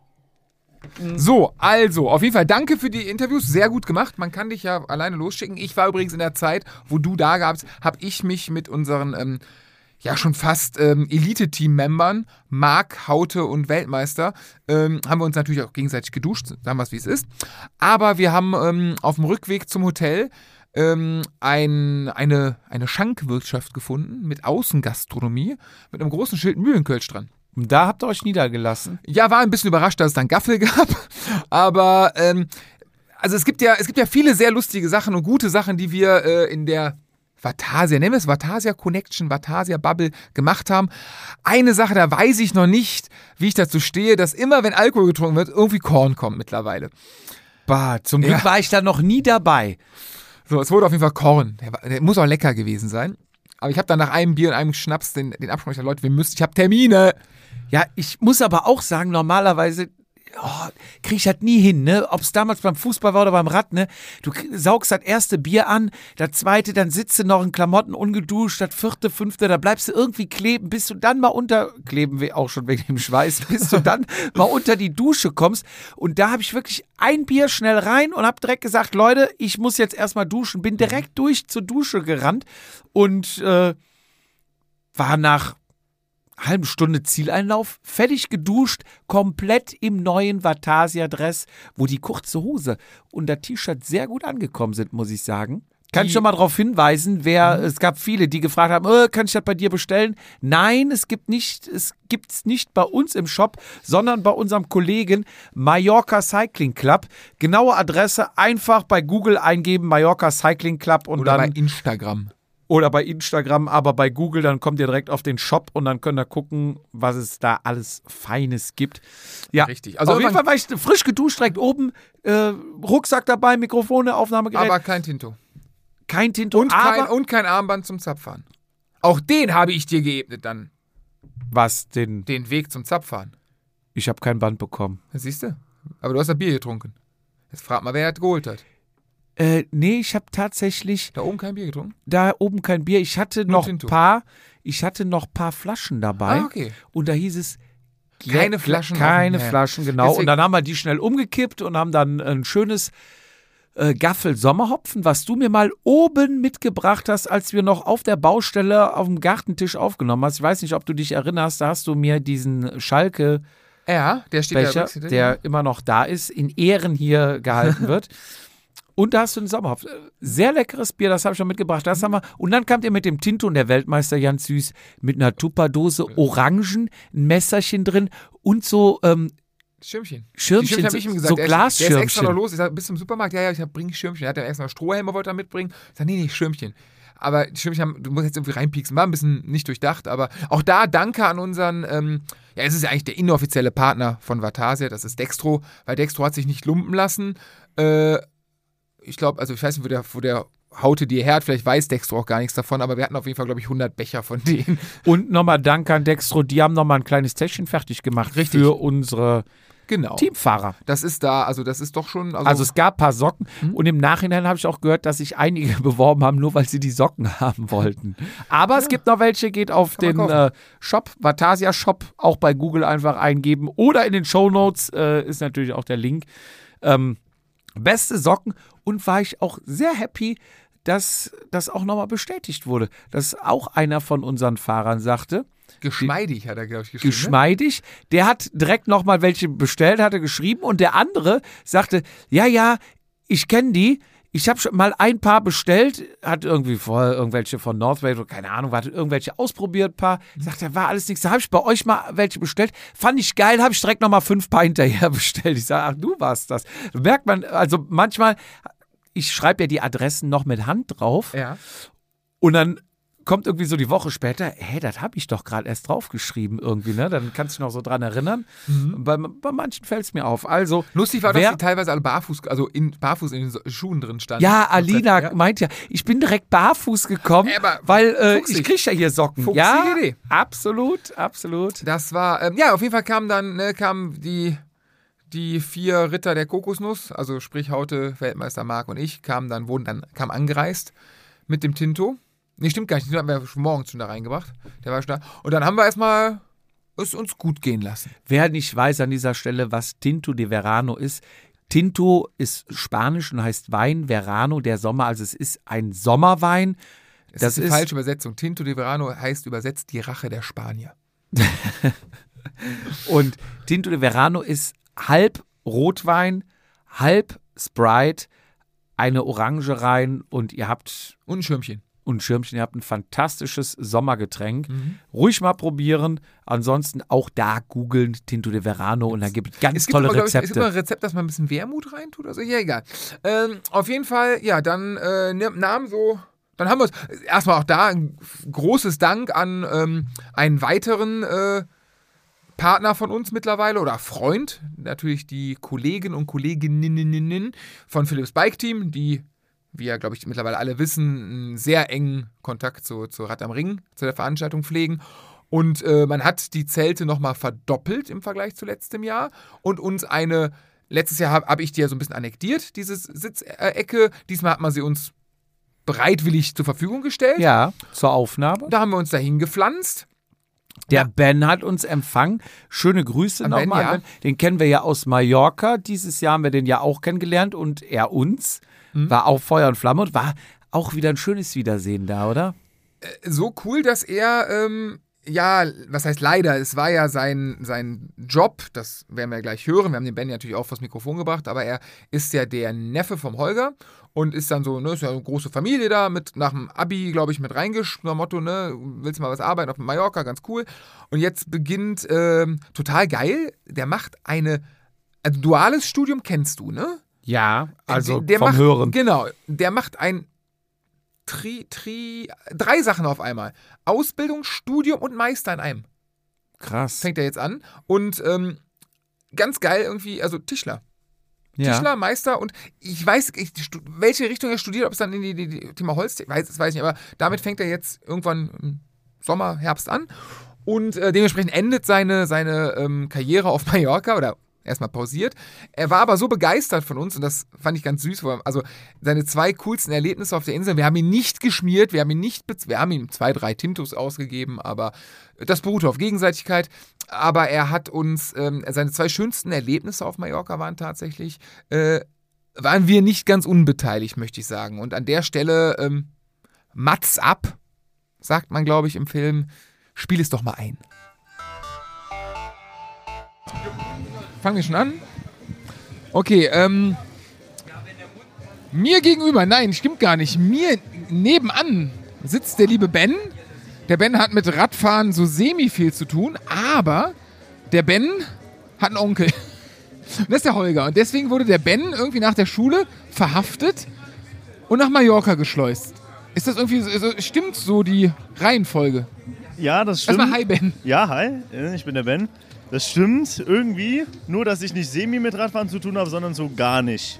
So, also, auf jeden Fall danke für die Interviews. Sehr gut gemacht. Man kann dich ja alleine losschicken. Ich war übrigens in der Zeit, wo du da gabst, habe ich mich mit unseren, ähm, ja, schon fast ähm, Elite-Team-Membern, Marc, Haute und Weltmeister, ähm, haben wir uns natürlich auch gegenseitig geduscht, sagen wir es, wie es ist. Aber wir haben ähm, auf dem Rückweg zum Hotel ähm, ein, eine, eine Schankwirtschaft gefunden mit Außengastronomie, mit einem großen Schild Mühlenkölsch dran. und da habt ihr euch niedergelassen. Ja, war ein bisschen überrascht, dass es dann Gaffel [laughs] gab. Aber ähm, also es gibt ja, es gibt ja viele sehr lustige Sachen und gute Sachen, die wir äh, in der Vatasia, nennen wir es Vatasia Connection, Vatasia Bubble gemacht haben. Eine Sache, da weiß ich noch nicht, wie ich dazu stehe, dass immer, wenn Alkohol getrunken wird, irgendwie Korn kommt mittlerweile. Bah, zum Glück Ja. war ich da noch nie dabei. So, es wurde auf jeden Fall Korn. Der, war- der muss auch lecker gewesen sein. Aber ich habe dann nach einem Bier und einem Schnaps den, den Absprung gesagt, Leute, wir müssen, ich habe Termine. Ja, ich muss aber auch sagen, normalerweise oh, krieg ich halt nie hin, ne? Ob es damals beim Fußball war oder beim Rad, ne? Du saugst das erste Bier an, das zweite, dann sitzt du noch in Klamotten ungeduscht, das vierte, fünfte, da bleibst du irgendwie kleben, bis du dann mal unter, kleben wir auch schon wegen dem Schweiß, [laughs] bis du dann mal unter die Dusche kommst. Und da habe ich wirklich ein Bier schnell rein und habe direkt gesagt, Leute, ich muss jetzt erstmal duschen, bin direkt durch zur Dusche gerannt und äh, war nach halben Stunde Zieleinlauf, fertig geduscht, komplett im neuen Vatasia-Dress, wo die kurze Hose und das T-Shirt sehr gut angekommen sind, muss ich sagen. Kann ich schon mal darauf hinweisen, wer, es gab viele, die gefragt haben, äh, kann ich das bei dir bestellen? Nein, es gibt nicht, es gibt's nicht bei uns im Shop, sondern bei unserem Kollegen Mallorca Cycling Club. Genaue Adresse einfach bei Google eingeben, Mallorca Cycling Club und Oder dann bei Instagram. Oder bei Instagram, aber bei Google, dann kommt ihr direkt auf den Shop und dann könnt ihr gucken, was es da alles Feines gibt. Ja, Richtig. Also auf jeden Fall war ich frisch geduscht, direkt oben, äh, Rucksack dabei, Mikrofone, Aufnahmegerät, Aber kein Tinto. kein Tinto, Und kein, und kein Armband zum Zapfahren. Auch den habe ich dir geebnet dann. was denn? Den Weg zum Zapfahren. Ich habe kein Band bekommen. Siehst du? Aber du hast das Bier getrunken. Jetzt frag mal, wer das geholt hat. Äh, nee, ich habe tatsächlich Da oben kein Bier getrunken? da oben kein Bier. Ich hatte Nur noch ein paar, ich hatte noch paar Flaschen dabei. Ah, okay. Und da hieß es, Keine Flaschen Keine offen. Flaschen, genau. Deswegen- und dann haben wir die schnell umgekippt und haben dann ein schönes äh, Gaffel Sommerhopfen, was du mir mal oben mitgebracht hast, als wir noch auf der Baustelle auf dem Gartentisch aufgenommen hast. Ich weiß nicht, ob du dich erinnerst, da hast du mir diesen Schalke Ja, der steht Becher, da. der immer noch da ist, in Ehren hier gehalten [laughs] wird. Und da hast du einen Sommerhopf. Sehr leckeres Bier, das habe ich schon mitgebracht. Das haben wir. Und dann kamt ihr mit dem Tinto und der Weltmeister ganz süß mit einer Tupperdose Orangen, ein Messerchen drin und so ähm, Schirmchen. Schirmchen, Schirmchen hab ich ihm gesagt. so der ist- Der ist extra Glasschirmchen. noch los. Ich sag, bis zum Supermarkt. Ja, ja, ich hab, bring Schirmchen. Er hat ja erst mal Strohhelme wollte er mitbringen. Ich sag, nee, nee, Schirmchen. Aber die Schirmchen haben, du musst jetzt irgendwie reinpieksen. War ein bisschen nicht durchdacht, aber auch da danke an unseren, ähm, ja, es ist ja eigentlich der inoffizielle Partner von Vatasia, das ist Dextro, weil Dextro hat sich nicht lumpen lassen. Äh, ich glaube, also ich weiß nicht, wo der, wo der haute dir her hat, vielleicht weiß Dextro auch gar nichts davon, aber wir hatten auf jeden Fall, glaube ich, 100 Becher von denen. [laughs] Und nochmal Dank an Dextro, die haben nochmal ein kleines Täschchen fertig gemacht Richtig. für unsere Genau. Teamfahrer. Das ist da, also das ist doch schon. Also, Also es gab ein paar Socken Mhm. und im Nachhinein habe ich auch gehört, dass sich einige [laughs] beworben haben, nur weil sie die Socken [laughs] haben wollten. Aber es gibt noch welche, geht auf Kann den äh, Shop, Vatasia Shop, auch bei Google einfach eingeben oder in den Show Notes äh, ist natürlich auch der Link. Ähm, beste Socken und war ich auch sehr happy, dass das auch nochmal bestätigt wurde, dass auch einer von unseren Fahrern sagte, geschmeidig hat er, glaube ich, geschrieben. ne? geschmeidig. Der hat direkt nochmal welche bestellt, hatte geschrieben und der andere sagte, ja, ja, ich kenne die. Ich habe schon mal ein paar bestellt, hat irgendwie vorher irgendwelche von Northway oder keine Ahnung, hat irgendwelche ausprobiert, paar. Sagt er, war alles nichts. Da habe ich bei euch mal welche bestellt. Fand ich geil, habe ich direkt nochmal fünf paar hinterher [laughs] bestellt. Ich sage, ach, du warst das. Da merkt man, also manchmal, ich schreibe ja die Adressen noch mit Hand drauf. Ja. Und dann kommt irgendwie so die Woche später, hä, das habe ich doch gerade erst draufgeschrieben irgendwie, ne? Dann kannst du dich noch so dran erinnern. Bei, bei manchen fällt es mir auf. Also, Lustig war, Wer- dass die teilweise alle barfuß, also in, barfuß in den Schuhen drin standen. ja, Alina Ja. meint ja, ich bin direkt barfuß gekommen, Aber weil äh, fuchsig. ich kriege ja hier Socken. Fuchsige ja, Idee. absolut, absolut. Das war, ähm, ja, auf jeden Fall kamen dann, ne, kamen die, die vier Ritter der Kokosnuss, also sprich Haute, Weltmeister Marc und ich, kamen dann, wurden dann, kamen angereist mit dem Tinto. Nee, stimmt gar nicht, den haben wir schon morgens schon da reingebracht. Der war schon da. Und dann haben wir erstmal es uns gut gehen lassen. Wer nicht weiß an dieser Stelle, was Tinto de Verano ist, Tinto ist Spanisch und heißt Wein, Verano der Sommer, also es ist ein Sommerwein. Das, Das ist die ist- falsche Übersetzung. Tinto de Verano heißt übersetzt die Rache der Spanier. [laughs] Und Tinto de Verano ist halb Rotwein, halb Sprite, eine Orange rein und ihr habt Und ein Schirmchen. Und Schirmchen, ihr habt ein fantastisches Sommergetränk. Ruhig mal probieren. Ansonsten auch da googeln Tinto de Verano und da gibt es ganz gibt, tolle aber, glaub ich, es gibt Rezepte. immer ein Rezept, dass man ein bisschen Wermut reintut. Also, ja, egal. Ähm, auf jeden Fall, ja, dann äh, nahm so. Dann haben wir es. Erstmal auch da ein großes Dank an ähm, einen weiteren äh, Partner von uns mittlerweile oder Freund. Natürlich die Kollegen und Kolleginnen von Philips Bike Team, die, wie ja, glaube ich, mittlerweile alle wissen, einen sehr engen Kontakt zu, zu Rad am Ring, zu der Veranstaltung pflegen. Und äh, man hat die Zelte nochmal verdoppelt im Vergleich zu letztem Jahr und uns eine, letztes Jahr habe hab ich die ja so ein bisschen annektiert, diese Sitzecke. Diesmal hat man sie uns bereitwillig zur Verfügung gestellt. Ja, zur Aufnahme. Da haben wir uns dahin gepflanzt. Der Ben hat uns empfangen. Schöne Grüße nochmal. ja. Den kennen wir ja aus Mallorca. Dieses Jahr haben wir den ja auch kennengelernt und er uns. Mhm. War auch Feuer und Flamme und war auch wieder ein schönes Wiedersehen da, oder? so cool, dass er, ähm, ja, was heißt leider, es war ja sein, sein Job, das werden wir gleich hören, wir haben den Ben natürlich auch vors Mikrofon gebracht, aber er ist ja der Neffe vom Holger und ist dann so, ne, ist ja eine große Familie da, mit nach dem Abi, glaube ich, mit dem Motto, ne, willst du mal was arbeiten auf Mallorca, ganz cool. Und jetzt beginnt, ähm, total geil, der macht eine, ein duales Studium kennst du, ne? Ja, also der, der vom macht, Hören. Genau, der macht ein Tri, Tri, drei Sachen auf einmal. Ausbildung, Studium und Meister in einem. Krass. Fängt er jetzt an. Und ähm, ganz geil irgendwie, also Tischler. Ja. Tischler, Meister und ich weiß, ich, welche Richtung er studiert, ob es dann in die, die, die Thema Holz, weiß, das weiß ich nicht, aber damit fängt er jetzt irgendwann im Sommer, Herbst an. Und äh, dementsprechend endet seine, seine ähm, Karriere auf Mallorca oder erstmal pausiert. Er war aber so begeistert von uns und das fand ich ganz süß. Also seine zwei coolsten Erlebnisse auf der Insel. Wir haben ihn nicht geschmiert, wir haben ihn nicht, wir haben ihm zwei, drei Tintos ausgegeben, aber das beruhte auf Gegenseitigkeit. Aber er hat uns, ähm, seine zwei schönsten Erlebnisse auf Mallorca waren tatsächlich, äh, waren wir nicht ganz unbeteiligt, möchte ich sagen. Und an der Stelle, ähm, Mats ab, sagt man, glaube ich, im Film. Spiel es doch mal ein. Fangen wir schon an? Okay, ähm. Mir gegenüber, nein, stimmt gar nicht. Mir nebenan sitzt der liebe Ben. Der Ben hat mit Radfahren so semi viel zu tun, aber der Ben hat einen Onkel. [laughs] Und das ist der Holger. Und deswegen wurde der Ben irgendwie nach der Schule verhaftet und nach Mallorca geschleust. Ist das irgendwie, so- stimmt so die Reihenfolge? Ja, das stimmt. Erstmal hi Ben. Ja, hi, ich bin der Ben. Das stimmt irgendwie, nur dass ich nicht semi mit Radfahren zu tun habe, sondern so gar nicht.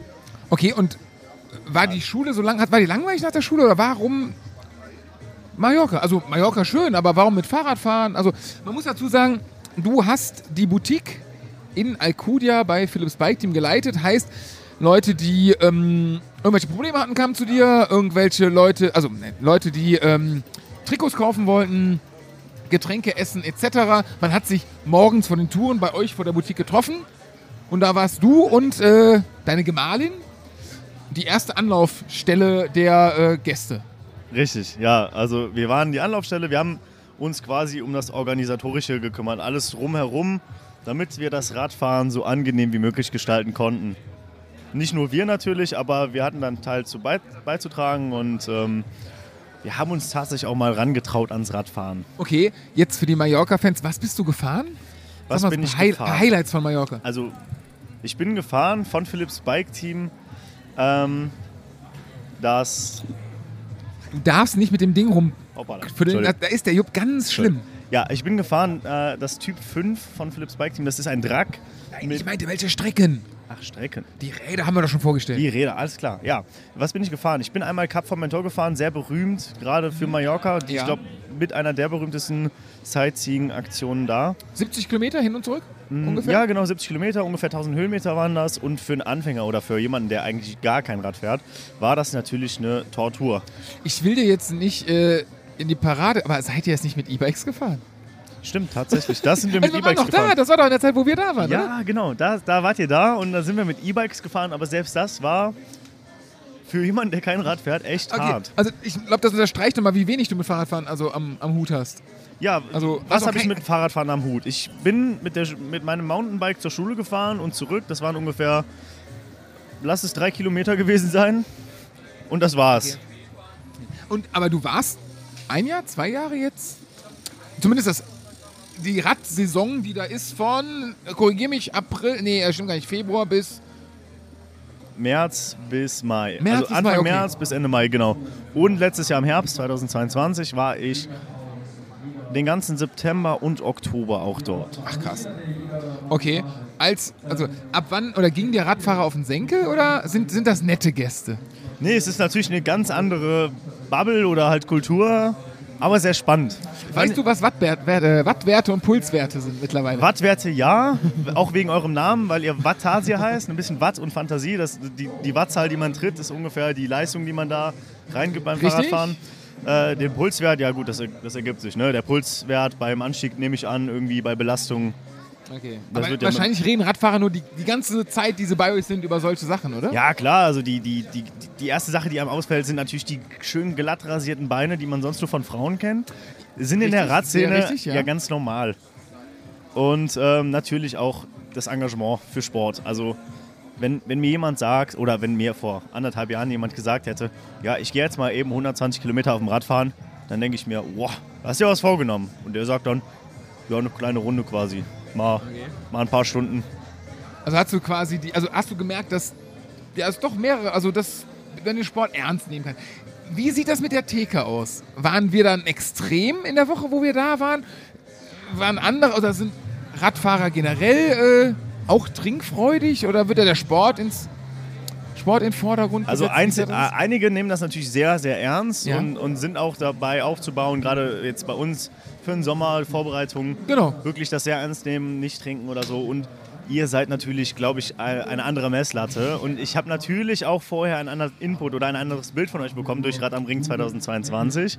Okay, und war die Schule so lang, war die langweilig nach der Schule oder warum Mallorca? Also Mallorca schön, aber warum mit Fahrradfahren? Also man muss dazu sagen, du hast die Boutique in Alcudia bei Philips Bike Team geleitet. Heißt, Leute, die ähm, irgendwelche Probleme hatten, kamen zu dir. Irgendwelche Leute, also ne, Leute, die ähm, Trikots kaufen wollten, Getränke essen etc. Man hat sich morgens vor den Touren bei euch vor der Boutique getroffen. Und da warst du und äh, deine Gemahlin die erste Anlaufstelle der äh, Gäste. Richtig, ja. Also wir waren die Anlaufstelle, wir haben uns quasi um das Organisatorische gekümmert. Alles drumherum, damit wir das Radfahren so angenehm wie möglich gestalten konnten. Nicht nur wir natürlich, aber wir hatten dann Teil zu bei, beizutragen und ähm, wir haben uns tatsächlich auch mal rangetraut ans Radfahren. Okay, jetzt für die Mallorca-Fans, was bist du gefahren? Was mal, bin ich Hi gefahren? Highlights von Mallorca. Also, ich bin gefahren von Philips Bike Team. Ähm, das. Du darfst nicht mit dem Ding rum. Hoppala, den, da ist der Jupp ganz schlimm. Ja, ich bin gefahren, äh, das Typ 5 von Philips Bike Team. Das ist ein Drag. Nein, ich meinte, welche Strecken? Ach, Strecken. Die Räder haben wir doch schon vorgestellt. Die Räder, alles klar. Ja, was bin ich gefahren? Ich bin einmal Cap von Mentor gefahren, sehr berühmt, gerade für Mallorca. Die, Ja. Ich glaube, mit einer der berühmtesten Sightseeing-Aktionen da. 70 Kilometer hin und zurück? Ungefähr? Ja, genau, 70 Kilometer, ungefähr 1000 Höhenmeter waren das. Und für einen Anfänger oder für jemanden, der eigentlich gar kein Rad fährt, war das natürlich eine Tortur. Ich will dir jetzt nicht äh, in die Parade, aber seid ihr jetzt nicht mit E-Bikes gefahren? Stimmt, tatsächlich. Das sind wir [laughs] mit Also E-Bikes noch da, gefahren. das war doch in der Zeit, wo wir da waren, oder? Ja, genau, da, da wart ihr da und da sind wir mit E-Bikes gefahren, aber selbst das war für jemanden, der kein Rad fährt, echt Okay, hart. also ich glaube, das unterstreicht nochmal, wie wenig du mit Fahrradfahren also am, am Hut hast. Ja, Also, was habe ich mit Fahrradfahren am Hut? Ich bin mit, der, mit meinem Mountainbike zur Schule gefahren und zurück. Das waren ungefähr, lass es drei Kilometer gewesen sein. Und das war's. Und, aber du warst ein Jahr, zwei Jahre jetzt? Zumindest das, die Radsaison, die da ist von, korrigier mich, April, nee, äh, stimmt gar nicht, Februar bis, März bis Mai. März also bis Anfang Mai, okay. März bis Ende Mai, genau. Und letztes Jahr im Herbst 2022 war ich den ganzen September und Oktober auch dort. ach krass. Okay, als, also ab wann, oder ging der Radfahrer auf den Senkel oder sind, sind das nette Gäste? Nee, es ist natürlich eine ganz andere Bubble oder halt Kultur. aber sehr spannend. Weißt du, was Wattwert, Werte, Wattwerte und Pulswerte sind mittlerweile? Wattwerte ja, [laughs] auch wegen eurem Namen, weil ihr Wattasia heißt. Ein bisschen Watt und Fantasie. Das, die, die Wattzahl, die man tritt, ist ungefähr die Leistung, die man da reingibt beim Richtig. Fahrradfahren. Äh, den Pulswert, ja gut, das, das ergibt sich. Ne? Der Pulswert beim Anstieg nehme ich an, irgendwie bei Belastung. Okay. Das Aber wird ja wahrscheinlich reden Radfahrer nur die, die ganze Zeit, die sie bei euch sind, über solche Sachen, oder? Ja klar, also die, die, die, die erste Sache, die einem ausfällt, sind natürlich die schön glatt rasierten Beine, die man sonst nur von Frauen kennt. Sind in der Richtig, Radszene richtig, ja. ja. ganz normal. Und ähm, natürlich auch das Engagement für Sport. Also wenn, wenn mir jemand sagt, oder wenn mir vor anderthalb Jahren jemand gesagt hätte, ja, ich gehe jetzt mal eben 120 Kilometer auf dem Rad fahren, dann denke ich mir, wow, hast du dir was vorgenommen? Und der sagt dann, ja, eine kleine Runde quasi. Mal, mal ein paar Stunden. Also hast du quasi die, also hast du gemerkt, dass der ist doch mehrere, also dass man den Sport ernst nehmen kann. Wie sieht das mit der Theke aus? Waren wir dann extrem in der Woche, wo wir da waren? Waren andere oder sind Radfahrer generell äh, auch trinkfreudig oder wird da der Sport ins Sport in den Vordergrund Also einzel, äh, einige nehmen das natürlich sehr, sehr ernst Ja. und, und sind auch dabei aufzubauen, gerade jetzt bei uns für den Sommer Vorbereitungen, Genau. wirklich das sehr ernst nehmen, nicht trinken oder so. Und ihr seid natürlich, glaube ich, ein- eine andere Messlatte. Und ich habe natürlich auch vorher einen anderen Input oder ein anderes Bild von euch bekommen durch Rad am Ring 2022.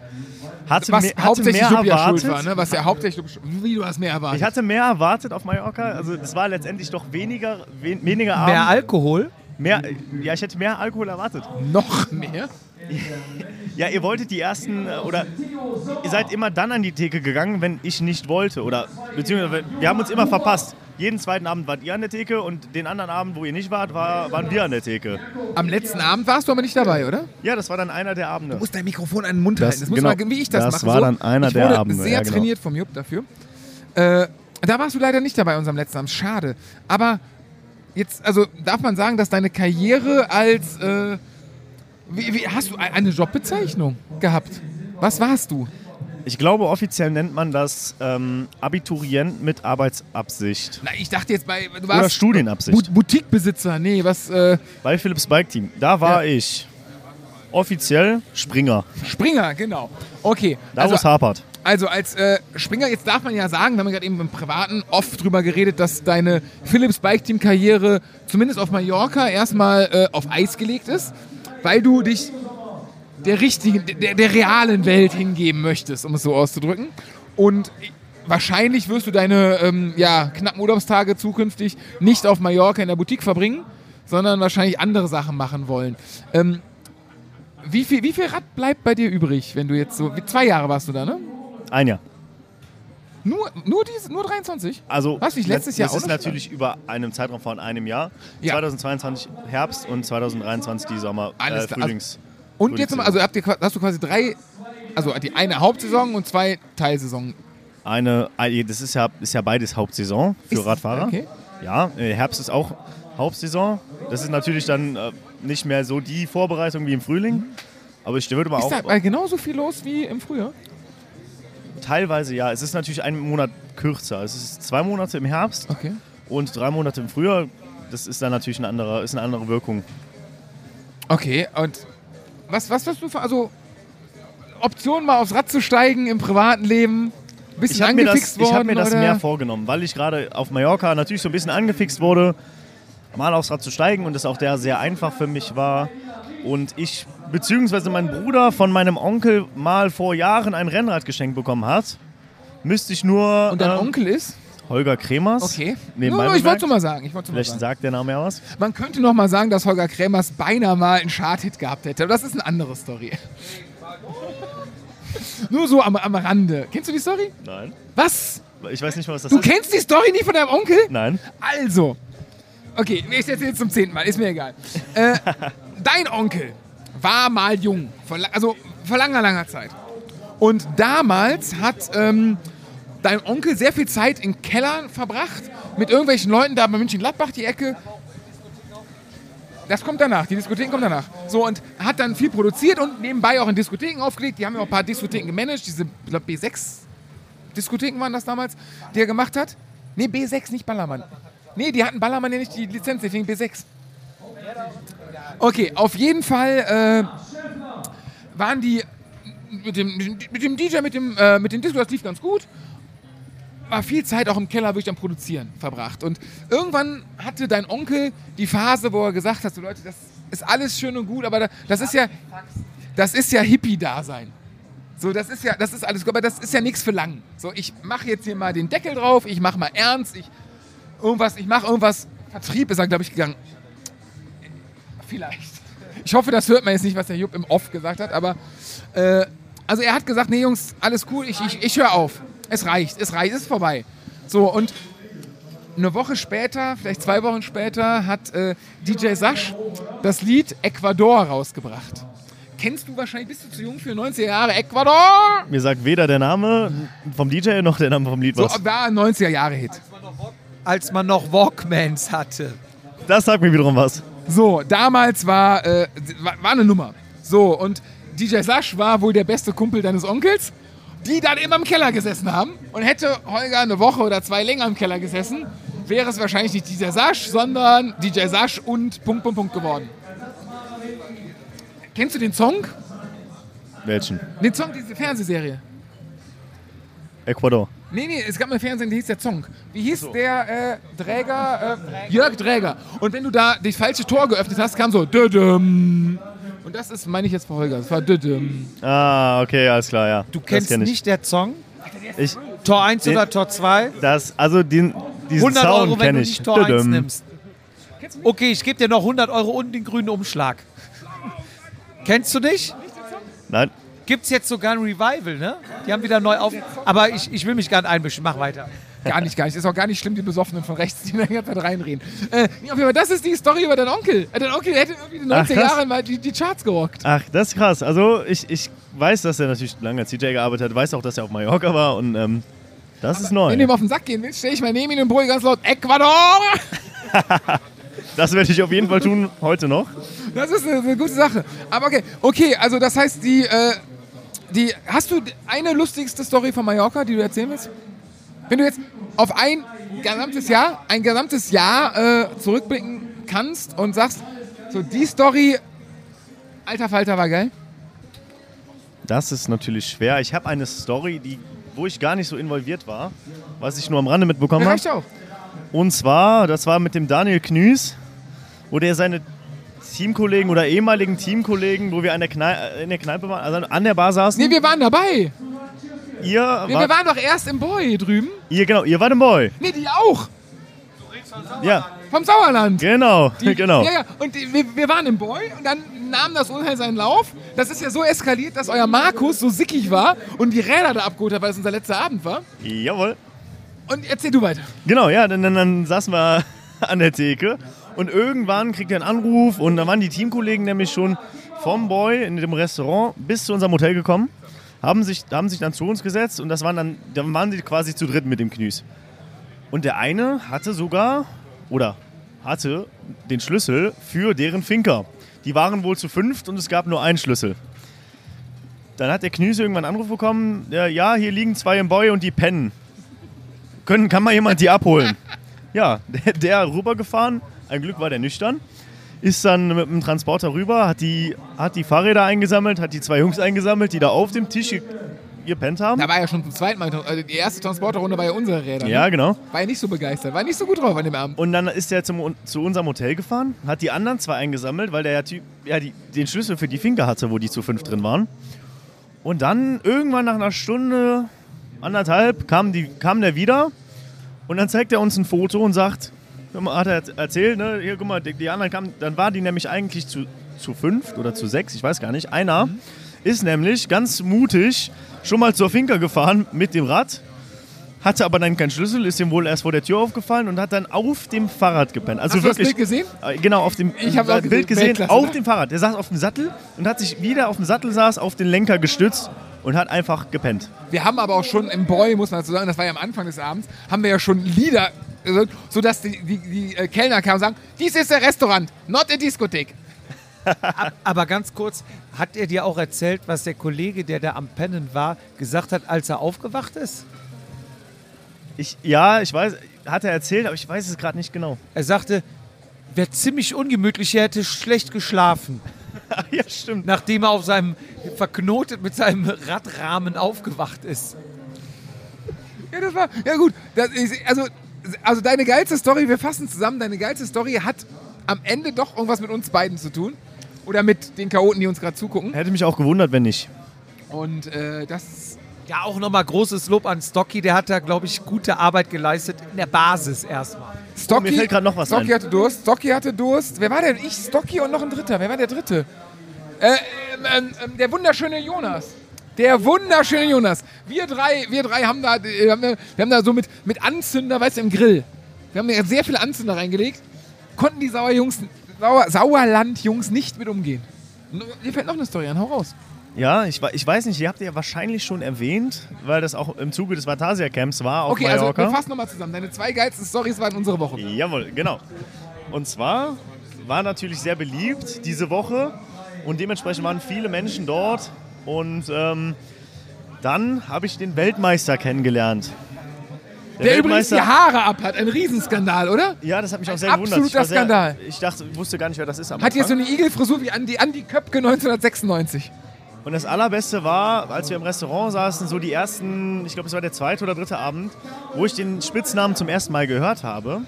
Hatte, Was mehr, hatte hauptsächlich mehr erwartet. schuld war, ne? Was ja hauptsächlich Wie du hast mehr erwartet. Ich hatte mehr erwartet auf Mallorca. Also es war letztendlich doch weniger, wen, weniger Abend. Mehr Alkohol? mehr, ja, ich hätte mehr Alkohol erwartet. noch mehr. Ja, ihr wolltet die ersten, äh, oder ihr seid immer dann an die Theke gegangen, wenn ich nicht wollte. Oder beziehungsweise wir haben uns immer verpasst. Jeden zweiten Abend wart ihr an der Theke und den anderen Abend, wo ihr nicht wart, war, waren wir an der Theke. Am letzten Abend warst du aber nicht dabei, oder? Ja, das war dann einer der Abende. Du musst dein Mikrofon an den Mund Das- halten. Das muss genau. mal, wie ich das, Das mache. war so. dann einer ich der wurde Abende, sehr ja, genau. trainiert vom Jupp dafür. Äh, da warst du leider nicht dabei, unserem letzten Abend. Schade. Aber jetzt, also darf man sagen, dass deine Karriere als. Äh, wie, wie, hast du ein- eine Jobbezeichnung gehabt? Was warst du? Ich glaube, offiziell nennt man das ähm, Abiturient mit Arbeitsabsicht. Na, ich dachte jetzt bei. Du Oder warst Studienabsicht. Bu Boutiquebesitzer. Nee, was. Äh, Bei Philips Bike Team. Da war ich offiziell Springer. Springer, genau. Okay. Da, also, wo es hapert. Also als äh, Springer, jetzt darf man ja sagen, wir haben gerade eben im Privaten oft drüber geredet, dass deine Philips Bike Team Karriere zumindest auf Mallorca erstmal äh, auf Eis gelegt ist, weil du dich der richtigen, der, der realen Welt hingeben möchtest, um es so auszudrücken. Und wahrscheinlich wirst du deine ähm, ja, knappen Urlaubstage zukünftig nicht auf Mallorca in der Boutique verbringen, sondern wahrscheinlich andere Sachen machen wollen. Ähm, wie viel, wie viel Rad bleibt bei dir übrig, wenn du jetzt so. Zwei Jahre warst du da, ne? Ein Jahr. Nur, nur, diese, nur 23? Also, Was, nicht letztes Jahr Das auch ist natürlich über einem Zeitraum von einem Jahr. Ja. 2022 Herbst und 2023 die Sommer, Alles äh. Frühlings. Und jetzt nochmal, also habt ihr, hast du quasi drei, also die eine Hauptsaison und zwei Teilsaison. Eine, ein- das ist ja, ist ja beides Hauptsaison für Ist- Radfahrer. okay. Ja, äh, Herbst ist auch Hauptsaison. Das ist natürlich dann äh, nicht mehr so die Vorbereitung wie im Frühling. Aber ich würde mal Ist auch da äh, genauso viel los wie im Frühjahr? Teilweise ja. Es ist natürlich ein Monat kürzer. Es ist zwei Monate im Herbst Okay. und drei Monate im Frühjahr. Das ist dann natürlich eine andere, ist eine andere Wirkung. Okay, und was, was hast du für, also Option mal aufs Rad zu steigen im privaten Leben? Bisschen Ich habe mir, das, angefixt ich hab worden mir das oder? mehr vorgenommen, weil ich gerade auf Mallorca natürlich so ein bisschen angefixt wurde, mal aufs Rad zu steigen und das auch der sehr einfach für mich war. Und ich, beziehungsweise mein Bruder von meinem Onkel mal vor Jahren ein Rennrad geschenkt bekommen hat, müsste ich nur Und dein ähm, Onkel ist? Holger Kremers. Okay. Nebenbei Nur, ich wollte mal sagen. Ich mal Vielleicht sagen. sagt der Name ja was. Man könnte noch mal sagen, dass Holger Krämers beinahe mal einen Chart-Hit gehabt hätte. Aber das ist eine andere Story. [laughs] Nur so am, am Rande. Kennst du die Story? Nein. Was? Ich weiß nicht mal, was das Du ist. kennst die Story nicht von deinem Onkel? Nein. Also. Okay, ich erzähle jetzt zum zehnten Mal, ist mir egal. Äh, [laughs] dein Onkel war mal jung, also vor langer, langer Zeit. Und damals hat ähm, dein Onkel sehr viel Zeit in Kellern verbracht, mit irgendwelchen Leuten da bei München-Gladbach die Ecke. Das kommt danach, die Diskotheken kommen danach. So, und hat dann viel produziert und nebenbei auch in Diskotheken aufgelegt. Die haben ja auch ein paar Diskotheken gemanagt, diese ich glaub, B6-Diskotheken waren das damals, die er gemacht hat. Nee, B6, nicht Ballermann. Nee, die hatten Ballermann ja nicht die Lizenz, deswegen B6. Okay, auf jeden Fall äh, waren die mit dem, mit dem DJ, mit dem, äh, mit dem Disco, das lief ganz gut. War viel Zeit auch im Keller wirklich am Produzieren verbracht. Und irgendwann hatte dein Onkel die Phase, wo er gesagt hat, so Leute, das ist alles schön und gut, aber da, das ist ja, das ist ja Hippie-Dasein. So, das ist ja, das ist alles aber das ist ja nichts für lang. So, ich mache jetzt hier mal den Deckel drauf, ich mache mal ernst, ich irgendwas, ich mache irgendwas. Vertrieb ist er, glaube ich, gegangen. Vielleicht. Ich hoffe, das hört man jetzt nicht, was der Jupp im Off gesagt hat, aber äh, also er hat gesagt, nee Jungs, alles cool, ich, ich, ich höre auf. Es reicht, es reicht, es ist vorbei. So, und eine Woche später, vielleicht zwei Wochen später, hat äh, DJ Sasch das Lied Ecuador rausgebracht. Kennst du wahrscheinlich, bist du zu jung für 90er Jahre Ecuador? Mir sagt weder der Name vom DJ noch der Name vom Lied So, was. war ein 90er Jahre Hit. Als man noch Walkmans hatte. Das sagt mir wiederum was. So, damals war, äh, war, eine Nummer. So, und DJ Sasch war wohl der beste Kumpel deines Onkels, die dann immer im Keller gesessen haben. Und hätte Holger eine Woche oder zwei länger im Keller gesessen, wäre es wahrscheinlich nicht DJ Sasch, sondern DJ Sasch und Punkt, Punkt, Punkt geworden. Kennst du den Song? Welchen? Den Song, diese Fernsehserie. Ecuador. Nee, nee, es gab eine Fernsehen, die hieß der Zong. Wie hieß der äh, Träger? Äh, Jörg Träger. Und wenn du da das falsche Tor geöffnet hast, kam so Dödüm. Und das ist, meine ich jetzt für Holger, das war Dödüm. Ah, okay, alles klar, ja. Du kennst kenn ich. nicht der Song? Ich, Tor 1 Den- oder Tor 2? das, also den, diesen 100 Euro, Sound wenn kenne du ich. nicht Tor 1 Düdüm. nimmst. Okay, ich gebe dir noch 100 Euro und den grünen Umschlag. [laughs] Kennst du nicht? Nein, Gibt's jetzt sogar ein Revival, ne? Die haben wieder neu auf. Aber ich, ich will mich gar nicht einmischen. Mach weiter. Gar nicht, gar nicht. Ist auch gar nicht schlimm, die Besoffenen von rechts, die da Zeit reinreden. Äh, auf jeden Fall, das ist die Story über deinen Onkel. Äh, dein Onkel hätte irgendwie in den Ach, 90er krass. Jahren mal die, die Charts gerockt. Ach, das ist krass. Also ich, ich weiß, dass er natürlich lange als DJ gearbeitet hat, weiß auch, dass er auf Mallorca war und ähm, das ist neu. Wenn du ihm auf den Sack gehen willst, stelle ich mal neben ihn und brülle ganz laut Ecuador! [laughs] Das werde ich auf jeden Fall tun, heute noch. Das ist eine, eine gute Sache. Aber okay, okay, also das heißt, die, äh, die, hast du eine lustigste Story von Mallorca, die du erzählen willst? Wenn du jetzt auf ein gesamtes Jahr, ein gesamtes Jahr äh, zurückblicken kannst und sagst, so die Story, alter Falter war geil. Das ist natürlich schwer. Ich habe eine Story, die, wo ich gar nicht so involviert war, was ich nur am Rande mitbekommen Ja, habe. Und zwar, das war mit dem Daniel Knüs, wo der seine Teamkollegen oder ehemaligen Teamkollegen, wo wir an der Kneipe, in der Kneipe waren, also an der Bar saßen. Nee, wir waren dabei. ihr, Nee, war, wir waren doch erst im Boy drüben. ihr, genau, ihr wart im Boy. Nee, die auch. Ja, Vom Sauerland. genau, Die, [laughs] genau. Ja, ja. Und die, wir, wir waren im Boy und dann nahm das Unheil seinen Lauf. Das ist ja so eskaliert, dass euer Markus so sickig war und die Räder da abgeholt hat, weil es unser letzter Abend war. Jawohl. Und erzähl du weiter. Genau, ja, dann, dann, dann saßen wir [laughs] an der Theke und irgendwann kriegt er einen Anruf und da waren die Teamkollegen nämlich schon vom Boy in dem Restaurant bis zu unserem Hotel gekommen, haben sich, haben sich dann zu uns gesetzt und das waren dann, dann waren sie quasi zu dritt mit dem Knüs. Und der eine hatte sogar, oder hatte den Schlüssel für deren Finker. Die waren wohl zu fünft und es gab nur einen Schlüssel. Dann hat der Knüse irgendwann einen Anruf bekommen, ja, ja, hier liegen zwei im Boy und die pennen. Können, kann mal jemand die abholen? Ja, [laughs] der, der rübergefahren, ein Glück war der nüchtern, ist dann mit dem Transporter rüber, hat die, hat die Fahrräder eingesammelt, hat die zwei Jungs eingesammelt, die da auf dem Tisch ge gepennt haben. Da war ja schon zum zweiten Mal, also die erste Transporterrunde war ja unsere Räder. Ja, Ne? genau. War ja nicht so begeistert, war nicht so gut drauf an dem Abend. Und dann ist er zum, zu unserem Hotel gefahren, hat die anderen zwei eingesammelt, weil der ja, Typ, ja die, den Schlüssel für die Finker hatte, wo die zu fünf drin waren. Und dann irgendwann nach einer Stunde, anderthalb, kam, die, kam der wieder und dann zeigt er uns ein Foto und sagt, hat er erzählt, ne, hier, guck mal, die, die anderen kamen, dann war die nämlich eigentlich zu, zu fünf oder zu sechs, ich weiß gar nicht. Einer ist nämlich ganz mutig schon mal zur Finker gefahren mit dem Rad, hatte aber dann keinen Schlüssel, ist ihm wohl erst vor der Tür aufgefallen und hat dann auf dem Fahrrad gepennt. Also Hast du das wirklich. Bild gesehen? Äh, Genau, auf dem Ich Bild gesehen. gesehen, Weltklasse, auf ne? dem Fahrrad. Der saß auf dem Sattel und hat sich wieder auf dem Sattel saß, auf den Lenker gestützt und hat einfach gepennt. Wir haben aber auch schon im Boy, muss man dazu sagen, das war ja am Anfang des Abends, haben wir ja schon Lieder, äh, sodass die, die, die äh, Kellner kamen und sagen, dies ist der Restaurant, not a Diskothek. Aber ganz kurz, hat er dir auch erzählt, was der Kollege, der da am Pennen war, gesagt hat, als er aufgewacht ist? Ich, ja, ich weiß, hat er erzählt, aber ich weiß es gerade nicht genau. Er sagte, wäre ziemlich ungemütlich, er hätte schlecht geschlafen. [laughs] ja, stimmt. nachdem er auf seinem verknotet mit seinem Radrahmen aufgewacht ist. Ja, das war, ja gut. Das ist, also, also deine geilste Story, wir fassen zusammen, deine geilste Story hat am Ende doch irgendwas mit uns beiden zu tun. Oder mit den Chaoten, die uns gerade zugucken. Hätte mich auch gewundert, wenn nicht. Und äh, das Ja, auch nochmal großes Lob an Stocky, der hat da, glaube ich, gute Arbeit geleistet in der Basis erstmal. Stocky, mir fällt grad noch was Stocky ein. hatte Durst, Stocky hatte Durst. Wer war denn? Ich, Stocky und noch ein Dritter. Wer war der Dritte? Äh, ähm, ähm, der wunderschöne Jonas. Der wunderschöne Jonas. Wir drei, wir drei haben da, äh, haben, da- wir haben da so mit, mit Anzünder, weißt du, im Grill. Wir haben da sehr viele Anzünder reingelegt. Konnten die Sauerjungs, Sauer, Sauerland-Jungs nicht mit umgehen. Dir fällt noch eine Story an, hau raus. Ja, ich, ich weiß nicht, ihr habt ja wahrscheinlich schon erwähnt, weil das auch im Zuge des Vatasia Camps war auf Okay, also Mallorca. wir fassen nochmal zusammen. Deine zwei geilsten Stories waren unsere Woche. Jawohl, genau. Und zwar war natürlich sehr beliebt diese Woche und dementsprechend waren viele Menschen dort. Und ähm, dann habe ich den Weltmeister kennengelernt. Der übrigens die Haare ab hat. Ein Riesenskandal, oder? Ja, das hat mich auch sehr gewundert. Ich, absoluter war sehr, Skandal. ich dachte, wusste gar nicht, wer das ist. Hat jetzt so eine Igelfrisur wie Andi, Andi Köpke 1996. Und das Allerbeste war, als wir im Restaurant saßen, so die ersten, ich glaube, es war der zweite oder dritte Abend, wo ich den Spitznamen zum ersten Mal gehört habe.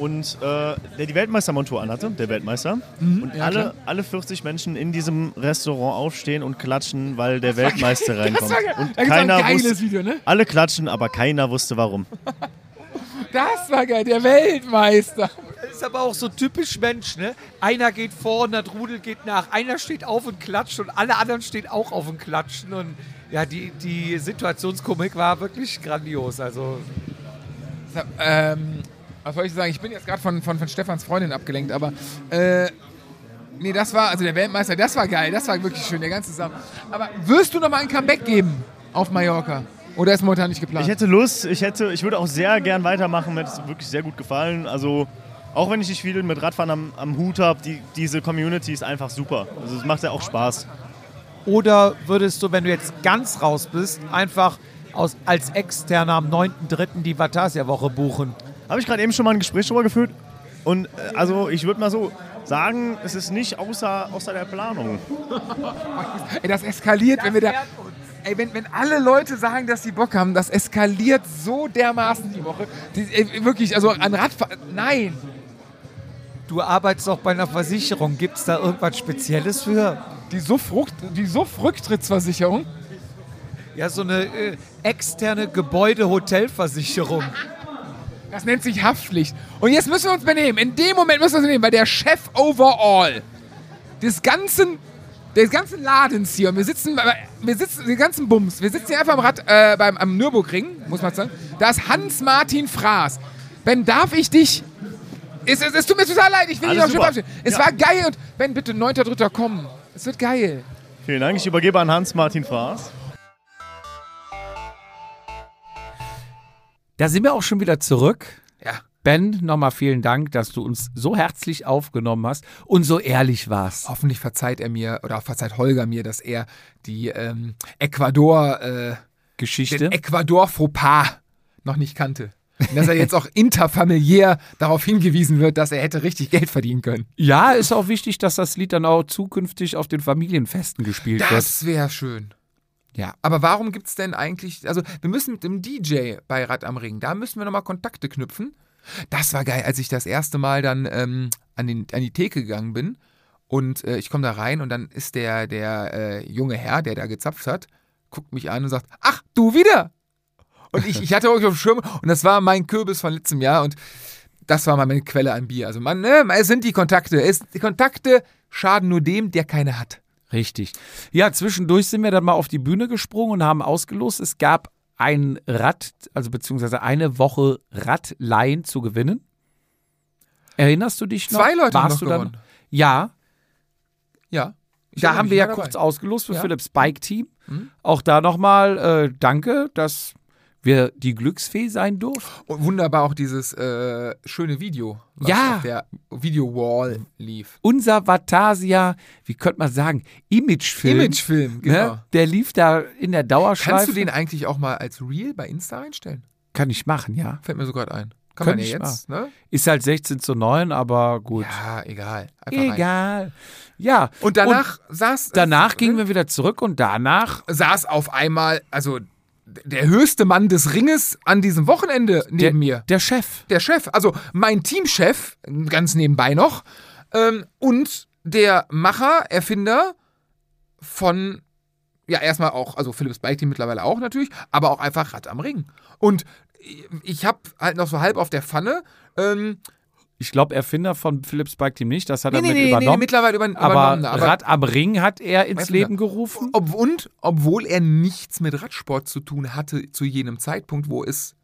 Und äh, der die Weltmeistermontur anhatte, der Weltmeister. und Mhm, ja, alle, klar. alle 40 Menschen in diesem Restaurant aufstehen und klatschen, weil der Weltmeister [laughs] reinkommt. war geil. Und keiner geiles wusste, Video, ne? alle klatschen, aber keiner wusste warum. [laughs] Das war geil, der Weltmeister. Das ist aber auch so typisch Mensch, ne? Einer geht vor und das Rudel geht nach. Einer steht auf und klatscht und alle anderen stehen auch auf und klatschen. Und ja, die, die Situationskomik war wirklich grandios. Also, Ähm, was soll ich sagen? Ich bin jetzt gerade von, von, von Stefans Freundin abgelenkt, aber äh, nee, das war, also der Weltmeister, das war geil, das war wirklich schön, der ganze Sache. Aber wirst du noch mal ein Comeback geben auf Mallorca? Oder ist momentan nicht geplant? Ich hätte Lust, ich, hätte, ich würde auch sehr gern weitermachen, mir hat es wirklich sehr gut gefallen. Also auch wenn ich nicht viel mit Radfahren am, am Hut habe, die, diese Community ist einfach super. Also es macht ja auch Spaß. oder würdest du, wenn du jetzt ganz raus bist, einfach aus, als Externer am 9.3. die Vatasia-Woche buchen? Habe ich gerade eben schon mal ein Gespräch darüber geführt. Und äh, also ich würde mal so sagen, es ist nicht außer, außer der Planung. Ey, das eskaliert, wenn wir da. Ey, wenn, wenn alle Leute sagen, dass sie Bock haben, das eskaliert so dermaßen die Woche. Die, ey, wirklich, also an Radfahren. Nein. Du arbeitest auch bei einer Versicherung. Gibt es da irgendwas Spezielles für? Die Suff-Ruck- die Suff-Rücktrittsversicherung. Ja, so eine äh, externe Gebäude-Hotelversicherung. Das nennt sich Haftpflicht. Und jetzt müssen wir uns benehmen. In dem Moment müssen wir uns benehmen, weil der Chef overall des ganzen, des ganzen Ladens hier, und wir sitzen, wir sitzen, den ganzen Bums, wir sitzen hier einfach am Rad, äh, beim, am Nürburgring, muss man sagen. Da ist Hans-Martin Fraß. Ben, darf ich dich. Es, es, es tut mir total leid, ich will dich Alles schon super. verabschieden. Es Ja. war geil und Ben, bitte 9.3. kommen. Es wird geil. Vielen Dank. Ich übergebe an Hans-Martin Fraß. Da sind wir auch schon wieder zurück. Ja. Ben, nochmal vielen Dank, dass du uns so herzlich aufgenommen hast und so ehrlich warst. Hoffentlich verzeiht er mir, oder verzeiht Holger mir, dass er die ähm, Ecuador, äh, den Ecuador-Fauxpas noch nicht kannte. Und dass er jetzt auch interfamiliär darauf hingewiesen wird, dass er hätte richtig Geld verdienen können. Ja, ist auch wichtig, dass das Lied dann auch zukünftig auf den Familienfesten gespielt wird. Das wäre schön. Ja, aber warum gibt es denn eigentlich, also wir müssen mit dem DJ bei Rad am Ring, da müssen wir nochmal Kontakte knüpfen. Das war geil, als ich das erste Mal dann ähm, an, den, an die Theke gegangen bin und äh, ich komme da rein und dann ist der, der äh, junge Herr, der da gezapft hat, guckt mich an und sagt, ach, du wieder? Und ich, ich hatte euch auf dem Schirm und das war mein Kürbis von letztem Jahr und das war mal meine Quelle an Bier. Also man, ne, es sind die Kontakte. Es, die Kontakte schaden nur dem, der keine hat. Richtig. Ja, zwischendurch sind wir dann mal auf die Bühne gesprungen und haben ausgelost. Es gab ein Rad, also beziehungsweise eine Woche Radleihen zu gewinnen. Erinnerst du dich noch? Zwei Leute haben Warst noch du dann? gewonnen. Ja, Ja. Ich da haben wir ja war kurz dabei. ausgelost für Ja. Philips Bike Team. Mhm. Auch da nochmal äh, danke, dass wir die Glücksfee sein durften. Und wunderbar auch dieses äh, schöne Video, was Ja. auf der Video-Wall lief. Unser Vatasia, wie könnte man sagen, Imagefilm. Imagefilm, genau. Ne? Der lief da in der Dauerschleife. Kannst du den eigentlich auch mal als Reel bei Insta reinstellen? Kann ich machen, ja. Fällt mir so gerade ein. Kann man Könnte ja ich jetzt, ne? Ist halt 16 zu 9, aber gut. Ja, egal. Einfach rein. Egal. Ja. Und danach saß danach gingen wir wieder zurück und danach saß auf einmal, also der höchste Mann des Ringes an diesem Wochenende neben der, mir. der Chef. Der Chef, also mein Teamchef, ganz nebenbei noch, ähm, und der Macher, Erfinder von, ja, erstmal auch, also Philips Bike Team mittlerweile auch natürlich, aber auch einfach Rad am Ring. Und ich habe halt noch so halb auf der Pfanne, ähm, Ich glaube, Erfinder von Philips Bike Team nicht, das hat er nee, mit nee, nee, nee, übernommen. mittlerweile über, aber übernommen. Rad am Ring hat er ins. Leben gerufen. Ob, und obwohl er nichts mit Radsport zu tun hatte zu jenem Zeitpunkt, wo es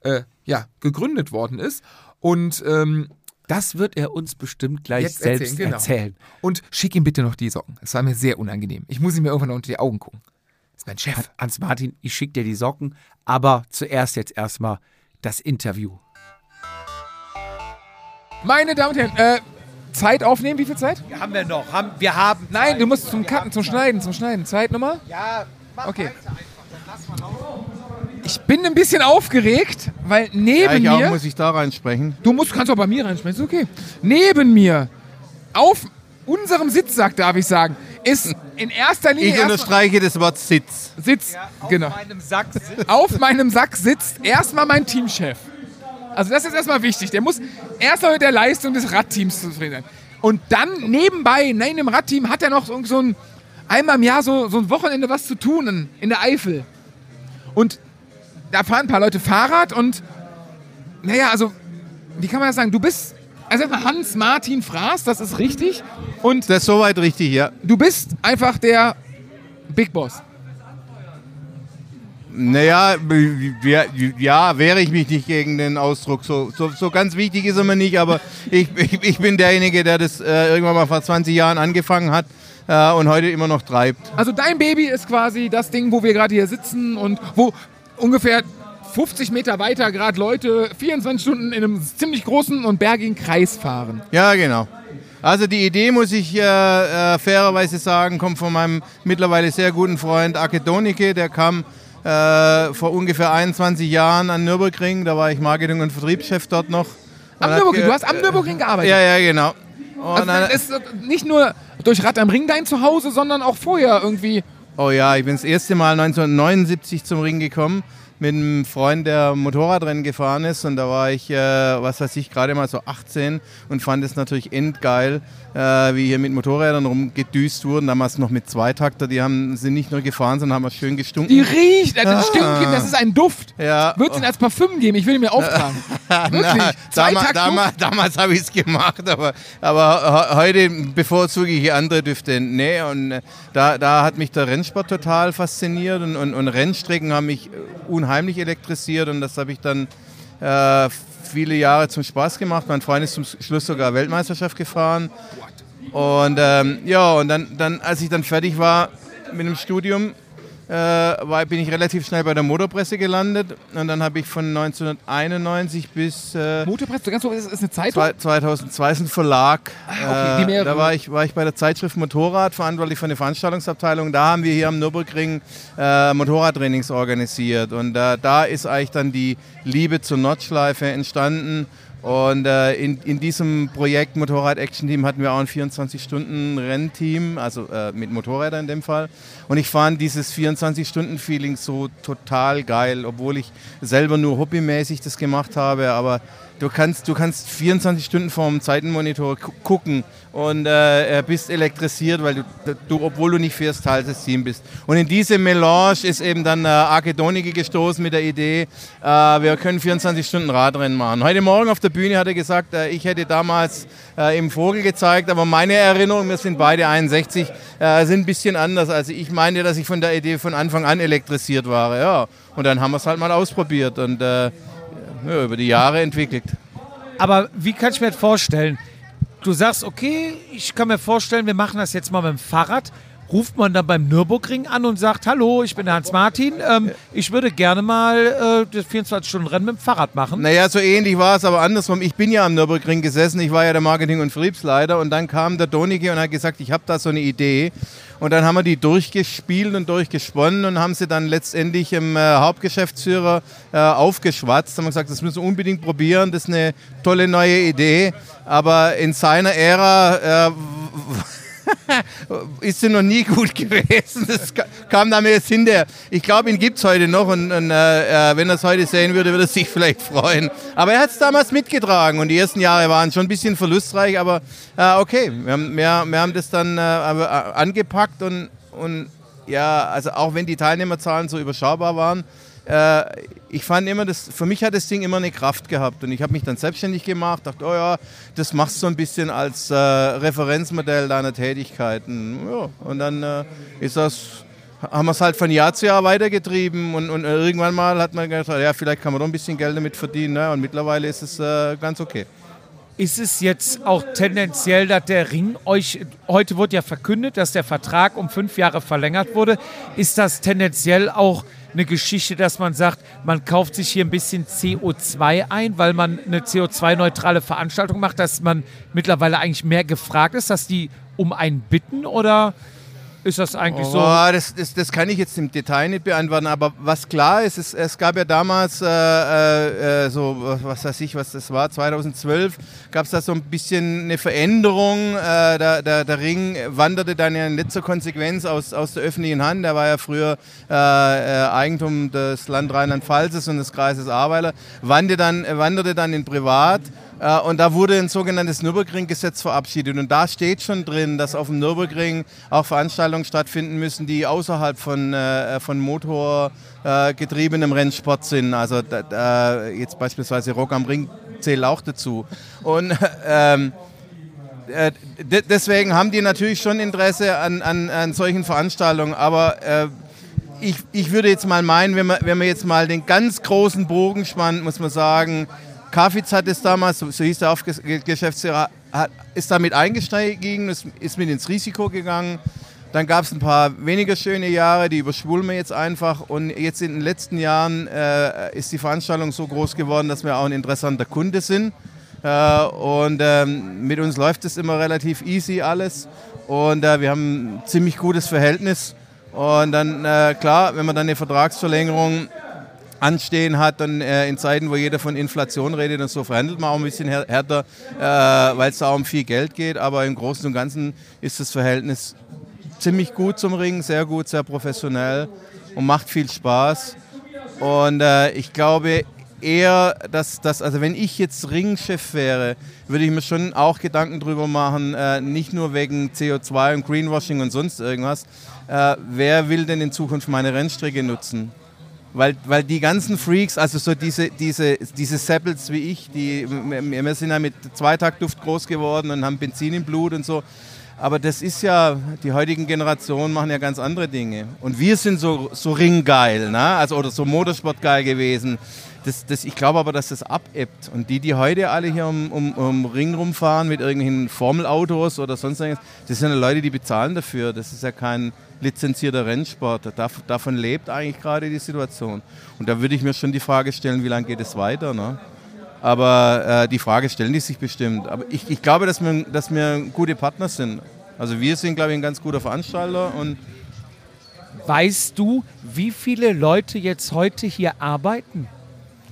äh, ja, gegründet worden ist. Und ähm, Das wird er uns bestimmt gleich Jetzt selbst erzählen, genau. erzählen. Und schick ihm bitte noch die Socken. Es war mir sehr unangenehm. Ich muss ihm mir irgendwann noch unter die Augen gucken. Das ist mein Chef. Hans Martin, ich schicke dir die Socken, aber zuerst jetzt erstmal das Interview. Meine Damen und Herren, äh, Zeit aufnehmen, wie viel Zeit? Haben wir noch? Haben, wir haben. Nein, du musst zum Cutten, zum Schneiden, zum Schneiden. Zeitnummer? Ja, Okay. Ich bin ein bisschen aufgeregt, weil neben Ja, ich mir. auch, muss ich da reinsprechen. Du musst, kannst auch bei mir reinsprechen, ist okay. Neben mir, auf unserem Sitzsack, darf ich sagen, ist in erster Linie Ich unterstreiche das Wort Sitz. Sitz, genau. meinem Sack Auf meinem Sack sitzt erstmal mein Teamchef. Also das ist erstmal wichtig. Der muss erstmal mit der Leistung des Radteams zufrieden sein. Und dann nebenbei, neben dem Radteam, hat er noch so, ein, einmal im Jahr so, so ein Wochenende was zu tun in, der Eifel. Und da fahren ein paar Leute Fahrrad und naja, also, wie kann man das sagen? Du bist, also Hans-Martin Fraß, das ist richtig. Und Das ist soweit richtig, ja. du bist einfach der Big Boss. Naja, ja, wehre ich mich nicht gegen den Ausdruck. So, so, so ganz wichtig ist er mir nicht, aber ich, [laughs] ich, ich bin derjenige, der das äh, irgendwann mal vor 20 Jahren angefangen hat äh, und heute immer noch treibt. Also dein Baby ist quasi das Ding, wo wir gerade hier sitzen und wo ungefähr 50 Meter weiter gerade Leute 24 Stunden in einem ziemlich großen und bergigen Kreis fahren. Ja, genau. Also die Idee, muss ich äh, äh, fairerweise sagen, kommt von meinem mittlerweile sehr guten Freund Ake Donike. Der kam äh, vor ungefähr 21 Jahren an Nürburgring. Da war ich Marketing- und Vertriebschef dort noch. Am Und Nürburgring, du hast am Nürburgring gearbeitet. Ja, ja, genau. Und Also dann, das ist nicht nur durch Rad am Ring dein Zuhause, sondern auch vorher irgendwie. oh ja, ich bin das erste Mal 1979 zum Ring gekommen mit einem Freund, der Motorradrennen gefahren ist. Und da war ich, äh, was weiß ich, gerade mal so 18 und fand es natürlich endgeil, äh, wie hier mit Motorrädern rumgedüst wurden. Damals noch mit Zweitakter. Die haben, sind nicht nur gefahren, sondern haben auch schön gestunken. Die riecht, also das Ah. stinkt, das ist ein Duft. Ja. Wird es ihn als Parfüm geben? Ich will ihn mir auftragen. [laughs] Wirklich. Na, damals damals, damals habe ich es gemacht, aber, aber he- heute bevorzuge ich andere Düfte. Nee, und äh, da, da hat mich der Rennsport total fasziniert und, und, und Rennstrecken haben mich äh, unheimlich elektrisiert und das habe ich dann äh, viele Jahre zum Spaß gemacht. Mein Freund ist zum Schluss sogar Weltmeisterschaft gefahren. Und ähm, ja, und dann, dann, als ich dann fertig war mit dem Studium, äh, war, bin ich relativ schnell bei der Motorpresse gelandet. Und dann habe ich von 1991 bis äh, Motorpress, du ganz so, ist, ist eine Zeitung? zwei- 2002 ist ein Verlag. okay, die äh, da war ich, war ich bei der Zeitschrift Motorrad, verantwortlich für eine Veranstaltungsabteilung. Da haben wir hier am Nürburgring äh, Motorradtrainings organisiert. Und da ist eigentlich dann die Liebe zur Nordschleife entstanden. Und äh, in, in diesem Projekt Motorrad Action Team hatten wir auch ein 24-Stunden-Rennteam, also äh, mit Motorrädern in dem Fall. Und ich fand dieses 24-Stunden-Feeling so total geil, obwohl ich selber nur hobbymäßig das gemacht habe. Aber du kannst, du kannst 24 Stunden vorm Zeitenmonitor gu- gucken und äh, bist elektrisiert, weil du, du, obwohl du nicht fährst, Teil des Teams bist. Und in diese Melange ist eben dann äh, Arke Donige gestoßen mit der Idee, äh, wir können 24 Stunden Radrennen machen. Heute Morgen auf der Bühne hat er gesagt, äh, ich hätte damals äh, im Vogel gezeigt, aber meine Erinnerungen, wir sind beide 61, äh, sind ein bisschen anders. Also ich meine, dass ich von der Idee von Anfang an elektrisiert war. Ja. Und dann haben wir es halt mal ausprobiert und äh, ja, über die Jahre entwickelt. Aber wie kann ich mir das vorstellen? Du sagst, okay, ich kann mir vorstellen, wir machen das jetzt mal mit dem Fahrrad. Ruft man dann beim Nürburgring an und sagt, hallo, ich bin Hans-Martin, ähm, ich würde gerne mal äh, das 24-Stunden-Rennen mit dem Fahrrad machen. Naja, so ähnlich war es, aber andersrum. Ich bin ja am Nürburgring gesessen, ich war ja der Marketing- und Vertriebsleiter und dann kam der Donige und hat gesagt, ich habe da so eine Idee. Und dann haben wir die durchgespielt und durchgesponnen und haben sie dann letztendlich im äh, Hauptgeschäftsführer äh, aufgeschwatzt. Haben gesagt, das müssen wir unbedingt probieren, das ist eine tolle neue Idee. Aber in seiner Ära äh, ist sie noch nie gut gewesen. Das kam dann jetzt hinterher. Ich glaube, ihn gibt es heute noch und, und äh, äh wenn er es heute sehen würde, würde er sich vielleicht freuen. Aber er hat es damals mitgetragen und die ersten Jahre waren schon ein bisschen verlustreich, aber äh, okay, wir haben, wir, wir haben das dann äh, angepackt und, und ja, also auch wenn die Teilnehmerzahlen so überschaubar waren, äh, ich fand immer, das, für mich hat das Ding immer eine Kraft gehabt und ich habe mich dann selbstständig gemacht, dachte, oh ja, das machst du so ein bisschen als äh, Referenzmodell deiner Tätigkeiten. Ja, und dann äh, ist das, haben wir es halt von Jahr zu Jahr weitergetrieben und, und irgendwann mal hat man gedacht, ja, vielleicht kann man doch ein bisschen Geld damit verdienen ne? und mittlerweile ist es äh, ganz okay. Ist es jetzt auch tendenziell, dass der Ring euch, heute wurde ja verkündet, dass der Vertrag um fünf Jahre verlängert wurde, ist das tendenziell auch eine Geschichte, dass man sagt, man kauft sich hier ein bisschen CO2 ein, weil man eine CO2-neutrale Veranstaltung macht, dass man mittlerweile eigentlich mehr gefragt ist, dass die um einen bitten oder ist das eigentlich oh, so? Das, das, das, kann ich jetzt im Detail nicht beantworten, aber was klar ist, es, es gab ja damals äh, äh, so, was weiß ich, was das war, 2012, gab es da so ein bisschen eine Veränderung. Äh, der, der, der, Ring wanderte dann ja in letzter Konsequenz aus, aus der öffentlichen Hand. Der war ja früher äh, äh, Eigentum des Land Rheinland-Pfalzes und des Kreises Ahrweiler, wanderte dann, wanderte dann in Privat. Äh, und da wurde ein sogenanntes Nürburgring-Gesetz verabschiedet. Und da steht schon drin, dass auf dem Nürburgring auch Veranstaltungen stattfinden müssen, die außerhalb von, äh, von motorgetriebenem äh, Rennsport sind. Also jetzt beispielsweise Rock am Ring zählt auch dazu. Und [laughs] ähm, äh, deswegen haben die natürlich schon Interesse an, an, an solchen Veranstaltungen. Aber ich, ich würde jetzt mal meinen, wenn man, wenn man jetzt mal den ganz großen Bogen spannt, muss man sagen, Kafitz hat es damals, so hieß der Geschäftsführer, ist damit eingestiegen, ist, ist mit ins Risiko gegangen. Dann gab es ein paar weniger schöne Jahre, die überschwulen wir jetzt einfach. Und jetzt in den letzten Jahren äh, ist die Veranstaltung so groß geworden, dass wir auch ein interessanter Kunde sind. Äh, und ähm, mit uns läuft es immer relativ easy alles. Und äh, wir haben ein ziemlich gutes Verhältnis. Und dann, äh, klar, wenn man dann eine Vertragsverlängerung anstehen hat, dann äh, in Zeiten, wo jeder von Inflation redet und so, verhandelt man auch ein bisschen härter, äh, weil es da um viel Geld geht. Aber im Großen und Ganzen ist das Verhältnis ziemlich gut zum Ring, sehr gut, sehr professionell und macht viel Spaß. Und äh, ich glaube eher, dass das, also wenn ich jetzt Ringchef wäre, würde ich mir schon auch Gedanken drüber machen, äh, nicht nur wegen CO2 und Greenwashing und sonst irgendwas. Äh, wer will denn in Zukunft meine Rennstrecke nutzen? Weil, weil die ganzen Freaks, also so diese, diese, diese Sapples wie ich, die, wir sind ja mit Zweitaktduft groß geworden und haben Benzin im Blut und so. Aber das ist ja, die heutigen Generationen machen ja ganz andere Dinge. Und wir sind so, so ringgeil, ne? also, oder so Motorsportgeil gewesen. Das, das, ich glaube aber, dass das abebbt. Und die, die heute alle hier um, um, um Ring rumfahren mit irgendwelchen Formelautos oder sonst irgendwas, das sind ja Leute, die bezahlen dafür. Das ist ja kein, lizenzierter Rennsport. davon lebt eigentlich gerade die Situation. Und da würde ich mir schon die Frage stellen, wie lange geht es weiter? Ne? Aber äh, die Frage stellen die sich bestimmt. Aber ich, ich glaube, dass wir, dass wir gute Partner sind. Also wir sind, glaube ich, ein ganz guter Veranstalter und Weißt du, wie viele Leute jetzt heute hier arbeiten?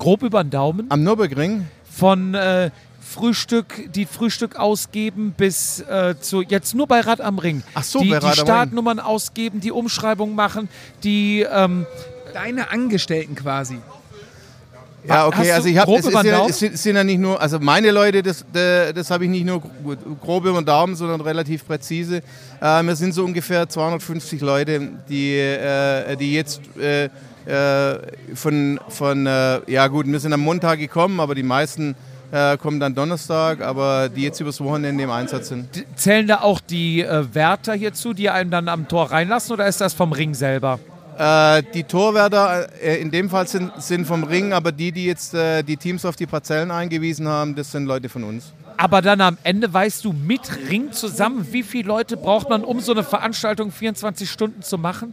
Grob über den Daumen? Am Nürburgring? Von äh, Frühstück, die Frühstück ausgeben bis äh, zu jetzt nur bei Rad am Ring. Ach so, die, bei Rad die Startnummern ausgeben, die Umschreibung machen, die ähm, deine Angestellten quasi. Ja, okay, also ich habe, es, ist ja, es sind ja nicht nur, also meine Leute, das, das habe ich nicht nur grob über den Daumen, sondern relativ präzise. Äh, wir sind so ungefähr 250 Leute, die, äh, die jetzt äh, von, von äh, ja gut, wir sind am Montag gekommen, aber die meisten äh, kommen dann Donnerstag, aber die jetzt übers Wochenende im Einsatz sind. Zählen da auch die äh, Wärter hierzu, die einen dann am Tor reinlassen oder ist das vom Ring selber? Äh, die Torwärter äh, in dem Fall sind, sind vom Ring, aber die, die jetzt äh, die Teams auf die Parzellen eingewiesen haben, das sind Leute von uns. Aber dann am Ende weißt du mit Ring zusammen, wie viele Leute braucht man, um so eine Veranstaltung 24 Stunden zu machen?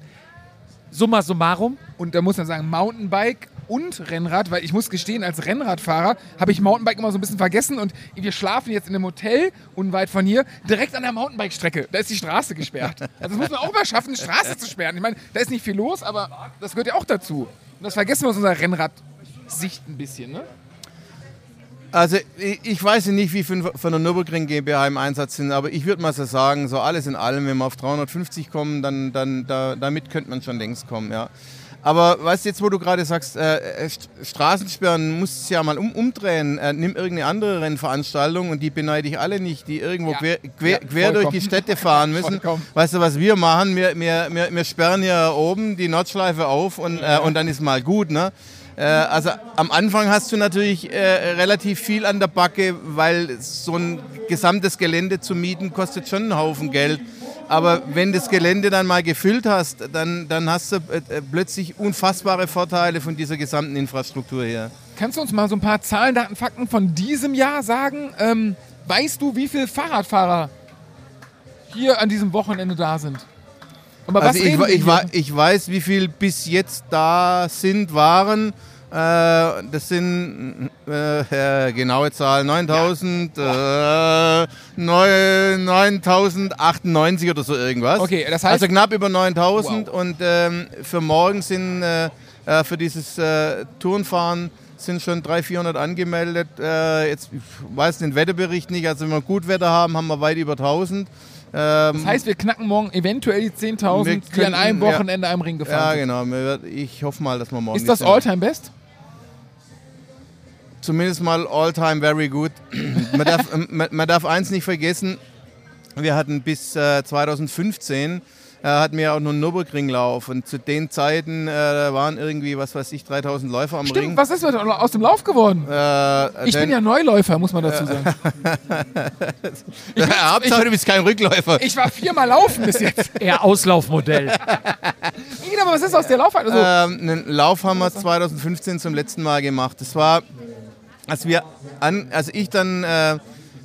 Summa summarum. Und da muss man sagen, Mountainbike und Rennrad, weil ich muss gestehen, als Rennradfahrer habe ich Mountainbike immer so ein bisschen vergessen und wir schlafen jetzt in einem Hotel unweit von hier, direkt an der Mountainbike-Strecke. Da ist die Straße gesperrt. Also das muss man auch mal schaffen, eine Straße zu sperren. Ich meine, da ist nicht viel los, aber das gehört ja auch dazu. Und das vergessen wir aus unserer Rennradsicht ein bisschen, ne? Also ich, ich weiß nicht, wie viele von der Nürburgring GmbH im Einsatz sind, aber ich würde mal so sagen, so alles in allem, wenn wir auf 350 kommen, dann, dann da, damit könnte man schon längst kommen, ja. Aber weißt du, jetzt, wo du gerade sagst, äh, St Straßensperren musst du ja mal um, umdrehen. Äh, nimm irgendeine andere Rennveranstaltung und die beneide ich alle nicht, die irgendwo Ja. quer, quer, Ja, quer durch die. Städte fahren [laughs] müssen. Vollkommen. Weißt du, was wir machen? Wir, wir, wir, wir sperren ja oben die Nordschleife auf und, äh, und dann ist mal gut. Ne? Äh, also am Anfang hast du natürlich äh, relativ viel an der Backe, weil so ein gesamtes Gelände zu mieten kostet schon einen Haufen Geld. Aber wenn das Gelände dann mal gefüllt hast, dann, dann hast du äh, äh, plötzlich unfassbare Vorteile von dieser gesamten Infrastruktur her. Kannst du uns mal so ein paar Zahlen, Daten, Fakten von diesem Jahr sagen? Ähm, weißt du, wie viele Fahrradfahrer hier an diesem Wochenende da sind? Aber was Also ich, wir ich, hier? wa- ich weiß, wie viel bis jetzt da sind, waren. Äh, das sind äh, äh, genaue Zahl 9000, äh, neu- 9098 oder so irgendwas. Okay, das heißt- also knapp über 9000 und ähm, für morgen sind äh, äh, für dieses äh, Tourenfahren sind schon 300, 400 angemeldet. Äh, jetzt ich weiß den Wetterbericht nicht, also wenn wir gut Wetter haben, haben wir weit über 1000. Ähm, Das heißt, wir knacken morgen eventuell die 10.000, Wir die an einem ja. Wochenende am Ring ja, gefahren sind. genau. Wir werd- Ich hoffe mal, dass wir morgen. Ist das All-Time-Best? Zumindest mal all-time very good. [clears throat] man, darf, ähm, man, man darf eins nicht vergessen: Wir hatten bis äh, 2015 äh, hatten wir auch nur einen Nürburgringlauf und zu den Zeiten äh, waren irgendwie, was weiß ich, 3000 Läufer am Stimmt, Ring. was ist mit aus dem Lauf geworden? Äh, Ich bin ja Neuläufer, muss man dazu sagen. [laughs] ja, Hauptsache, du bist kein Rückläufer. Ich war viermal laufen bis jetzt. [laughs] Eher Auslaufmodell. [laughs] Aber was ist aus der Laufheit? Also, Ähm, einen Lauf haben wir 2015 zum letzten Mal gemacht. Das war, als wir an, als ich dann äh,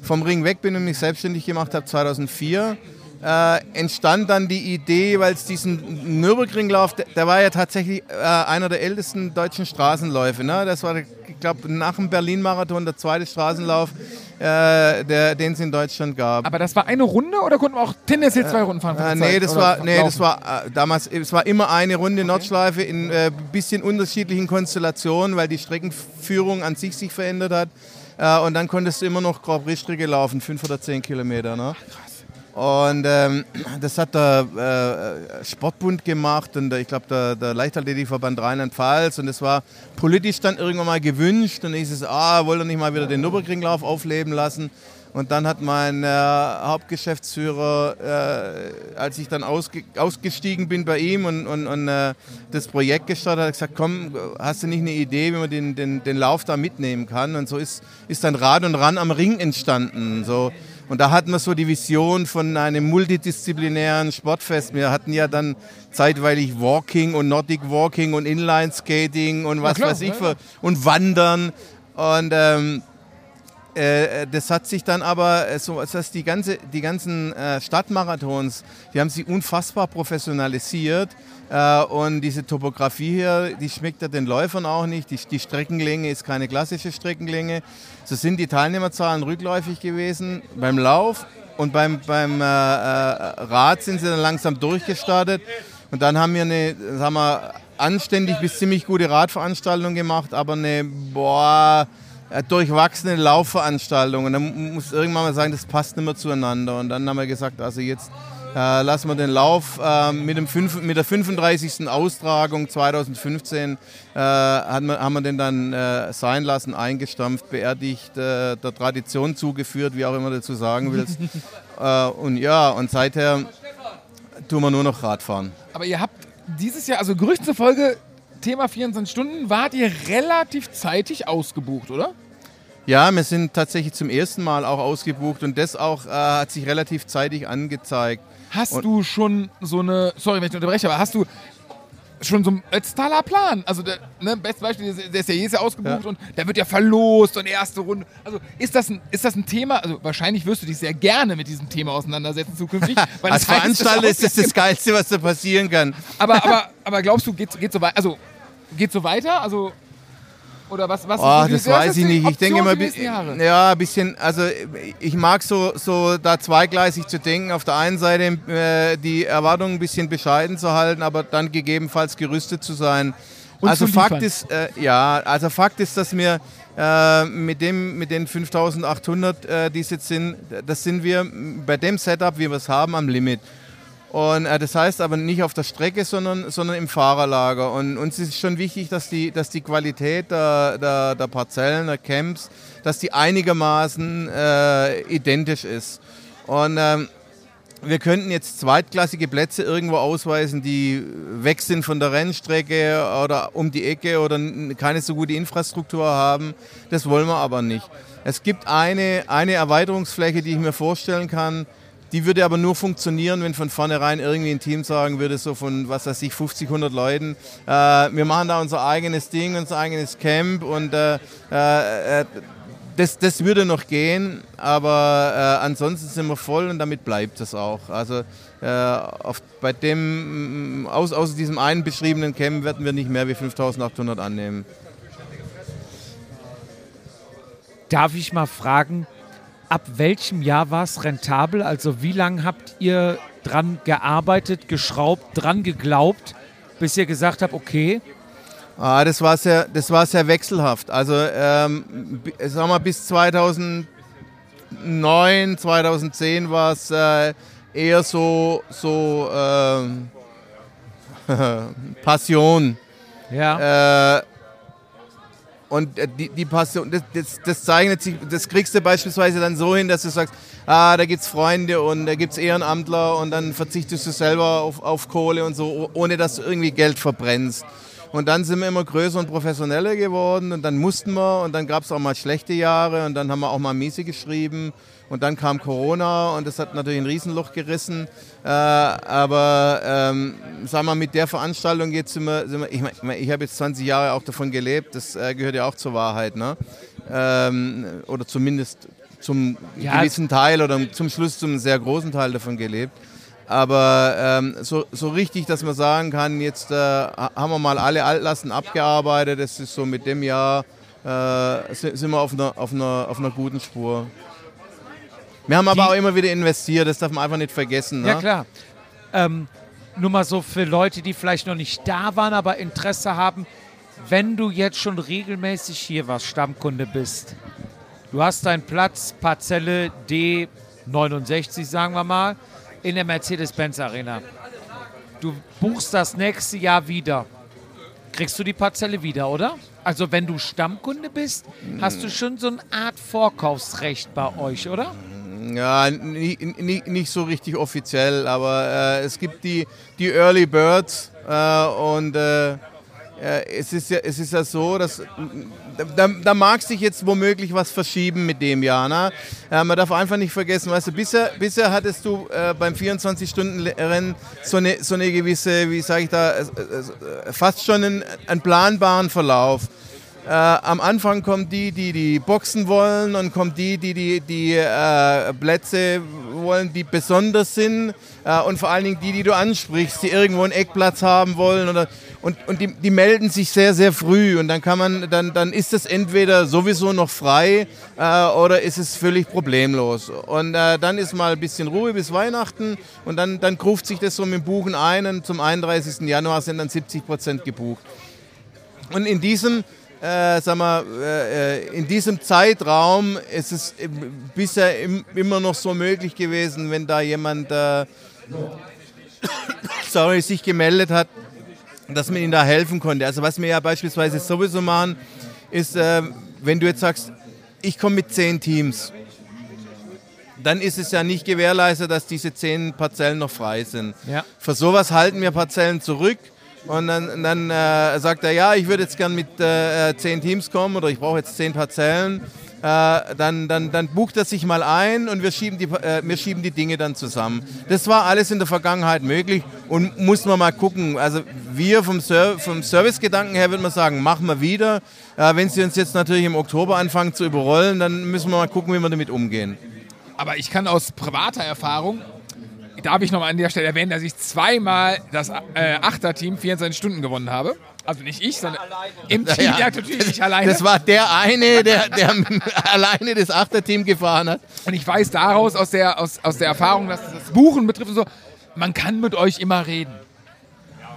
vom Ring weg bin und mich selbstständig gemacht habe 2004, äh, entstand dann die Idee, weil es diesen Nürburgringlauf, der, der war ja tatsächlich äh, einer der ältesten deutschen Straßenläufe. Ne? Das war, ich glaube, nach dem Berlin-Marathon der zweite Straßenlauf, äh, den es in Deutschland gab. aber das war eine Runde oder konnten wir auch tendenziell zwei Runden fahren? Äh, nee, das war, nee, das war äh, damals, es war immer eine Runde Nordschleife in äh, bisschen unterschiedlichen Konstellationen, weil die Streckenführung an sich sich verändert hat. Äh, und dann konntest du immer noch Grand Prix-Strecke laufen, 5 oder 10 Kilometer. Ne? Und ähm, das hat der äh, Sportbund gemacht und der, ich glaube der, der Leichtathletikverband Rheinland-Pfalz und es war politisch dann irgendwann mal gewünscht und dann hieß es, ah, wollt ihr nicht mal wieder den Nürburgringlauf aufleben lassen? Und dann hat mein äh, Hauptgeschäftsführer, äh, als ich dann ausge ausgestiegen bin bei ihm und, und, und äh, das Projekt gestartet hat, gesagt, komm, hast du nicht eine Idee, wie man den, den, den Lauf da mitnehmen kann? Und so ist, ist dann Rad und Ran am Ring entstanden. So. Und da hatten wir so die Vision von einem multidisziplinären Sportfest. Wir hatten ja dann zeitweilig Walking und Nordic Walking und Inline Skating und was klar, weiß ich ja, für, und Wandern. Und ähm, äh, das hat sich dann aber, äh, so, das heißt, die, ganze, die ganzen äh, Stadtmarathons, die haben sich unfassbar professionalisiert. Äh, und diese Topografie hier, die schmeckt ja den Läufern auch nicht. Die, die Streckenlänge ist keine klassische Streckenlänge. So sind die Teilnehmerzahlen rückläufig gewesen beim Lauf. Und beim, beim äh, äh, Rad sind sie dann langsam durchgestartet. Und dann haben wir eine, sagen wir, anständig bis ziemlich gute Radveranstaltung gemacht, aber eine, boah, äh, durchwachsene Laufveranstaltung. Und dann mu- muss irgendwann mal sagen, das passt nicht mehr zueinander. Und dann haben wir gesagt, also jetzt äh, lassen wir den Lauf äh, mit, dem fünf, mit der 35. Austragung 2015 äh, haben, wir, haben wir den dann äh, sein lassen, eingestampft, beerdigt, äh, der Tradition zugeführt, wie auch immer du dazu sagen willst. [laughs] äh, und ja, und seither tun wir nur noch Radfahren. Aber ihr habt dieses Jahr, also Gerüchten zufolge, Thema 24 Stunden, wart ihr relativ zeitig ausgebucht, oder? Ja, wir sind tatsächlich zum ersten Mal auch ausgebucht und das auch äh, hat sich relativ zeitig angezeigt. Hast Und- du schon so eine, sorry, wenn ich unterbreche, aber hast du schon so ein Ötztaler Plan. Also, der, ne, bestes Beispiel, der ist ja jedes Jahr ausgebucht und der wird ja verlost und erste Runde. Also, ist das, ein, ist das ein Thema? Also, wahrscheinlich wirst du dich sehr gerne mit diesem Thema auseinandersetzen zukünftig. [laughs] Als Veranstalter ist das das Geilste, was da passieren kann. aber, aber, aber glaubst du, geht, geht so weiter? Also, geht so weiter? Also, oder was? was die- das weiß ich nicht. Ich denke nächsten Jahre? ja, ein bisschen, also ich mag so, so da zweigleisig zu denken. Auf der einen Seite äh, die Erwartungen ein bisschen bescheiden zu halten, aber dann gegebenenfalls gerüstet zu sein. Und also Fakt ist, äh, ja, also Fakt ist, dass wir äh, mit, dem, mit den 5800, äh, die es jetzt sind, das sind wir bei dem Setup, wie wir es haben, am Limit. Und äh, das heißt aber nicht auf der Strecke, sondern, sondern im Fahrerlager. Und uns ist schon wichtig, dass die, dass die Qualität der, der, der Parzellen, der Camps, dass die einigermaßen äh, identisch ist. Und ähm, wir könnten jetzt zweitklassige Plätze irgendwo ausweisen, die weg sind von der Rennstrecke oder um die Ecke oder keine so gute Infrastruktur haben. Das wollen wir aber nicht. Es gibt eine, eine Erweiterungsfläche, die ich mir vorstellen kann. Die würde aber nur funktionieren, wenn von vornherein irgendwie ein Team sagen würde, so von, was weiß ich, 50, 100 Leuten, äh, wir machen da unser eigenes Ding, unser eigenes Camp und äh, äh, äh, das, das würde noch gehen, aber äh, ansonsten sind wir voll und damit bleibt es auch. Also äh, auf, bei dem, mm, aus, außer diesem einen beschriebenen Camp werden wir nicht mehr wie 5800 annehmen. Darf ich mal fragen, ab welchem Jahr war es rentabel? Also wie lange habt ihr dran gearbeitet, geschraubt, dran geglaubt, bis ihr gesagt habt, okay, Ah, das, war sehr, das war sehr wechselhaft. Also ähm, sagen wir, bis 2009, 2010 war es äh, eher so, so ähm, [laughs] Passion. ja, Äh, und äh, die, die Passion, das, das, das zeichnet sich, das kriegst du beispielsweise dann so hin, dass du sagst, ah, da gibt's Freunde und da gibt's Ehrenamtler und dann verzichtest du selber auf, auf Kohle und so, oh- ohne dass du irgendwie Geld verbrennst. Und dann sind wir immer größer und professioneller geworden und dann mussten wir und dann gab es auch mal schlechte Jahre und dann haben wir auch mal miese geschrieben und dann kam Corona und das hat natürlich ein Riesenloch gerissen. Äh, aber ähm, sagen wir, mit der Veranstaltung jetzt sind wir, sind wir ich, mein, ich, habe jetzt 20 Jahre auch davon gelebt, das äh, gehört ja auch zur Wahrheit, ne? Ähm, oder zumindest zum Ja, gewissen Teil oder zum Schluss zum sehr großen Teil davon gelebt. Aber ähm, so, so richtig, dass man sagen kann, jetzt äh, haben wir mal alle Altlasten abgearbeitet, das ist so mit dem Jahr, äh, sind sind wir auf einer, auf, einer, auf einer guten Spur. Wir haben aber auch immer wieder investiert, das darf man einfach nicht vergessen. Ne? ja klar. Ähm, nur mal so für Leute, die vielleicht noch nicht da waren, aber Interesse haben, wenn du jetzt schon regelmäßig hier warst, Stammkunde bist, du hast deinen Platz, Parzelle D69, sagen wir mal, in der Mercedes-Benz Arena. Du buchst das nächste Jahr wieder. Kriegst du die Parzelle wieder, oder? Also wenn du Stammkunde bist, hast du schon so eine Art Vorkaufsrecht bei euch, oder? Ja, nie, nicht so richtig offiziell, aber äh, es gibt die, die Early Birds äh, und äh, äh, es, ist ja, es ist ja so, dass da, da mag sich jetzt womöglich was verschieben mit dem Jahr. Ne? Äh, man darf einfach nicht vergessen, weißt du, bisher, bisher hattest du äh, beim 24-Stunden-Rennen so eine, so eine gewisse, wie sage ich da, fast schon einen, einen planbaren Verlauf. Äh, am Anfang kommen die, die die Boxen wollen und kommen die, die die, die äh, Plätze wollen, die besonders sind äh, und vor allen Dingen die, die du ansprichst, die irgendwo einen Eckplatz haben wollen oder und, und die, die melden sich sehr, sehr früh und dann kann man, dann, dann ist es entweder sowieso noch frei äh, oder ist es völlig problemlos. Und äh, dann ist mal ein bisschen Ruhe bis Weihnachten und dann, dann ruft sich das so mit dem Buchen ein und zum 31. Januar sind dann 70 Prozent gebucht. Und in diesem, äh, sag mal, äh, in diesem Zeitraum ist es äh, bisher im, immer noch so möglich gewesen, wenn da jemand äh, [coughs] sorry, sich gemeldet hat, dass man ihnen da helfen konnte. Also was wir ja beispielsweise sowieso machen, ist, äh, wenn du jetzt sagst, ich komme mit zehn Teams, dann ist es ja nicht gewährleistet, dass diese zehn Parzellen noch frei sind. Ja. Für sowas halten wir Parzellen zurück. Und dann, dann äh, sagt er, ja, ich würde jetzt gern mit äh, zehn Teams kommen oder ich brauche jetzt zehn Parzellen. äh, dann, dann, dann bucht er sich mal ein und wir schieben, die, äh, wir schieben die Dinge dann zusammen. Das war alles in der Vergangenheit möglich und muss man mal gucken. Also wir vom, Ser vom Servicegedanken her würde man sagen, machen wir wieder. Äh, wenn sie uns jetzt natürlich im Oktober anfangen zu überrollen, dann müssen wir mal gucken, wie wir damit umgehen. Aber ich kann aus privater Erfahrung, darf ich noch mal an der Stelle erwähnen, dass ich zweimal das äh, Achterteam 24 Stunden gewonnen habe. Also nicht ich, sondern im [laughs] Team, ja, natürlich nicht alleine. Das war der eine, der, der [laughs] alleine das Achterteam gefahren hat. Und ich weiß daraus, aus der, aus, aus der Erfahrung, dass das Buchen betrifft und so, man kann mit euch immer reden.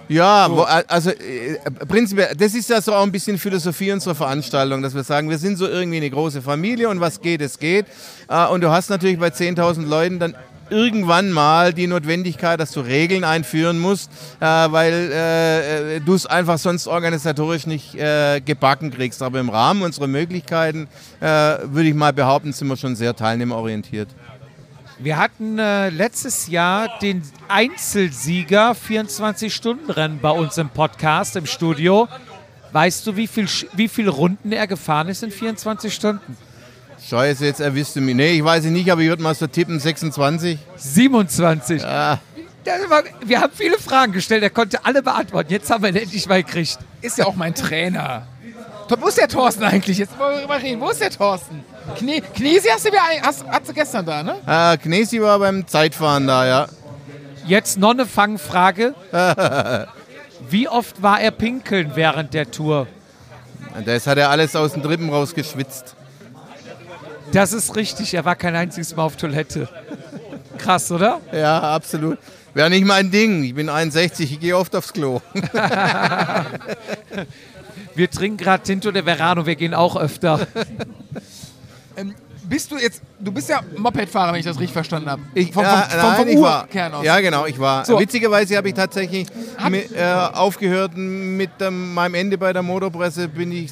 Ja, wo, also äh, prinzipiell, das ist ja so auch ein bisschen Philosophie unserer Veranstaltung, dass wir sagen, wir sind so irgendwie eine große Familie und was geht, es geht. Äh, und du hast natürlich bei 10.000 Leuten dann irgendwann mal die Notwendigkeit, dass du Regeln einführen musst, äh, weil äh, du es einfach sonst organisatorisch nicht äh, gebacken kriegst. Aber im Rahmen unserer Möglichkeiten äh, würde ich mal behaupten, sind wir schon sehr teilnehmerorientiert. Wir hatten äh, letztes Jahr den Einzelsieger 24-Stunden-Rennen bei uns im Podcast, im Studio. Weißt du, wie viele wie viel Runden er gefahren ist in 24 Stunden? Scheiße, jetzt erwisst du mich. Nee, ich weiß es nicht, aber ich würde mal so tippen, 26. 27. Ja. War, wir haben viele Fragen gestellt, er konnte alle beantworten. Jetzt haben wir ihn endlich mal gekriegt. Ist ja auch mein Trainer. Wo ist der Thorsten eigentlich? Jetzt wollen wir mal reden. Wo ist der Thorsten? Kne Knesi hast du, wieder, hast, hast du gestern da, ne? Äh, Knesi war beim Zeitfahren da, ja. Jetzt noch eine Fangfrage. [laughs] Wie oft war er pinkeln während der Tour? Das hat er alles aus den Trippen rausgeschwitzt. Das ist richtig, er war kein einziges Mal auf Toilette. Krass, oder? Ja, absolut. Wäre nicht mein Ding. Ich bin 61, ich gehe oft aufs Klo. [laughs] wir trinken gerade Tinto de Verano, wir gehen auch öfter. ähm, bist du jetzt, du bist ja Mopedfahrer, wenn ich das richtig verstanden habe. Ich, vom, ja, vom, vom, vom ich war, aus. Ja, genau, ich war. So. Witzigerweise habe ich tatsächlich mit, äh, aufgehört mit ähm, meinem Ende bei der Motorpresse, bin ich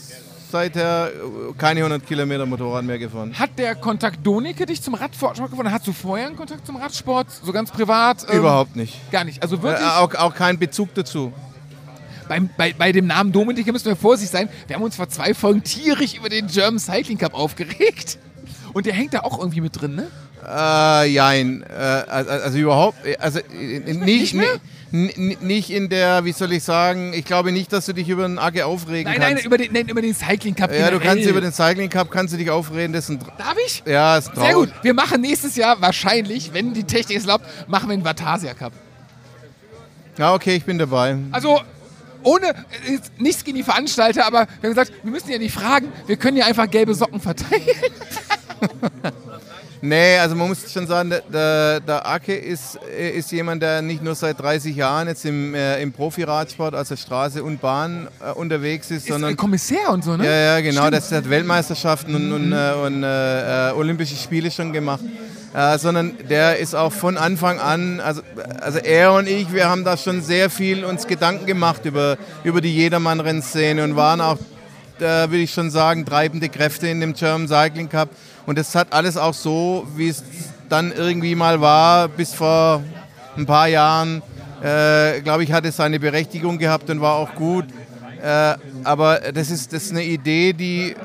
seither keine 100 Kilometer Motorrad mehr gefahren. Hat der Kontakt Donike dich zum Radsport gefunden? Hast du vorher einen Kontakt zum Radsport, so ganz privat? Ähm, Überhaupt nicht. Gar nicht. Also wirklich. Äh, auch, auch keinen Bezug dazu. Beim, bei, bei dem Namen Dominik müssen wir vorsichtig sein. Wir haben uns vor zwei Folgen tierisch über den German Cycling Cup aufgeregt. Und der hängt da auch irgendwie mit drin, ne? Äh, jein. Äh, also, also, überhaupt, also nicht, nicht, nicht, nicht, in der, wie soll ich sagen, ich glaube nicht, dass du dich über den Agge aufregen nein, kannst. Nein, über den, nein, über den Cycling Cup. Ja, generell. du kannst über den Cycling Cup kannst du dich aufreden. Das ist Darf ich? Ja, ist Sehr gut. Wir machen nächstes Jahr wahrscheinlich, wenn die Technik es erlaubt, machen wir einen Vatasia Cup. Ja, okay, ich bin dabei. Also ohne, nichts gegen die Veranstalter, aber wir haben gesagt, wir müssen ja nicht fragen, wir können ja einfach gelbe Socken verteilen. [laughs] [laughs] nee, also man muss schon sagen, der, der Ake ist, ist jemand, der nicht nur seit 30 Jahren jetzt im, äh, im Profi-Radsport, also Straße und Bahn äh, unterwegs ist, ist sondern... Kommissär und so, ne? Ja, ja, genau. Stimmt. Das hat Weltmeisterschaften und, und, äh, und äh, Olympische Spiele schon gemacht. Äh, sondern der ist auch von Anfang an, also, also er und ich, wir haben da schon sehr viel uns Gedanken gemacht über, über die Jedermann-Rennszene und waren auch, äh, würde ich schon sagen, treibende Kräfte in dem German Cycling Cup. Und das hat alles auch so, wie es dann irgendwie mal war, bis vor ein paar Jahren, äh, glaube ich, hat es seine Berechtigung gehabt und war auch gut. Äh, aber das ist, das ist eine Idee, die, äh,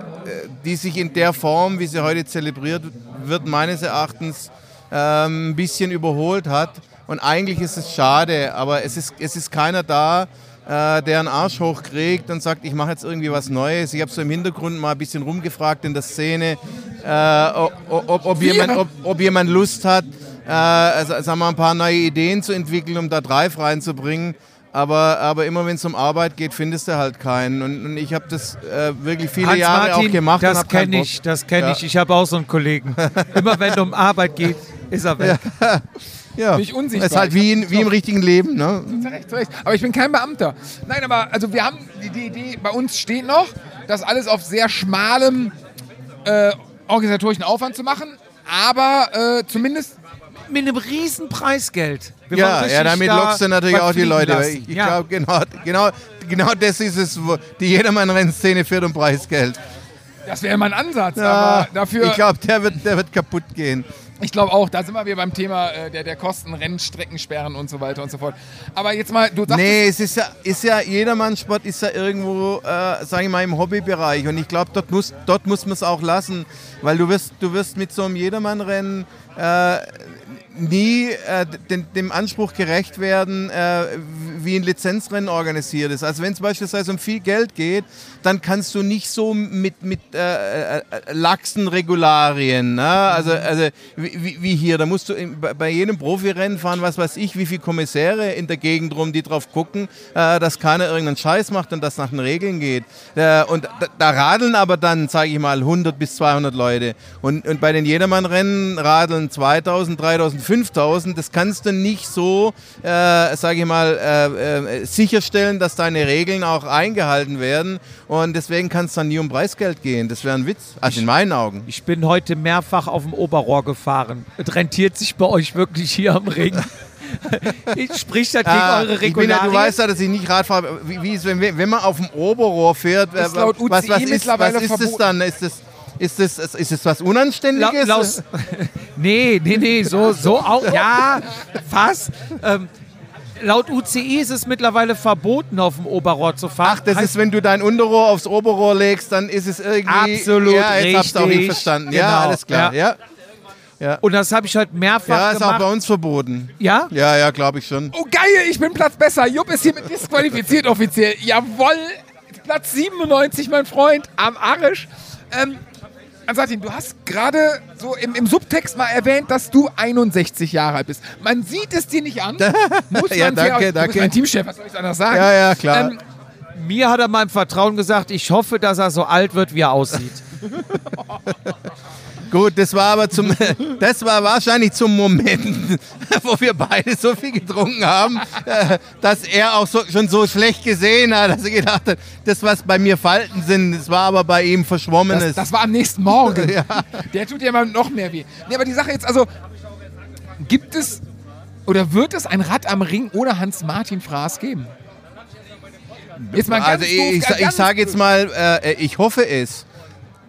die sich in der Form, wie sie heute zelebriert wird, meines Erachtens ähm, ein bisschen überholt hat. Und eigentlich ist es schade, aber es ist, es ist keiner da, äh, der einen Arsch hochkriegt und sagt, ich mache jetzt irgendwie was Neues. Ich habe so im Hintergrund mal ein bisschen rumgefragt in der Szene, äh, ob, ob, ob, jemand, ob, ob jemand Lust hat, äh, also, sagen wir, ein paar neue Ideen zu entwickeln, um da Drive reinzubringen. Aber, aber immer wenn es um Arbeit geht, findest du halt keinen. Und, und ich habe das äh, wirklich viele Hans Jahre Martin, auch gemacht. Das kenne ich, das kenne ja. ich. Ich habe auch so einen Kollegen. immer wenn es um Arbeit geht, ist er weg. Ja. Ja. Bin ich unsichtbar. Das ist halt wie, in, wie im richtigen Leben. Ne? Zu Recht, zu Recht. Aber ich bin kein Beamter. Nein, aber also wir haben, die, die Idee bei uns steht noch, das alles auf sehr schmalem äh, organisatorischen Aufwand zu machen. Aber äh, zumindest mit einem riesen Preisgeld. Wir ja, ja, damit da lockst du natürlich auch die Leute. Lassen. Ich, ich ja. glaube, genau, genau, genau das ist es, wo die Jedermann-Rennszene führt um Preisgeld. Das wäre mein Ansatz, Ja, aber dafür. ich glaube, der wird, der wird kaputt gehen. Ich glaube auch, da sind wir wieder beim Thema äh, der, der Kosten, Rennstreckensperren und so weiter und so fort. Aber jetzt mal, du sagst. Nee, es ist ja, ist ja Jedermannsport ist ja irgendwo, äh, sage ich mal, im Hobbybereich. Und ich glaube, dort muss, dort muss man es auch lassen. Weil du wirst, du wirst mit so einem Jedermannrennen äh, nie äh, den, dem Anspruch gerecht werden, äh, wie ein Lizenzrennen organisiert ist. Also wenn es beispielsweise um viel Geld geht, dann kannst du nicht so mit, mit äh, äh, laxen Regularien, ne? also, also wie, wie- hier, da musst du bei jedem Profirennen fahren, was weiß ich, wie viele Kommissäre in der Gegend rum, die drauf gucken, äh, dass keiner irgendeinen Scheiß macht und das nach den Regeln geht. Äh, und da, da radeln aber dann, sage ich mal, 100 bis 200 Leute. Und, und bei den Jedermann-Rennen radeln 2000, 3000, 5000. Das kannst du nicht so, äh, sage ich mal, äh, äh, sicherstellen, dass deine Regeln auch eingehalten werden. Und deswegen kann es dann nie um Preisgeld gehen. Das wäre ein Witz. Also in meinen Augen. Ich bin heute mehrfach auf dem Oberrohr gefahren. Es rentiert sich bei euch wirklich hier am Ring. [laughs] Ich Spricht das gegen Ah, eure ich bin ja, Regularien? du weißt ja, dass ich nicht Rad fahre. Wie, wie ist, wenn, wenn man auf dem Oberrohr fährt, äh, was, was, ist, was ist das dann? Ist das, ist das, ist was Unanständiges? La Laus [laughs] nee, nee, nee, so, so auch. Ja, fast. Ähm, laut UCI ist es mittlerweile verboten, auf dem Oberrohr zu fahren. Ach, das Heißt- ist, wenn du dein Unterrohr aufs Oberrohr legst, dann ist es irgendwie. Absolut Ja, jetzt hab's auch nicht richtig. verstanden. Ja, Genau, alles klar. Ja, ja. Und das habe ich heute mehrfach ja ist auch gemacht. bei uns verboten. ja? Ja, ja, glaube ich schon. Oh geil, ich bin Platz besser. Jupp ist hiermit disqualifiziert [laughs] offiziell. Jawoll, Platz 97, mein Freund, am Arsch. Ähm, Ansatin, du hast gerade so im, im Subtext mal erwähnt, dass du 61 Jahre alt bist. Man sieht es dir nicht an. [laughs] Muss Ja, danke, Du danke. bist mein Teamchef, was soll ich anders sagen? Ja, ja, klar. Ähm, Mir hat er meinem Vertrauen gesagt, ich hoffe, dass er so alt wird, wie er aussieht. [laughs] Gut, das war aber zum, [laughs] das war wahrscheinlich zum Moment, [laughs] wo wir beide so viel getrunken haben, äh, dass er auch so, schon so schlecht gesehen hat, dass er gedacht hat, das, was bei mir Falten sind, das war aber bei ihm Verschwommenes. das, das war am nächsten Morgen. [laughs] Ja. Der tut dir mal noch mehr weh. Nee, aber die Sache jetzt, also, gibt es oder wird es ein Rad am Ring ohne Hans-Martin Fraß geben? Jetzt mal ganz also ich, doof, ich, ich ganz sage jetzt mal, äh, ich hoffe es.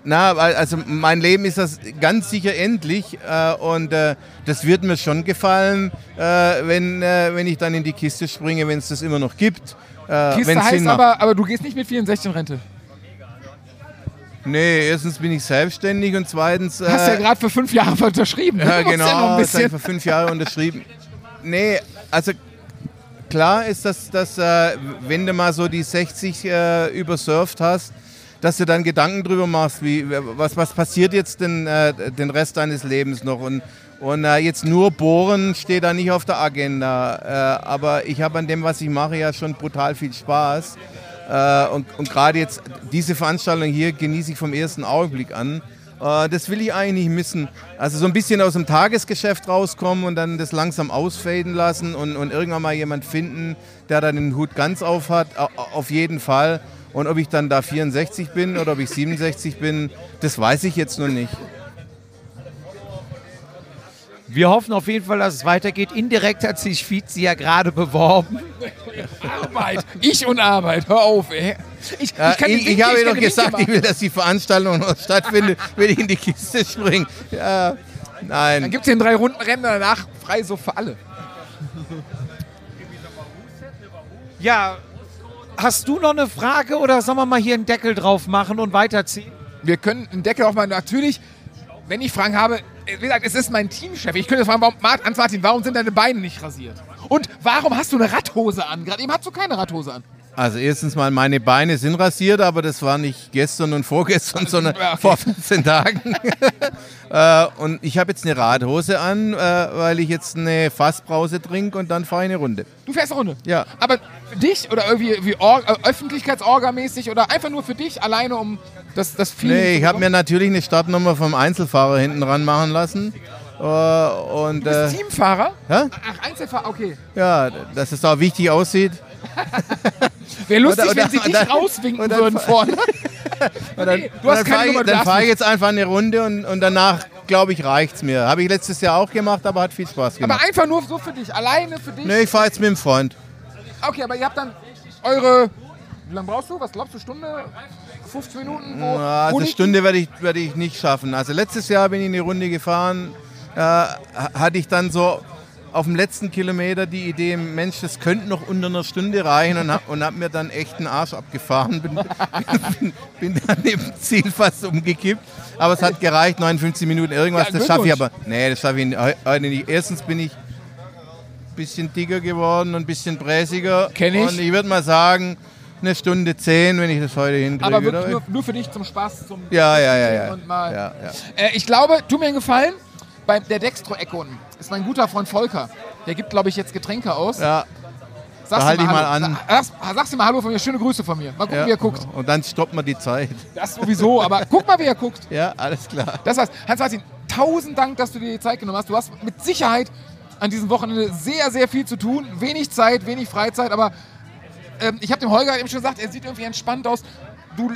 Na, weil also mein Leben ist das ganz sicher endlich äh, und äh, das wird mir schon gefallen, äh, wenn, äh, wenn ich dann in die Kiste springe, wenn es das immer noch gibt. Äh, Kiste heißt aber, aber du gehst nicht mit 64 in Rente. Nee, erstens bin ich selbstständig und zweitens. Du hast ja äh, gerade für fünf Jahre [laughs] unterschrieben. Ja, genau, Ja das ich bisschen. für fünf Jahre unterschrieben. Nee, also klar ist, dass, dass äh, wenn du mal so die 60 äh, übersurft hast, dass du dann Gedanken drüber machst, wie, was, was passiert jetzt den, äh, den Rest deines Lebens noch. Und, und äh, jetzt nur bohren steht da nicht auf der Agenda. Äh, aber ich habe an dem, was ich mache, ja schon brutal viel Spaß. Äh, und und gerade jetzt diese Veranstaltung hier genieße ich vom ersten Augenblick an. Äh, das will ich eigentlich nicht missen. Also so ein bisschen aus dem Tagesgeschäft rauskommen und dann das langsam ausfaden lassen und, und irgendwann mal jemand finden, der dann den Hut ganz auf hat, au- auf jeden Fall. Und ob ich dann da 64 bin oder ob ich 67 bin, das weiß ich jetzt noch nicht. Wir hoffen auf jeden Fall, dass es weitergeht. Indirekt hat sich Vizi ja gerade beworben. Arbeit. Ich und Arbeit. Hör auf, ey. Ich, ich, kann den ich, Winkel- ich habe kann doch gesagt, ich will, dass die Veranstaltung noch stattfindet, will ich in die Kiste springen. Ja, Dann nein. gibt es den drei Runden Rennen danach frei so für alle. Ja, hast du noch eine Frage oder sollen wir mal hier einen Deckel drauf machen und weiterziehen? Wir können einen Deckel aufmachen. Natürlich, wenn ich Fragen habe, wie gesagt, es ist mein Teamchef. Ich könnte fragen, warum, Mart- Hans-Martin, warum sind deine Beine nicht rasiert? Und warum hast du eine Radhose an? Gerade eben hast du keine Radhose an. Also erstens mal, meine Beine sind rasiert, aber das war nicht gestern und vorgestern, [laughs] sondern vor 15 Tagen. [laughs] äh, und ich habe jetzt eine Radhose an, äh, weil ich jetzt eine Fassbrause trinke und dann fahre ich eine Runde. Du fährst eine Runde. Ja. Aber für dich oder irgendwie wie Or äh, Öffentlichkeitsorgamäßig oder einfach nur für dich alleine, um das, das Feeling Nee, ich habe mir natürlich eine Startnummer vom Einzelfahrer hinten ran machen lassen. Äh, und Du bist äh, Teamfahrer? ja, Ach, Einzelfahrer, okay. ja, dass es auch wichtig aussieht. [laughs] Wäre lustig, Oder- oder- wenn sie dich oder- rauswinken oder- würden vorne. [laughs] Dann, Nee, du hast dann keine fahre Nummer, dann darfst fahr ich jetzt einfach eine Runde und, und danach, glaube ich, reicht es mir. Habe ich letztes Jahr auch gemacht, aber hat viel Spaß Aber gemacht. einfach nur so für dich, alleine für dich. Nee, ich fahre jetzt mit dem Freund. Okay, aber ihr habt dann eure. Wie lange brauchst du? Was glaubst du? Stunde? 50 Minuten? Wo, Ja, also liegt- Stunde werde ich, werde ich nicht schaffen. Also letztes Jahr bin ich eine Runde gefahren, äh, ha- hatte ich dann so auf dem letzten Kilometer die Idee, Mensch, das könnte noch unter einer Stunde reichen und habe und hab mir dann echt einen Arsch abgefahren. Bin, bin, bin dann im Ziel fast umgekippt. Aber es hat gereicht, 59 Minuten irgendwas, Ja, das schaffe ich aber. Nee, das schaffe ich heu- heute nicht. Erstens bin ich ein bisschen dicker geworden und ein bisschen bräsiger. Kenn ich. Und ich würde mal sagen, eine Stunde zehn, wenn ich das heute hinkriege. aber wirklich nur, nur für dich zum Spaß, zum Ja, ja, ja, ja. Und mal. ja, ja. Äh, ich glaube, tu mir einen Gefallen. Bei der Dextro-Ecke unten ist mein guter Freund Volker. Der gibt, glaube ich, jetzt Getränke aus. ja, du halte ich mal Hallo. an. Sag, sagst du mal Hallo von mir. Schöne Grüße von mir. Mal gucken, ja. wie er guckt. Und dann stoppt man die Zeit. Das sowieso, aber guck mal, wie er guckt. Ja, alles klar. Das heißt, Hans-Martin, tausend Dank, dass du dir die Zeit genommen hast. Du hast mit Sicherheit an diesem Wochenende sehr, sehr viel zu tun. Wenig Zeit, wenig Freizeit, aber ähm, ich habe dem Holger eben schon gesagt, er sieht irgendwie entspannt aus. Du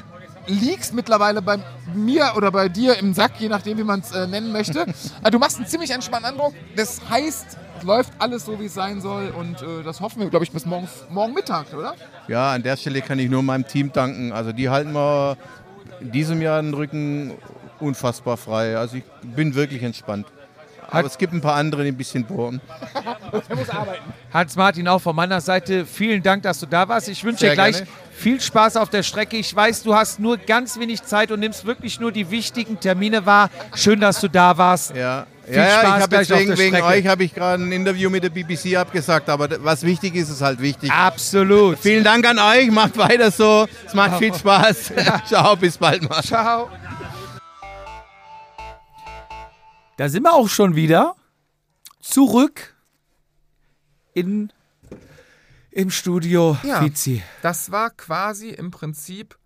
liegst mittlerweile bei mir oder bei dir im Sack, je nachdem, wie man es äh, nennen möchte. Aber [laughs] du machst einen ziemlich entspannten Eindruck. Das heißt, es läuft alles so, wie es sein soll und äh, das hoffen wir, glaube ich, bis morgen, morgen Mittag, oder? Ja, an der Stelle kann ich nur meinem Team danken. Also die halten mir in diesem Jahr den Rücken unfassbar frei. Also ich bin wirklich entspannt. Aber es gibt ein paar andere, die ein bisschen bohren. [laughs] Hans-Martin, auch von meiner Seite vielen Dank, dass du da warst. Ich wünsche dir gleich gerne. viel Spaß auf der Strecke. Ich weiß, du hast nur ganz wenig Zeit und nimmst wirklich nur die wichtigen Termine wahr. Schön, dass du da warst. Ja, Viel ja, ja Spaß ich habe gleich auf deswegen der wegen euch habe ich gerade ein Interview mit der BBC abgesagt. Aber was wichtig ist, ist halt wichtig. Absolut. Vielen Dank an euch. Macht weiter so. Es macht viel Spaß. [laughs] Ciao, bis bald mal. Ciao. Da sind wir auch schon wieder zurück in, im Studio Ja. Fizi. Das war quasi im Prinzip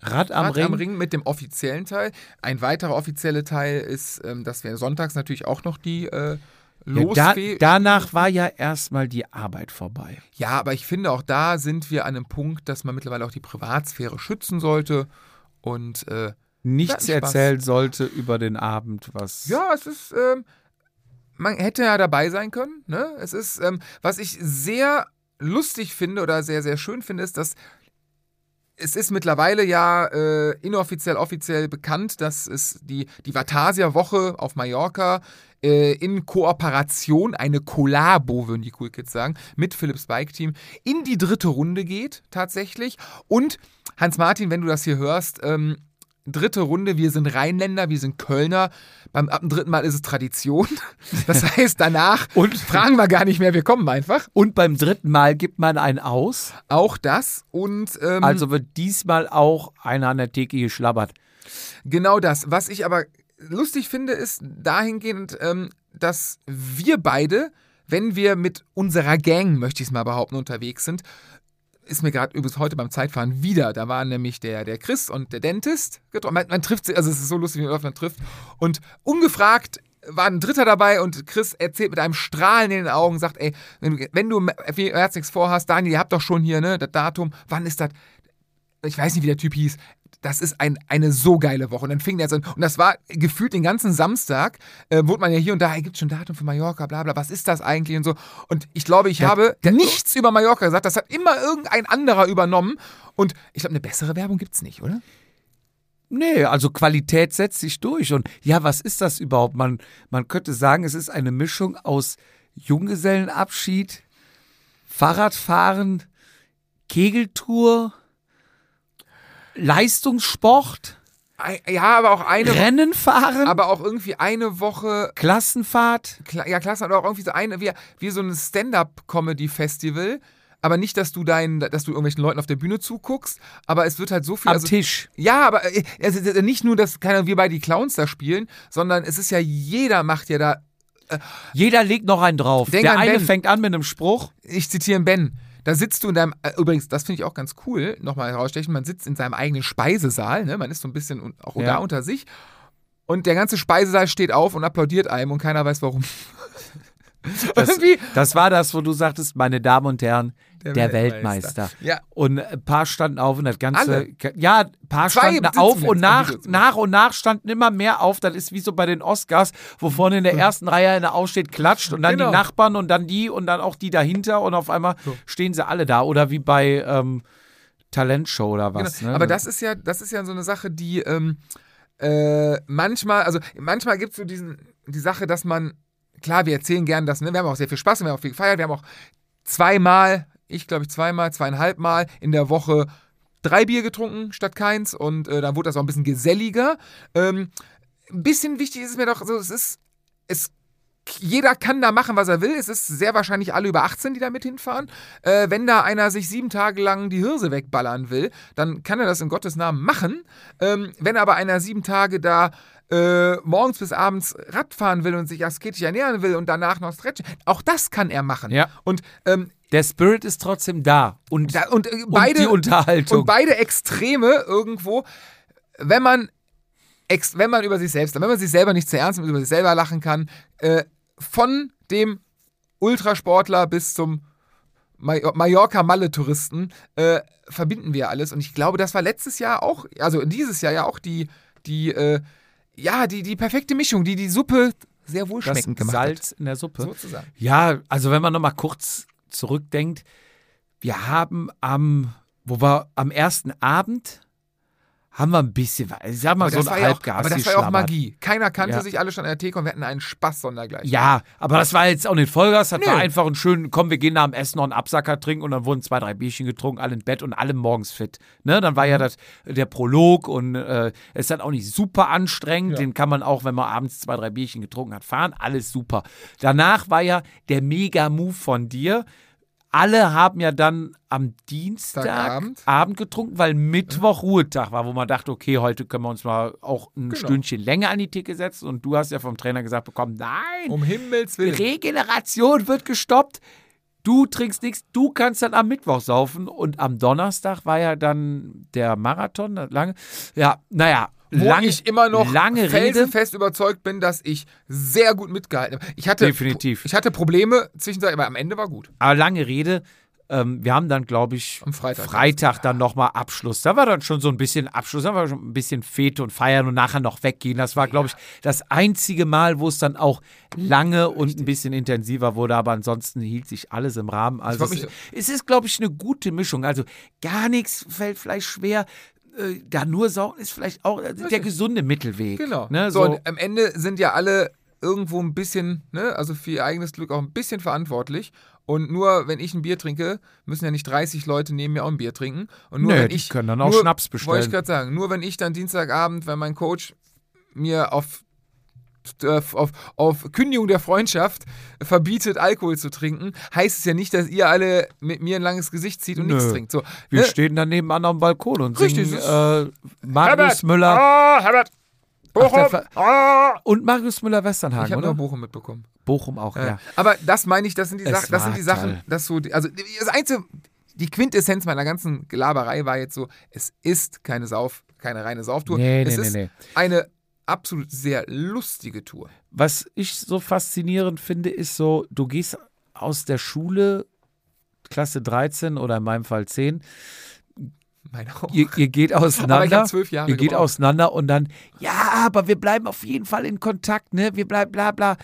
Rad am Rad Ring. am Ring mit dem offiziellen Teil. Ein weiterer offizieller Teil ist, ähm, dass wir sonntags natürlich auch noch die äh, Ja, da, Losfee. danach war ja erstmal die Arbeit vorbei. Ja, aber ich finde, auch da sind wir an einem Punkt, dass man mittlerweile auch die Privatsphäre schützen sollte. Und äh, Nichts erzählen sollte über den Abend, was. ja, es ist, ähm, man hätte ja dabei sein können. Ne? Es ist, ähm, was ich sehr lustig finde oder sehr, sehr schön finde, ist, dass es ist mittlerweile ja äh, inoffiziell, offiziell bekannt, dass es die, die Vatasia-Woche auf Mallorca äh, in Kooperation, eine Kollabo, würden die Cool Kids sagen, mit Philips Bike Team in die dritte Runde geht, tatsächlich. Und Hans-Martin, wenn du das hier hörst, ähm, dritte Runde, wir sind Rheinländer, wir sind Kölner. Beim ab dem dritten Mal ist es Tradition. [laughs] Das heißt, danach Und- fragen wir gar nicht mehr, wir kommen einfach. Und beim dritten Mal gibt man ein Aus. Auch das. Und ähm, Also wird diesmal auch einer an der Theke geschlabbert. Genau das. Was ich aber lustig finde, ist dahingehend, ähm, dass wir beide, wenn wir mit unserer Gang, möchte ich es mal behaupten, unterwegs sind, ist mir gerade übrigens heute beim Zeitfahren wieder. Da waren nämlich der, der Chris und der Dentist getroffen. Man, man trifft sie, also es ist so lustig, wie man man trifft. Und ungefragt war ein Dritter dabei und Chris erzählt mit einem Strahlen in den Augen, sagt, ey, wenn du, wenn du März nichts vorhast, Daniel, ihr habt doch schon hier, ne, das Datum, wann ist das? ich weiß nicht, wie der Typ hieß. Das ist ein, eine so geile Woche. Und dann fing der so an. Und das war gefühlt den ganzen Samstag, äh, wurde man ja hier und da, hey, gibt schon Datum für Mallorca, bla bla, was ist das eigentlich und so. Und ich glaube, ich habe nichts über Mallorca gesagt. Das hat immer irgendein anderer übernommen. Und ich glaube, eine bessere Werbung gibt es nicht, oder? Nee, also Qualität setzt sich durch. Und ja, was ist das überhaupt? Man, man könnte sagen, es ist eine Mischung aus Junggesellenabschied, Fahrradfahren, Kegeltour, Leistungssport, Ei- Ja, aber auch eine Rennen fahren, aber auch irgendwie eine Woche Klassenfahrt. Kla ja, klasse, oder auch irgendwie so eine, wie, wie so ein Stand-up-Comedy-Festival. Aber nicht, dass du deinen, dass du irgendwelchen Leuten auf der Bühne zuguckst, aber es wird halt so viel. Am also, Tisch. Ja, aber äh, es ist nicht nur, dass keine, wir bei die Clowns da spielen, sondern es ist ja, jeder macht ja da, Jeder legt noch einen drauf. Der an eine Ben. fängt an mit einem Spruch. ich zitiere Ben, da sitzt du in deinem, äh, übrigens, das finde ich auch ganz cool, nochmal herausstechen, man sitzt in seinem eigenen Speisesaal, ne? man ist so ein bisschen auch Ja. da unter sich und der ganze Speisesaal steht auf und applaudiert einem und keiner weiß warum. Das, [laughs] das war das, wo du sagtest, meine Damen und Herren, der, Der Weltmeister. Weltmeister. Ja. Und ein paar standen auf und das Ganze. Alle? Ja, ein paar Zwei standen auf und nach, nach und nach standen immer mehr auf. Das ist wie so bei den Oscars, wo vorne in der ersten Reihe einer aussteht, klatscht und dann Genau. die Nachbarn und dann die und dann auch die dahinter und auf einmal stehen sie alle da. Oder wie bei ähm, Talentshow oder was. Genau. Ne? Aber das ist ja, das ist ja so eine Sache, die ähm, äh, manchmal, also manchmal gibt es so diesen, die Sache, dass man, klar, wir erzählen gern das, ne? wir haben auch sehr viel Spaß, wir haben auch viel gefeiert, wir haben auch zweimal, ich glaube ich zweimal, zweieinhalb Mal in der Woche drei Bier getrunken statt keins und äh, dann wurde das auch ein bisschen geselliger. Ähm, ein bisschen wichtig ist es mir doch, so, es ist, es jeder kann da machen, was er will. Es ist sehr wahrscheinlich alle über 18, die da mit hinfahren. Äh, wenn da einer sich sieben Tage lang die Hirse wegballern will, dann kann er das in Gottes Namen machen. Ähm, wenn aber einer sieben Tage da äh, morgens bis abends Radfahren will und sich asketisch ernähren will und danach noch stretchen, auch das kann er machen. Ja. Und ähm, Der Spirit ist trotzdem da. Und, da, und, äh, und beide, die Unterhaltung. und beide Extreme irgendwo, wenn man, ex, wenn man über sich selbst, wenn man sich selber nicht zu ernst nimmt, über sich selber lachen kann, äh, von dem Ultrasportler bis zum Mallor- Mallorca-Malle-Touristen äh, verbinden wir alles. Und ich glaube, das war letztes Jahr auch, also dieses Jahr ja auch die, die, äh, ja, die, die perfekte Mischung, die die Suppe sehr das wohlschmeckend gemacht Salz in der Suppe. hat. Sozusagen. Ja, also wenn man nochmal kurz zurückdenkt, wir haben am, wo war am ersten Abend, haben wir ein bisschen, ich sag mal Aber so das ein war ja auch, Halbgas aber das war ja auch. Magie. Keiner kannte Ja. sich alle schon an der Theke und wir hatten einen Spaß sondergleich. Ja, aber das war jetzt auch nicht Vollgas, das Nö. war einfach ein schön, komm, wir gehen nach dem Essen noch einen Absacker trinken und dann wurden zwei, drei Bierchen getrunken, alle im Bett und alle morgens fit. Ne, dann war Mhm. ja das, der Prolog und äh, es ist dann auch nicht super anstrengend, den kann man auch, wenn man abends zwei, drei Bierchen getrunken hat, fahren, alles super. Danach war ja der Mega-Move von dir. Alle haben ja dann am Dienstag Dienstagabend. Abend getrunken, weil Mittwoch Ruhetag war, wo man dachte, okay, heute können wir uns mal auch ein Genau. Stündchen länger an die Theke setzen. Und du hast ja vom Trainer gesagt bekommen, nein, Um Himmels die Willen. Regeneration wird gestoppt. Du trinkst nichts, du kannst dann am Mittwoch saufen. Und am Donnerstag war ja dann der Marathon, lange. Ja, naja, Wo lange, ich immer noch lange Rede. felsenfest überzeugt bin, dass ich sehr gut mitgehalten habe. Ich hatte, Definitiv. Ich hatte Probleme zwischendurch, aber am Ende war gut. Aber lange Rede. Ähm, wir haben dann, glaube ich, Am Freitag. Freitag dann nochmal Abschluss. Da war dann schon so ein bisschen Abschluss, da war schon ein bisschen Fete und Feiern und nachher noch weggehen. Das war, glaube ich, das einzige Mal, wo es dann auch lange und ein bisschen intensiver wurde, aber ansonsten hielt sich alles im Rahmen. Also es, es ist, glaube ich, eine gute Mischung. Also gar nichts fällt vielleicht schwer. Äh, Da nur saugen ist vielleicht auch äh, der gesunde Mittelweg. Genau. Ne? so, So, und am Ende sind ja alle irgendwo ein bisschen, ne, also für ihr eigenes Glück auch ein bisschen verantwortlich. Und nur wenn ich ein Bier trinke, müssen ja nicht 30 Leute neben mir auch ein Bier trinken. Und nur Nö, wenn ich. können dann auch nur, Schnaps Wollte ich bestellen. gerade sagen, nur wenn ich dann Dienstagabend, wenn mein Coach mir auf auf, auf Kündigung der Freundschaft verbietet, Alkohol zu trinken, heißt es ja nicht, dass ihr alle mit mir ein langes Gesicht zieht und Nö. nichts trinkt. So, wir ne? stehen dann nebenan am Balkon und Richtig, singen es äh, Marius Müller. Ah, Herbert! Bochum! Ach. Und Marius Ich Müller-Westernhagen, habe nur? Bochum mitbekommen. Bochum auch, Ja. ja. Aber das meine ich, das sind die, Es Sachen, das sind die Sachen, dass so, also das Einzige, die Quintessenz meiner ganzen Gelaberei war jetzt so, es ist keine Sauf, keine reine Sauftour. Nee, es nee, nee, ist nee. eine absolut sehr lustige Tour. Was ich so faszinierend finde, ist so, du gehst aus der Schule, Klasse 13 oder in meinem Fall 10, Meine auch. ihr, ihr geht [laughs] auseinander. habe zwölf Jahre Ihr geht gebraucht. auseinander und dann, ja, aber wir bleiben auf jeden Fall in Kontakt, ne? Wir bleiben bla bla.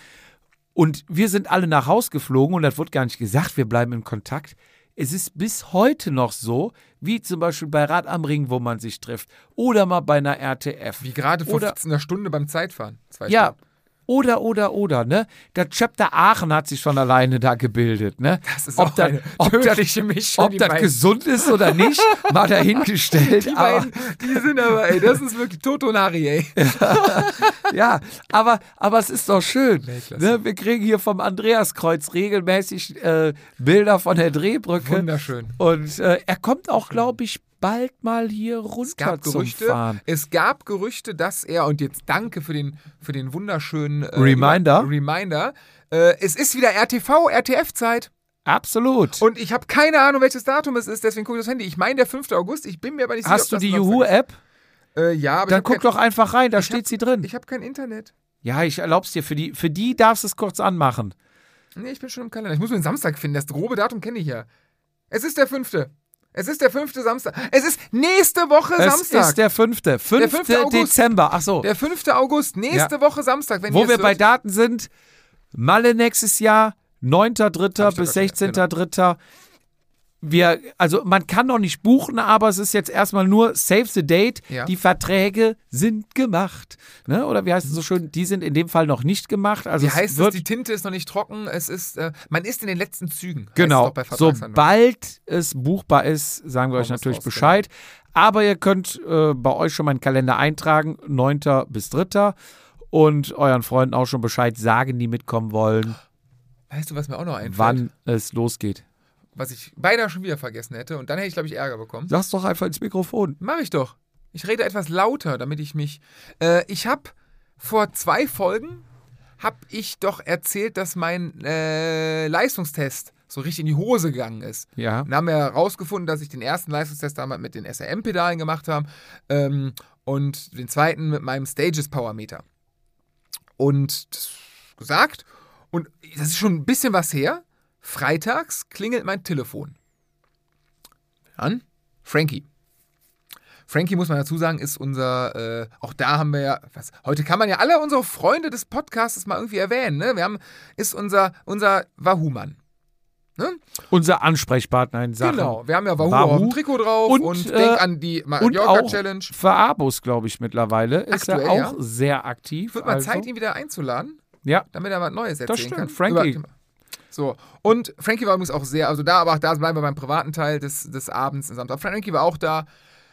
Und wir sind alle nach Haus geflogen und das wurde gar nicht gesagt, wir bleiben in Kontakt. Es ist bis heute noch so, wie zum Beispiel bei Rad am Ring, wo man sich trifft. Oder mal bei einer RTF. Wie gerade vor Oder- 15 einer Stunde beim Zeitfahren. Zwei Ja. Stunden. Oder, oder, oder, ne? Der Chapter Aachen hat sich schon alleine da gebildet, ne? Das ist ob auch das, eine ob tödliche das, Mischung, Ob das gesund ist oder nicht, mal [laughs] dahingestellt. Die aber, beiden, die sind aber, ey, das ist wirklich Toto und Harry, ey. [laughs] ja, aber, aber es ist doch schön. Ne? Wir kriegen hier vom Andreaskreuz regelmäßig äh, Bilder von der Drehbrücke. Wunderschön. Und äh, er kommt auch, glaube ich, bald mal hier runter Es gab zum Gerüchte, Fahren. es gab Gerüchte, dass er, und jetzt danke für den, für den wunderschönen äh, Reminder. Reminder äh, es ist wieder RTV, RTF-Zeit. Absolut. Und ich habe keine Ahnung, welches Datum es ist, deswegen gucke ich das Handy. Ich meine der 5. August, ich bin mir aber nicht sicher, Hast du die Juhu-App? Äh, ja, aber Dann guck kein, doch einfach rein, da steht hab- sie drin. Ich habe kein Internet. Ja, ich erlaub's dir. Für die, für die darfst du es kurz anmachen. Nee, ich bin schon im Kalender. Ich muss nur den Samstag finden. Das grobe Datum kenne ich ja. Es ist der 5. Es ist der 5. Samstag. Es ist nächste Woche Es Samstag. ist der 5. 5. 5. August. Dezember. Ach so. der 5. August, nächste Woche Samstag. Wenn Wo wir es bei. Daten sind, Malle nächstes Jahr, 9.3. Hab ich bis doch gerade, 16.3. wir, also man kann noch nicht buchen, aber es ist jetzt erstmal nur Save the Date. Ja. Die Verträge sind gemacht. Ne? Oder wie heißt es so schön? Die sind in dem Fall noch nicht gemacht. Also Wie heißt es, die Tinte ist noch nicht trocken, es ist, äh, man ist in den letzten Zügen. Genau. Sobald es buchbar ist, sagen wir Man euch natürlich. Bescheid. Aber ihr könnt äh, bei euch schon mal einen Kalender eintragen, 9. bis 3. Und euren Freunden auch schon Bescheid sagen, die mitkommen wollen, Weißt du, was mir auch noch einfällt? wann es losgeht. Was ich beinahe schon wieder vergessen hätte und dann hätte ich, glaube ich, Ärger bekommen. Sag's doch einfach ins Mikrofon. Mach ich doch. Ich rede etwas lauter, damit ich mich. Äh, ich habe vor zwei Folgen habe ich doch erzählt, dass mein äh, Leistungstest so richtig in die Hose gegangen ist. Ja. Dann haben wir herausgefunden, dass ich den ersten Leistungstest damals mit den SRM-Pedalen gemacht habe ähm, und den zweiten mit meinem Stages Power Meter. Und das gesagt. Und das ist schon ein bisschen was her. Freitags klingelt mein Telefon. An Frankie. Frankie, muss man dazu sagen, ist unser, äh, auch da haben wir ja, was, heute kann man ja alle unsere Freunde des Podcasts mal irgendwie erwähnen, ne? Wir haben, ist unser, unser Wahoo-Mann. Ne? Unser Ansprechpartner in Sachen. Genau, wir haben ja Wahoo, Wahoo auf dem Trikot drauf und, und, denk äh, an die Und Mallorca auch Challenge. für Abos, glaube ich, mittlerweile. Ist er Aktuell, auch ja. sehr aktiv. Wird mal also. Zeit, ihn wieder einzuladen, Ja, damit er was Neues erzählen stimmt, kann. Frankie. Über- So, und Frankie war übrigens auch sehr, also da, aber auch da bleiben wir beim privaten Teil des, des Abends am Samstag. Frankie war auch da.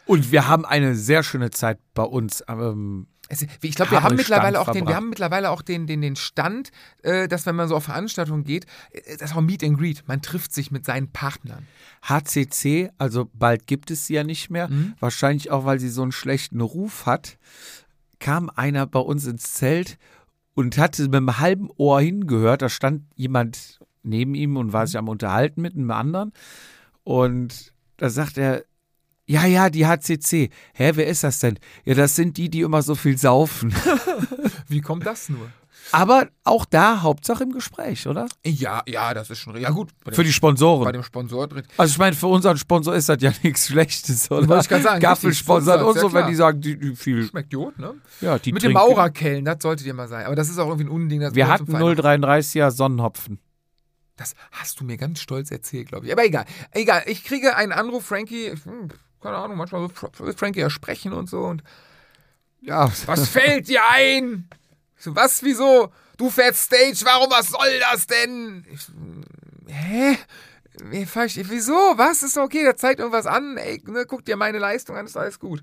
und wir haben eine sehr schöne Zeit bei uns. Ähm, Es, ich glaube, wir Haben mittlerweile Stand auch den, wir haben mittlerweile auch den, den, den Stand, äh, dass wenn man so auf Veranstaltungen geht, äh, das ist auch Meet and Greet. Man trifft sich mit seinen Partnern. HCC, also bald gibt es sie ja nicht mehr, Mhm. wahrscheinlich auch, weil sie so einen schlechten Ruf hat, kam einer bei uns ins Zelt und hatte mit einem halben Ohr hingehört. Da stand jemand neben ihm und Mhm. war sich am Unterhalten mit einem anderen. Und da sagt er, ja, ja, die HCC. Hä, wer ist das denn? Ja, das sind die, die immer so viel saufen. [laughs] [laughs] Wie kommt das nur? Aber auch da Hauptsache im Gespräch, oder? Ja, ja, das ist schon. Ja, gut. Bei dem, Für die bei Sponsoren. dem Sponsor drin. Also ich meine, für unseren Sponsor ist das ja [laughs] nichts Schlechtes, oder? Wollte ich gerade sagen, Gaffel richtig, sponsert Zusatz, und so, wenn die sagen, die, die viel. Schmeckt Jod, ne? Ja, die Mit dem trinken- Maurerkellen, das solltet ihr mal sein. Aber das ist auch irgendwie ein Unding. Das Wir hatten zum Verein. 0,33er Sonnenhopfen. Das hast du mir ganz stolz erzählt, glaube ich. Aber egal. Egal. Ich kriege einen Anruf, Frankie. Hm, keine Ahnung, manchmal will Frankie ja sprechen und so. Und Ja, was fällt dir ein? Ich so, was, wieso? Du fährst Stage, warum, was soll das denn? Ich so, hä? Wieso? Was? Ist okay, der zeigt irgendwas an. Ey, ne, guck dir meine Leistung an, ist alles gut.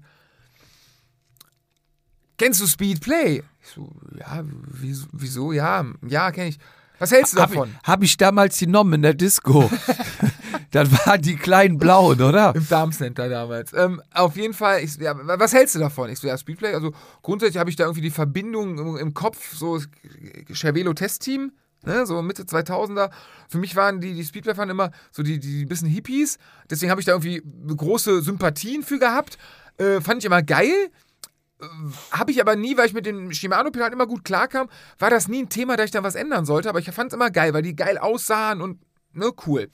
Kennst du Speedplay? Ich so, ja, wieso? wieso? Ja, ja, kenne ich. Was hältst du Habe davon? ich, hab ich damals genommen in der Disco. [laughs] das waren die kleinen Blauen, oder? Im Darmcenter damals. Ähm, auf jeden Fall, ich, ja, was hältst du davon? Ich so, ja, Speedplay, also grundsätzlich habe ich da irgendwie die Verbindung im, im Kopf, so Cervelo-Testteam, ne, so Mitte 2000er. Für mich waren die, die Speedplay-Fahren immer so die, die bisschen Hippies, deswegen habe ich da irgendwie große Sympathien für gehabt. Äh, fand ich immer geil. Habe ich aber nie, weil ich mit den Shimano-Pedalen immer gut klarkam, war das nie ein Thema, da ich da was ändern sollte. Aber ich fand es immer geil, weil die geil aussahen und ne, cool.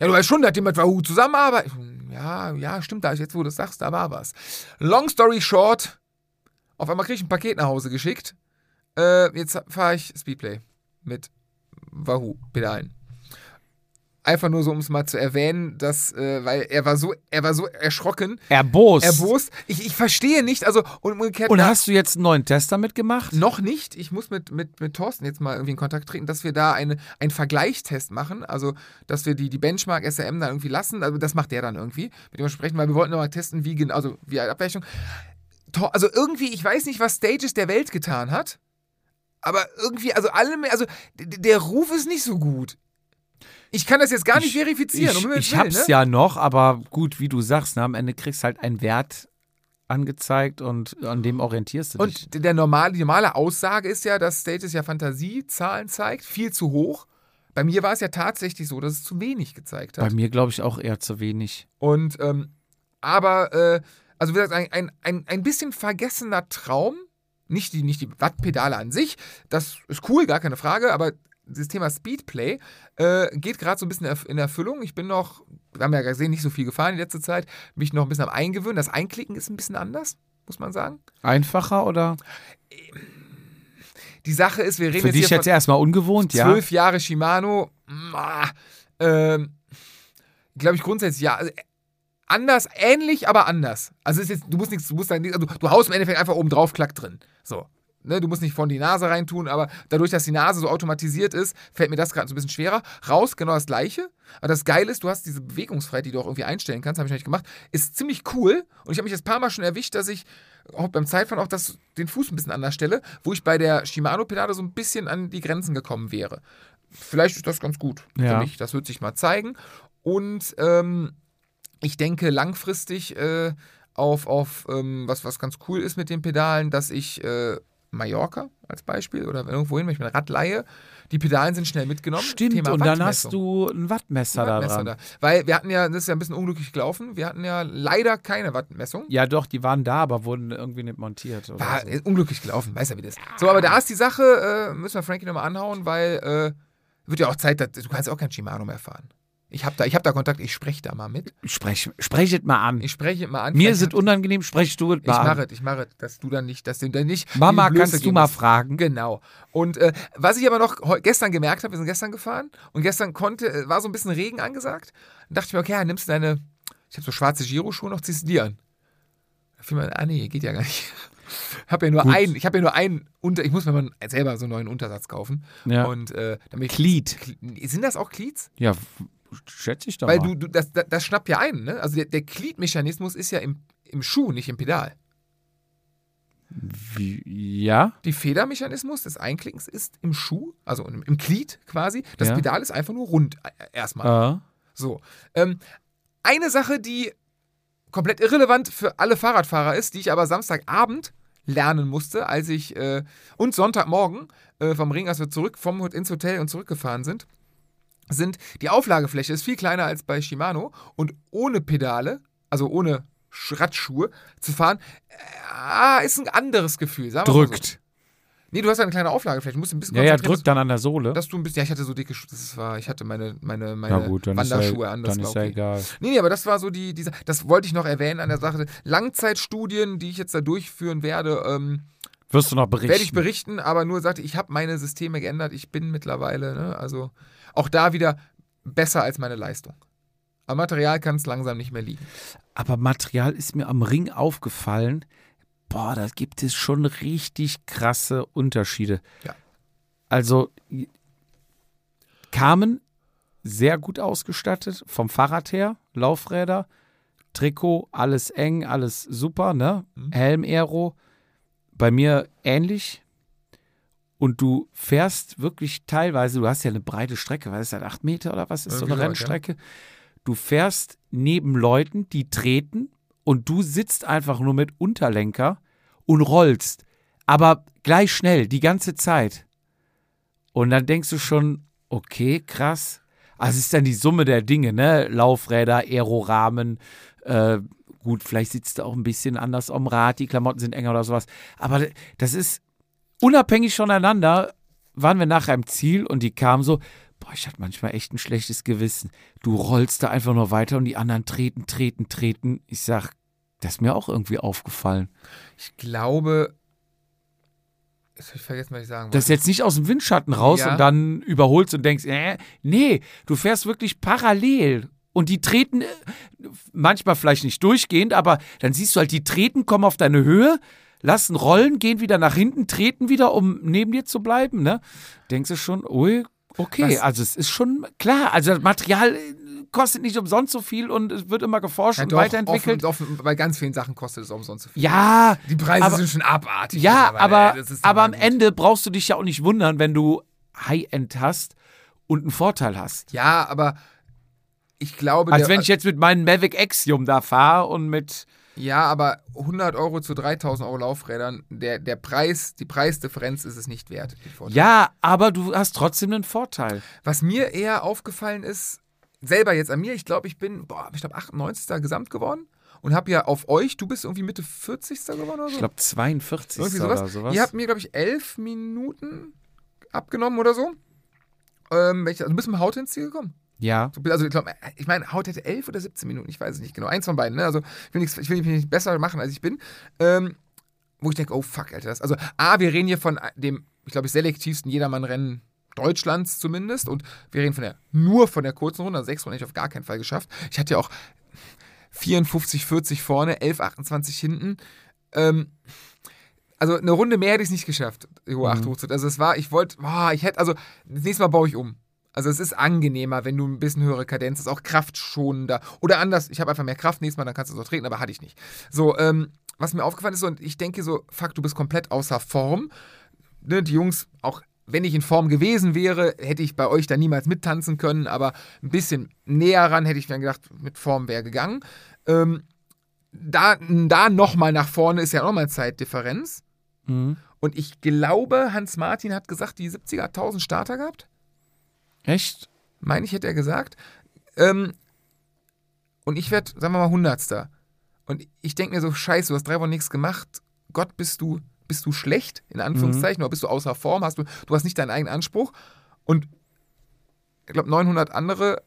Ja, du weißt schon, dass die mit Wahoo zusammenarbeiten. Ja, ja, stimmt, da jetzt, wo du das sagst, da war was. Long story short, auf einmal krieg ich ein Paket nach Hause geschickt. Äh, jetzt fahre ich Speedplay mit Wahoo-Pedalen. Einfach nur so, um es mal zu erwähnen, dass, äh, weil er war so, er war so erschrocken, Erbost. erbost. Ich, ich verstehe nicht, also und umgekehrt. Und hast du jetzt einen neuen Tester mitgemacht? noch nicht. Ich muss mit, mit, mit Thorsten jetzt mal irgendwie in Kontakt treten, dass wir da eine, einen Vergleichstest machen. Also, dass wir die, die Benchmark SRM da irgendwie lassen. Also, das macht der dann irgendwie. Mit dem wir sprechen, weil wir wollten nochmal testen, wie genau, also wie eine Abweichung. Thor- Also, irgendwie, ich weiß nicht, was Stages der Welt getan hat. Aber irgendwie, also alle, also der Ruf ist nicht so gut. Ich kann das jetzt gar nicht verifizieren. Ich, um ich Willen, hab's ne? ja noch, aber gut, wie du sagst, ne, am Ende kriegst halt einen Wert angezeigt und an dem orientierst du dich. Und der normale, die normale Aussage ist ja, dass Status ja Fantasiezahlen zeigt, viel zu hoch. Bei mir war es ja tatsächlich so, dass es zu wenig gezeigt Bei hat. mir glaube ich auch eher zu wenig. Und ähm, aber, äh, also wie gesagt, ein, ein, ein, ein bisschen vergessener Traum. Nicht die, nicht die Wattpedale an sich, das ist cool, gar keine Frage, aber das Thema Speedplay äh, geht gerade so ein bisschen in Erfüllung. Ich bin noch, wir haben ja gesehen, nicht so viel gefahren in letzter Zeit, mich noch ein bisschen am Eingewöhnen. Das Einklicken ist ein bisschen anders, muss man sagen. Einfacher oder? Die Sache ist, wir reden Für jetzt dich hier jetzt erstmal ungewohnt, ja? zwölf Jahre Shimano. ähm, glaube ich, grundsätzlich ja. Also, anders, ähnlich, aber anders. Also ist jetzt, du musst nichts, du musst dann, also du haust im Endeffekt einfach oben drauf, klack drin. So. Ne, du musst nicht von die Nase reintun, aber dadurch, dass die Nase so automatisiert ist, fällt mir das gerade so ein bisschen schwerer. Raus, genau das gleiche. Aber das Geile ist, du hast diese Bewegungsfreiheit, die du auch irgendwie einstellen kannst, habe ich noch nicht gemacht, ist ziemlich cool. Und ich habe mich jetzt ein paar Mal schon erwischt, dass ich auch beim Zeitfahren auch das, den Fuß ein bisschen anders stelle, wo ich bei der Shimano-Pedale so ein bisschen an die Grenzen gekommen wäre. Vielleicht ist das ganz gut Ja. für mich. Das wird sich mal zeigen. Und ähm, ich denke langfristig äh, auf, auf ähm, was, was ganz cool ist mit den Pedalen, dass ich äh, Mallorca als Beispiel oder irgendwohin, wenn ich mein Rad leihe, die Pedalen sind schnell mitgenommen. Stimmt, Thema und dann hast du ein Wattmesser da Wattmesser da. Weil wir hatten ja, das ist ja ein bisschen unglücklich gelaufen, wir hatten ja leider keine Wattmessung. Ja, doch, die waren da, aber wurden irgendwie nicht montiert. Oder War so. unglücklich gelaufen, weiß ja wie das ist. So, aber da ist die Sache, äh, müssen wir Frankie nochmal anhauen, weil äh, wird ja auch Zeit, dass, du kannst auch kein Shimano mehr fahren. Ich habe da, ich hab da Kontakt, ich spreche da mal mit. Sprech, sprechet mal an. Ich spreche mal an. Mir Vielleicht ist es hat- unangenehm, sprech du Ich mal mache an. es, ich mache es, dass du dann nicht, dass du dann nicht. Mama, kannst du mal musst. fragen? Genau. Und äh, was ich aber noch gestern gemerkt habe, wir sind gestern gefahren und gestern konnte, äh, war so ein bisschen Regen angesagt. Dann dachte ich mir, okay, ja, nimmst du deine, ich habe so schwarze Giro-Schuhe noch, ziehst du die an. Da fiel mir, ah nee, geht ja gar nicht. [laughs] Hab ja nur Gut. einen, ich habe ja nur einen unter, ich muss mir mal selber so einen neuen Untersatz kaufen. Ja. Und äh, damit ich, Glied. Sind das auch Cleats? Ja, schätze ich doch Weil mal. du, du das, das, das schnappt ja ein, ne? Also der, der Gliedmechanismus ist ja im, im Schuh, nicht im Pedal. Wie, ja? Die Federmechanismus des Einklickens ist im Schuh, also im, im Glied quasi. Das Ja. Pedal ist einfach nur rund äh, erstmal. Äh, So. Ähm, eine Sache, die komplett irrelevant für alle Fahrradfahrer ist, die ich aber Samstagabend lernen musste, als ich äh, und Sonntagmorgen äh, vom Ring, als wir zurück vom ins Hotel und zurückgefahren sind, sind die Auflagefläche ist viel kleiner als bei Shimano und ohne Pedale, also ohne Sch- Radschuhe zu fahren, äh, ist ein anderes Gefühl. Mal So. drückt. Nee, du hast ja eine kleine Auflagefläche, du musst ein bisschen Ja, ja, drückt dann an der Sohle. dass du ein bisschen, ja, ich hatte so dicke Schuhe, das war, ich hatte meine, meine, meine ja gut, ist ja, Wanderschuhe an, das dann war ist ja okay. egal. Nee, nee, aber das war so die, diese, das wollte ich noch erwähnen an der Sache. Langzeitstudien, die ich jetzt da durchführen werde, ähm, Wirst du noch berichten? werde ich berichten, aber nur sagte, ich habe meine Systeme geändert, ich bin mittlerweile, ne, also auch da wieder besser als meine Leistung. Am Material kann es langsam nicht mehr liegen. Aber Material ist mir am Ring aufgefallen. Boah, da gibt es schon richtig krasse Unterschiede. Ja. Also kamen sehr gut ausgestattet vom Fahrrad her, Laufräder, Trikot, alles eng, alles super, ne? Mhm. Helm Aero, bei mir ähnlich. Und du fährst wirklich teilweise, du hast ja eine breite Strecke, weil es halt acht Meter oder was ist so eine sowas, ja. Rennstrecke. Du fährst neben Leuten, die treten und du sitzt einfach nur mit Unterlenker und rollst. Aber gleich schnell, die ganze Zeit. Und dann denkst du schon, okay, krass. Also es ist dann die Summe der Dinge, ne? Laufräder, Aerorahmen, äh, gut, vielleicht sitzt du auch ein bisschen anders am Rad, die Klamotten sind enger oder sowas. Aber das ist unabhängig voneinander, waren wir nachher im Ziel und die kamen so, boah, ich hatte manchmal echt ein schlechtes Gewissen. Du rollst da einfach nur weiter und die anderen treten, treten, treten. Ich sag, das ist mir auch irgendwie aufgefallen. Ich glaube, jetzt hab ich vergessen, was ich sagen Das ist wollte. jetzt nicht aus dem Windschatten raus Ja. und dann überholst und denkst, äh, nee, du fährst wirklich parallel. Und die treten, äh, manchmal vielleicht nicht durchgehend, aber dann siehst du halt, die treten, kommen auf deine Höhe, lassen rollen, gehen wieder nach hinten, treten wieder, um neben dir zu bleiben, ne? Denkst du schon, ui, okay, Was- also es ist schon klar, also das Material äh, kostet nicht umsonst so viel und es wird immer geforscht Ja, und doch, weiterentwickelt. Offen, offen, bei ganz vielen Sachen kostet es umsonst so viel. Ja, Die Preise aber- sind schon abartig. ja, aber, aber aber am gut. Ende brauchst du dich ja auch nicht wundern, wenn du High-End hast und einen Vorteil hast. Ja, aber ich glaube. Als wenn ich jetzt mit meinem Mavic Axiom da fahre und mit. Ja, aber 100 Euro zu 3000 Euro Laufrädern, der, der Preis, die Preisdifferenz ist es nicht wert. Ja, aber du hast trotzdem einen Vorteil. Was mir eher aufgefallen ist, selber jetzt an mir, ich glaube, ich bin, boah, ich glaube 98. Gesamt geworden und habe ja auf euch, du bist irgendwie Mitte 40. geworden oder so? Ich glaube 42 Irgendwie oder sowas. sowas. Ihr habt mir, glaube ich, elf Minuten abgenommen oder so. Ähm, ich, also du bist mit dem Haut ins Ziel gekommen. Ja. So, Also ich glaube, ich meine, Haut hätte 11 oder 17 Minuten, ich weiß es nicht genau. Eins von beiden, ne? Also ich will, nichts, ich will mich nicht besser machen, als ich bin. Ähm, wo ich denke, oh fuck, Alter, das. Also, A, wir reden hier von dem, ich glaube, selektivsten Jedermann-Rennen Deutschlands zumindest. Und wir reden von der, nur von der kurzen Runde, also sechs Runden hätte ich auf gar keinen Fall geschafft. Ich hatte ja auch 54, 40 vorne, 11, 28 hinten. Ähm, also eine Runde mehr hätte ich es nicht geschafft, hohe 8 hochzuziehen. Also es war, ich wollte, boah, ich hätte, also das nächste Mal baue ich um. Also es ist angenehmer, wenn du ein bisschen höhere Kadenz hast, auch kraftschonender. Oder anders, ich habe einfach mehr Kraft nächstes Mal, dann kannst du es auch treten, aber hatte ich nicht. So, ähm, was mir aufgefallen ist, und ich denke so, fuck, du bist komplett außer Form. Ne, die Jungs, auch wenn ich in Form gewesen wäre, hätte ich bei euch da niemals mittanzen können, aber ein bisschen näher ran hätte ich mir gedacht, mit Form wäre gegangen. Ähm, da da nochmal nach vorne ist ja nochmal Zeitdifferenz. Mhm. Und ich glaube, Hans Martin hat gesagt, die 70er hat 1000 Starter gehabt. Echt? Meine ich, hätte er gesagt. Ähm, und ich werde, sagen wir mal, Hundertster. Und ich denke mir so, scheiße, du hast drei Wochen nichts gemacht. Gott, bist du, bist du schlecht, in Anführungszeichen, oder bist du außer Form, hast du, du hast nicht deinen eigenen Anspruch. Und ich glaube, 900 andere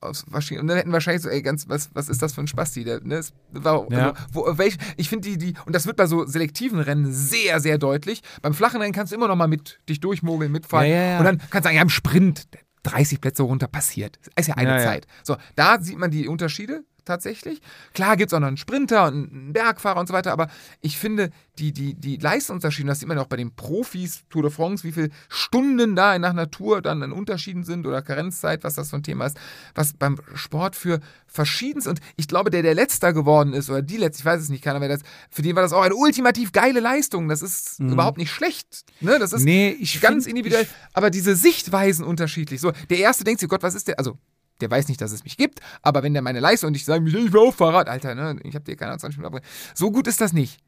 aus, wahrscheinlich- und dann hätten wahrscheinlich so, ey, ganz, was, was ist das für ein Spasti? Der, ne, es war, Ja. also, wo, welch, ich finde die, die, und das wird bei so selektiven Rennen sehr, sehr deutlich. Beim flachen Rennen kannst du immer noch mal mit dich durchmogeln, mitfahren. Ja, ja. Und dann kannst du sagen, ja, im Sprint 30 Plätze runter passiert. Ist ja eine. Zeit. So, da sieht man die Unterschiede tatsächlich. Klar gibt es auch noch einen Sprinter und einen Bergfahrer und so weiter, aber ich finde, die, die, die Leistungsunterschiede, das sieht man ja auch bei den Profis Tour de France, wie viele Stunden da nach Natur dann an Unterschieden sind oder Karenzzeit, was das für ein Thema ist, was beim Sport für verschiedenes und ich glaube, der, der Letzter geworden ist oder die Letzte, ich weiß es nicht, keiner, wer das, für den war das auch eine ultimativ geile Leistung. Das ist überhaupt nicht schlecht. Ne? Das ist Mhm. Nee, ich ganz find- individuell, aber diese Sichtweisen unterschiedlich. So, der erste denkt sich, Gott, was ist der? Also, der weiß nicht, dass es mich gibt, aber wenn der meine Leistung und ich sage, ich will auf Fahrrad, Alter, ne, ich habe dir keine Ahnung, 20 Minuten abgebracht. So gut ist das nicht.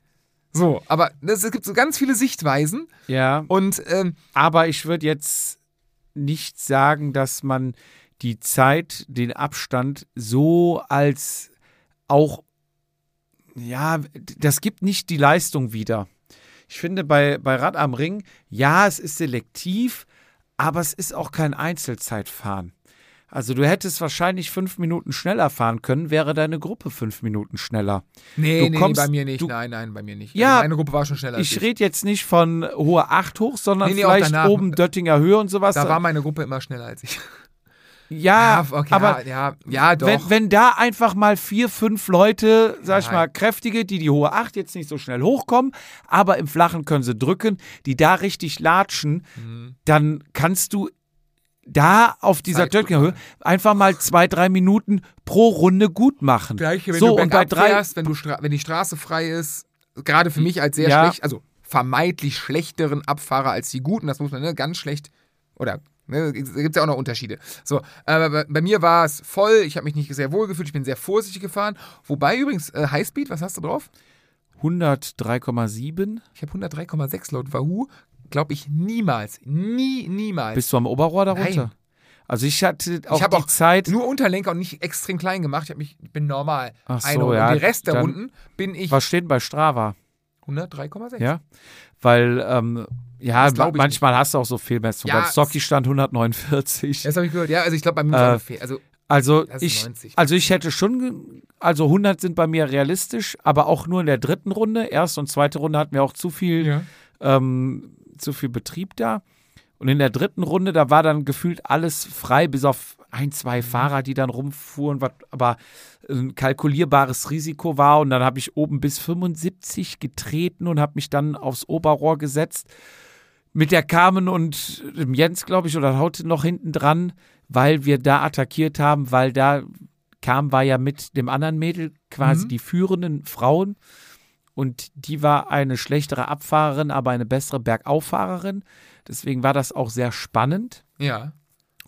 So, aber es gibt so ganz viele Sichtweisen Ja. und ähm, Aber ich würde jetzt nicht sagen, dass man die Zeit, den Abstand so als auch, ja, das gibt nicht die Leistung wieder. Ich finde bei, bei Rad am Ring, ja, es ist selektiv, aber es ist auch kein Einzelzeitfahren. Also du hättest wahrscheinlich fünf Minuten schneller fahren können, wäre deine Gruppe fünf Minuten schneller. nee, nee, kommst- nee, bei mir nicht. du- nein, nein, bei mir nicht. Ja, also meine Gruppe war schon schneller Ich ich. rede jetzt nicht von hohe 8 hoch, sondern Nee, nee, vielleicht oben Döttinger Höhe und sowas. Da war meine Gruppe immer schneller als ich. [laughs] ja, okay, aber ja, ja, ja, doch. wenn, wenn da einfach mal vier, fünf Leute, sag ich Nein. mal, kräftige, die die hohe 8 jetzt nicht so schnell hochkommen, aber im Flachen können sie drücken, die da richtig latschen, Mhm. dann kannst du da auf dieser Zeit gut Döttinger Höhe einfach mal zwei, drei Minuten pro Runde gut machen. Gleiche, wenn so, du und bei bergab drei, fährst, wenn, du wenn die Straße frei ist, gerade für mich als sehr Ja. schlecht, also vermeintlich schlechteren Abfahrer als die guten, das muss man, ne, ganz schlecht, oder, ne, gibt es ja auch noch Unterschiede. So, aber bei, bei mir war es voll, ich habe mich nicht sehr wohl gefühlt, ich bin sehr vorsichtig gefahren, wobei übrigens, äh, Highspeed, was hast du drauf? 103,7 Ich habe 103,6 laut Wahoo, glaube ich niemals, nie, niemals. bist du am Oberrohr darunter. Nein. Also ich hatte auch ich die auch Zeit. nur Unterlenker und nicht extrem klein gemacht. Ich, mich, ich bin normal. Ach so, Eine ja, und den Rest der dann- Runden bin ich Was steht denn bei Strava? 103,6. Ja, weil ähm, ja, manchmal hast du auch so Fehlmessungen. Ja, Beim Stocky stand 149. Das habe ich gehört. Ja, also ich glaube, bei mir Äh, war ungefähr. Also, Also ich, 90. also ich hätte schon, also 100 sind bei mir realistisch, aber auch nur in der dritten Runde. Erste und zweite Runde hatten wir auch zu viel, ja. ähm, zu viel Betrieb da. Und in der dritten Runde, da war dann gefühlt alles frei, bis auf ein, Mhm. zwei Fahrer, die dann rumfuhren, was aber ein kalkulierbares Risiko war. Und dann habe ich oben bis 75 getreten und habe mich dann aufs Oberrohr gesetzt. Mit der Carmen und dem Jens, glaube ich, oder Haute noch hinten dran, weil wir da attackiert haben, weil da Carmen war ja mit dem anderen Mädel quasi Mhm. die führenden Frauen. Und die war eine schlechtere Abfahrerin, aber eine bessere Bergauffahrerin. Deswegen war das auch sehr spannend. Ja.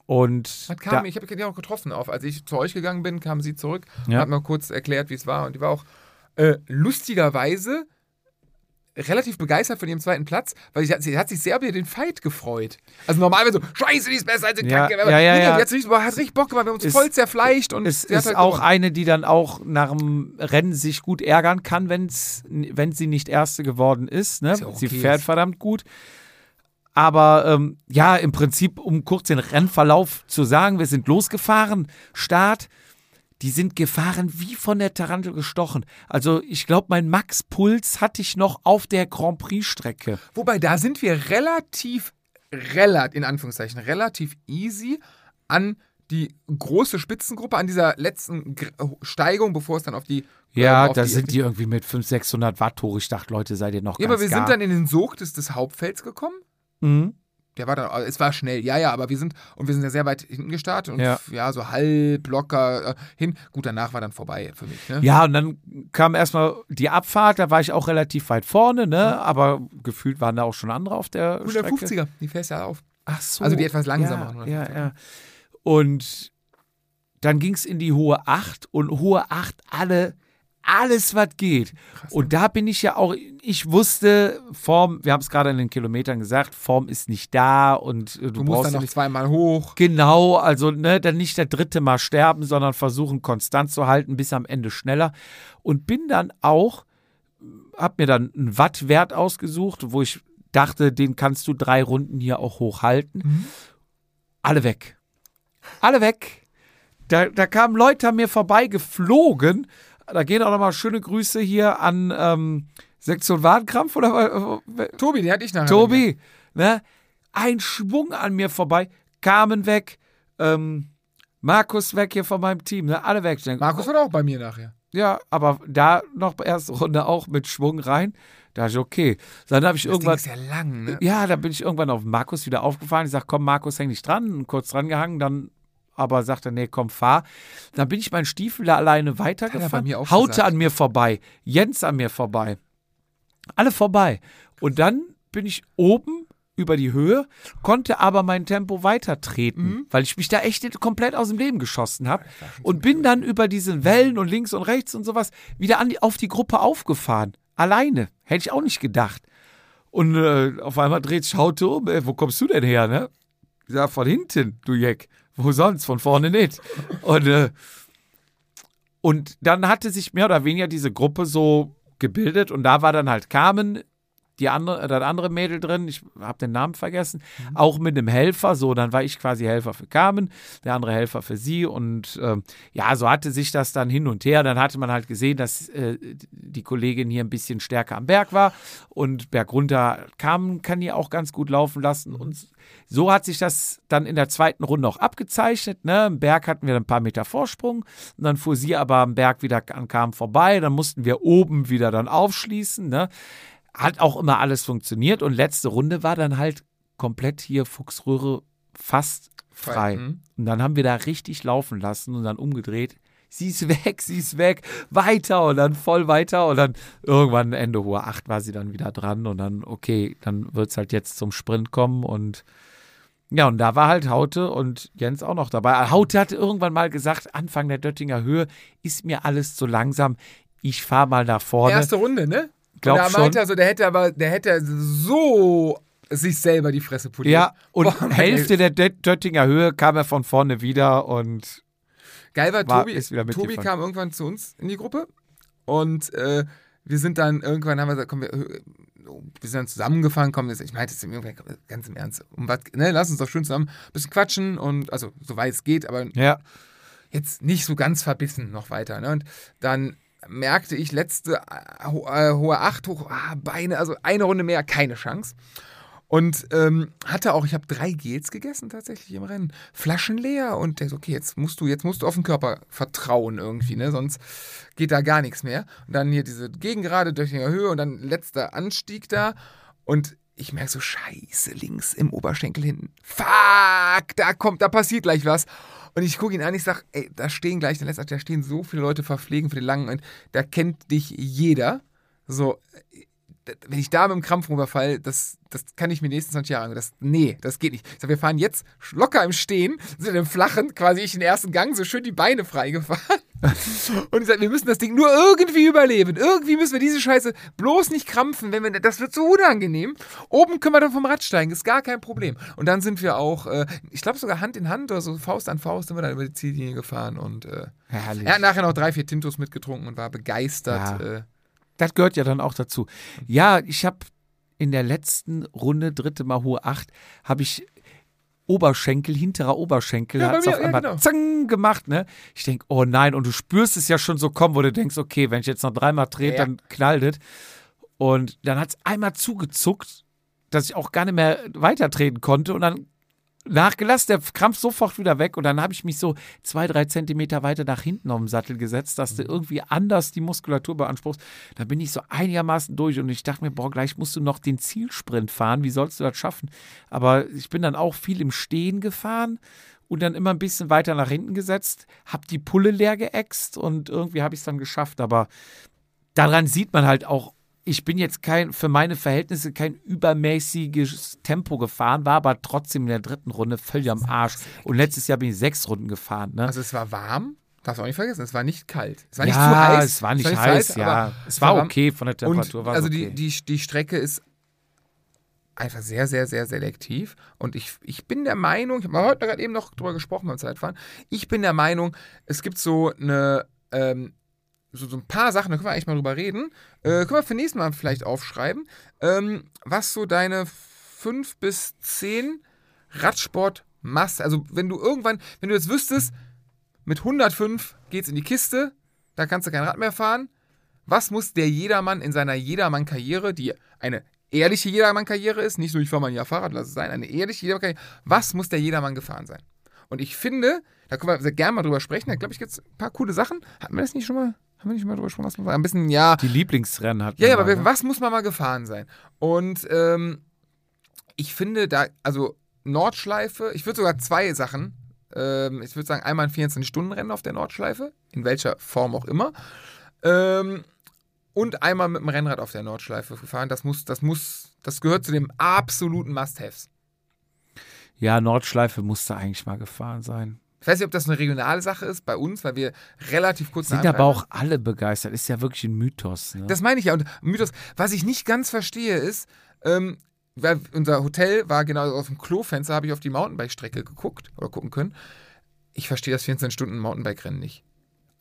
Und Hat da, kam, ich habe die auch getroffen. Auf, als ich zu euch gegangen bin, kam sie zurück und Ja. hat mal kurz erklärt, wie es war. Und die war auch äh, lustigerweise relativ begeistert von ihrem zweiten Platz, weil sie hat, sie hat sich sehr über den Fight gefreut. Also normalerweise so, scheiße, die ist besser als die Ja, Kacke. ja, ja, ja. Die hat richtig, boah, hat richtig Bock gemacht, wir haben uns Es- voll zerfleischt. Und hat ist halt auch gewonnen. eine, die dann auch nach dem Rennen sich gut ärgern kann, wenn's, wenn sie nicht Erste geworden ist. Ne? Ist auch Sie okay. fährt verdammt gut. Aber ähm, ja, im Prinzip, um kurz den Rennverlauf zu sagen, wir sind losgefahren, Start. Die sind gefahren wie von der Tarantel gestochen. Also ich glaube, mein Max-Puls hatte ich noch auf der Grand Prix-Strecke. Wobei, da sind wir relativ, relativ, in Anführungszeichen, relativ easy an die große Spitzengruppe, an dieser letzten Gr- Steigung, bevor es dann auf die. Ja, äh, da sind die irgendwie mit 500, 600 Watt hoch. Ich dachte, Leute, seid ihr noch Ja, ganz aber wir gar. sind dann in den Sog des, des Hauptfelds gekommen. Mhm. Der war dann, es war schnell, ja, ja, aber wir sind, und wir sind ja sehr weit hinten gestartet und Ja. ja, so halb locker äh, hin. Gut, danach war dann vorbei für mich. Ne? Ja, und dann kam erstmal die Abfahrt, da war ich auch relativ weit vorne, ne? Aber gefühlt waren da auch schon andere auf der Strecke. 150er, die fährst ja auf. Ach so. Also die etwas langsameren. Ja, ja, ja. Und dann ging es in die hohe 8 und hohe 8 alle, alles, was geht. und da bin ich ja auch, ich wusste, Form, wir haben es gerade in den Kilometern gesagt, Form ist nicht da und äh, du, Du musst brauchst dann noch nicht zweimal hoch. Genau, also ne, dann nicht der dritte Mal sterben, sondern versuchen konstant zu halten, bis am Ende schneller. Und bin dann auch, hab mir dann einen Wattwert ausgesucht, wo ich dachte, den kannst du drei Runden hier auch hochhalten. Alle weg. Alle weg. Da, da kamen Leute an mir vorbei geflogen. Da gehen auch nochmal schöne Grüße hier an ähm, Sektion Wadenkrampf oder äh, Tobi, die hatte ich nachher. Tobi, ne? Ein Schwung an mir vorbei, Carmen weg, ähm, Markus weg hier von meinem Team, ne? Alle weg. Ich denk, Markus war auch bei mir nachher. Ja, aber da noch erste Runde auch mit Schwung rein. Da dachte ich, okay. Dann habe ich Das irgendwann. Ding ist ja lang, ne? Ja, da bin ich irgendwann auf Markus wieder aufgefahren. Ich sage, komm, Markus, häng dich dran. Kurz dran gehangen, dann aber sagte, nee, komm, fahr. Dann bin ich meinen Stiefel da alleine er weitergefahren. Haute gesagt. an mir vorbei. Jens an mir vorbei. Alle vorbei. Und dann bin ich oben über die Höhe, konnte aber mein Tempo weiter treten, Mhm. weil ich mich da echt komplett aus dem Leben geschossen habe. Und bin dann über diesen Wellen und links und rechts und sowas wieder an die, auf die Gruppe aufgefahren. Alleine. Hätte ich auch nicht gedacht. Und äh, auf einmal dreht sich Haute um. Ey, wo kommst du denn her, ne? Ich sag, von hinten, du Jeck. Wo sonst? Von vorne nicht. Und, äh, und dann hatte sich mehr oder weniger diese Gruppe so gebildet und da war dann halt Carmen, die andere, äh, das andere Mädel drin, ich habe den Namen vergessen, auch mit einem Helfer, so, dann war ich quasi Helfer für Carmen, der andere Helfer für sie und ähm, ja, so hatte sich das dann hin und her, dann hatte man halt gesehen, dass äh, die Kollegin hier ein bisschen stärker am Berg war und bergunter Carmen kann die auch ganz gut laufen lassen und so hat sich das dann in der zweiten Runde auch abgezeichnet. Ne? Im Berg hatten wir ein paar Meter Vorsprung und dann fuhr sie aber am Berg wieder an Kam vorbei. Dann mussten wir oben wieder dann aufschließen. Ne? Hat auch immer alles funktioniert und letzte Runde war dann halt komplett hier Fuchsröhre fast frei. Mhm. Und dann haben wir da richtig laufen lassen und dann umgedreht. Sie ist weg, sie ist weg, weiter und dann voll weiter und dann irgendwann Ende hohe 8 war sie dann wieder dran und dann, okay, dann wird es halt jetzt zum Sprint kommen und ja, und da war halt Haute und Jens auch noch dabei. Haute hatte irgendwann mal gesagt, Anfang der Döttinger Höhe ist mir alles zu langsam. Ich fahre mal nach vorne. Erste Runde, ne? Glaub und da schon. meinte er so, der hätte aber, der hätte so sich selber die Fresse poliert. ja, und [laughs] Boah, Hälfte der Dö- Döttinger Höhe kam er von vorne wieder und Geil war, War- Tobi, ist wieder Tobi kam irgendwann zu uns in die Gruppe und äh, wir sind dann irgendwann haben wir gesagt, komm, wir, äh, wir sind dann zusammengefahren, komm, ich meinte es irgendwann ganz im Ernst, um was, ne, lass uns doch schön zusammen ein bisschen quatschen und also soweit es geht, aber ja, jetzt nicht so ganz verbissen noch weiter. Ne? Und dann merkte ich letzte äh, äh, hohe Acht, hoch, ah, Beine, also eine Runde mehr, keine Chance. Und ähm, hatte auch, ich habe drei Gels gegessen tatsächlich im Rennen, Flaschen leer und der so, okay, jetzt musst du, jetzt musst du auf den Körper vertrauen irgendwie, ne? Sonst geht da gar nichts mehr. Und dann hier diese Gegengerade durch die Höhe und dann letzter Anstieg da und ich merke so, scheiße, links im Oberschenkel hinten. Fuck, da kommt, da passiert gleich was. Und ich gucke ihn an, ich sage, ey, da stehen gleich, der letzte, da stehen so viele Leute verpflegen für den langen und da kennt dich jeder. So, wenn ich da mit dem Krampf rüberfall, das, das kann ich mir nächsten 20 Jahre an. Das, nee, das geht nicht. Ich sag, wir fahren jetzt locker im Stehen, sind im Flachen, quasi ich den ersten Gang, so schön die Beine freigefahren. [laughs] Und ich sag, wir müssen das Ding nur irgendwie überleben. Irgendwie müssen wir diese Scheiße bloß nicht krampfen, wenn wir, das wird so unangenehm. Oben können wir dann vom Rad steigen, ist gar kein Problem. Und dann sind wir auch, äh, ich glaube sogar Hand in Hand oder so Faust an Faust sind wir dann über die Ziellinie gefahren und äh, herrlich. er hat nachher noch drei, vier Tintos mitgetrunken und war begeistert. Ja. Äh, Das gehört ja dann auch dazu. Ja, ich habe in der letzten Runde, dritte Mal hohe 8, habe ich Oberschenkel, hinterer Oberschenkel, Ja, hat es auf ja, einmal genau. zang gemacht, ne? Ich denke, oh nein, und du spürst es ja schon so kommen, wo du denkst, okay, wenn ich jetzt noch dreimal drehe, Ja. dann knallt es. Und dann hat es einmal zugezuckt, dass ich auch gar nicht mehr weitertreten konnte und dann nachgelassen, der Krampf sofort wieder weg und dann habe ich mich so zwei, drei Zentimeter weiter nach hinten auf den Sattel gesetzt, dass du irgendwie anders die Muskulatur beanspruchst. Da bin ich so einigermaßen durch und ich dachte mir, boah, gleich musst du noch den Zielsprint fahren, wie sollst du das schaffen? Aber ich bin dann auch viel im Stehen gefahren und dann immer ein bisschen weiter nach hinten gesetzt, habe die Pulle leer geäxt und irgendwie habe ich es dann geschafft, aber daran sieht man halt auch, ich bin jetzt kein, für meine Verhältnisse kein übermäßiges Tempo gefahren, war aber trotzdem in der dritten Runde völlig am Arsch. Und letztes Jahr bin ich sechs Runden gefahren. Ne? Also es war warm, darfst du auch nicht vergessen, es war nicht kalt. Es war nicht ja, zu heiß. es war nicht zu heiß, ja. aber es war warm. okay von der Temperatur. Und war also okay. die, die, die Strecke ist einfach sehr, sehr, sehr selektiv. Und ich, ich bin der Meinung, ich habe heute gerade eben noch drüber gesprochen beim Zeitfahren, ich bin der Meinung, es gibt so eine, ähm, so, so ein paar Sachen, da können wir eigentlich mal drüber reden. Äh, können wir für nächstes Mal vielleicht aufschreiben, ähm, was so deine fünf bis zehn Radsport machst. Also wenn du irgendwann, wenn du jetzt wüsstest, mit 105 geht's in die Kiste, da kannst du kein Rad mehr fahren. Was muss der Jedermann in seiner Jedermann-Karriere, die eine ehrliche Jedermann-Karriere ist, nicht nur ich fahre mal ein Jahr Fahrrad, lass es sein, eine ehrliche Jedermann-Karriere, was muss der Jedermann gefahren sein? Und ich finde, da können wir sehr gerne mal drüber sprechen, da glaube ich, gibt es ein paar coole Sachen. Hatten wir das nicht schon mal? Haben wir nicht mal drüber gesprochen? Was man ein bisschen, ja. die Lieblingsrennen hat Ja, ja, man aber mal, ne? was muss man mal gefahren sein? Und ähm, ich finde da, also Nordschleife, ich würde sogar zwei Sachen, ähm, ich würde sagen, einmal ein 24-Stunden-Rennen auf der Nordschleife, in welcher Form auch immer, ähm, und einmal mit dem Rennrad auf der Nordschleife gefahren. Das muss, das muss, das gehört zu den absoluten Must-Haves. Ja, Nordschleife musste eigentlich mal gefahren sein. Ich weiß nicht, ob das eine regionale Sache ist bei uns, weil wir relativ kurz Sind nach aber auch alle begeistert. Ist ja wirklich ein Mythos. Ne? Das meine ich ja. Und Mythos, was ich nicht ganz verstehe, ist, ähm, weil unser Hotel war genau auf dem Klofenster, habe ich auf die Mountainbike-Strecke geguckt oder gucken können. Ich verstehe das 24-Stunden-Mountainbike-Rennen nicht.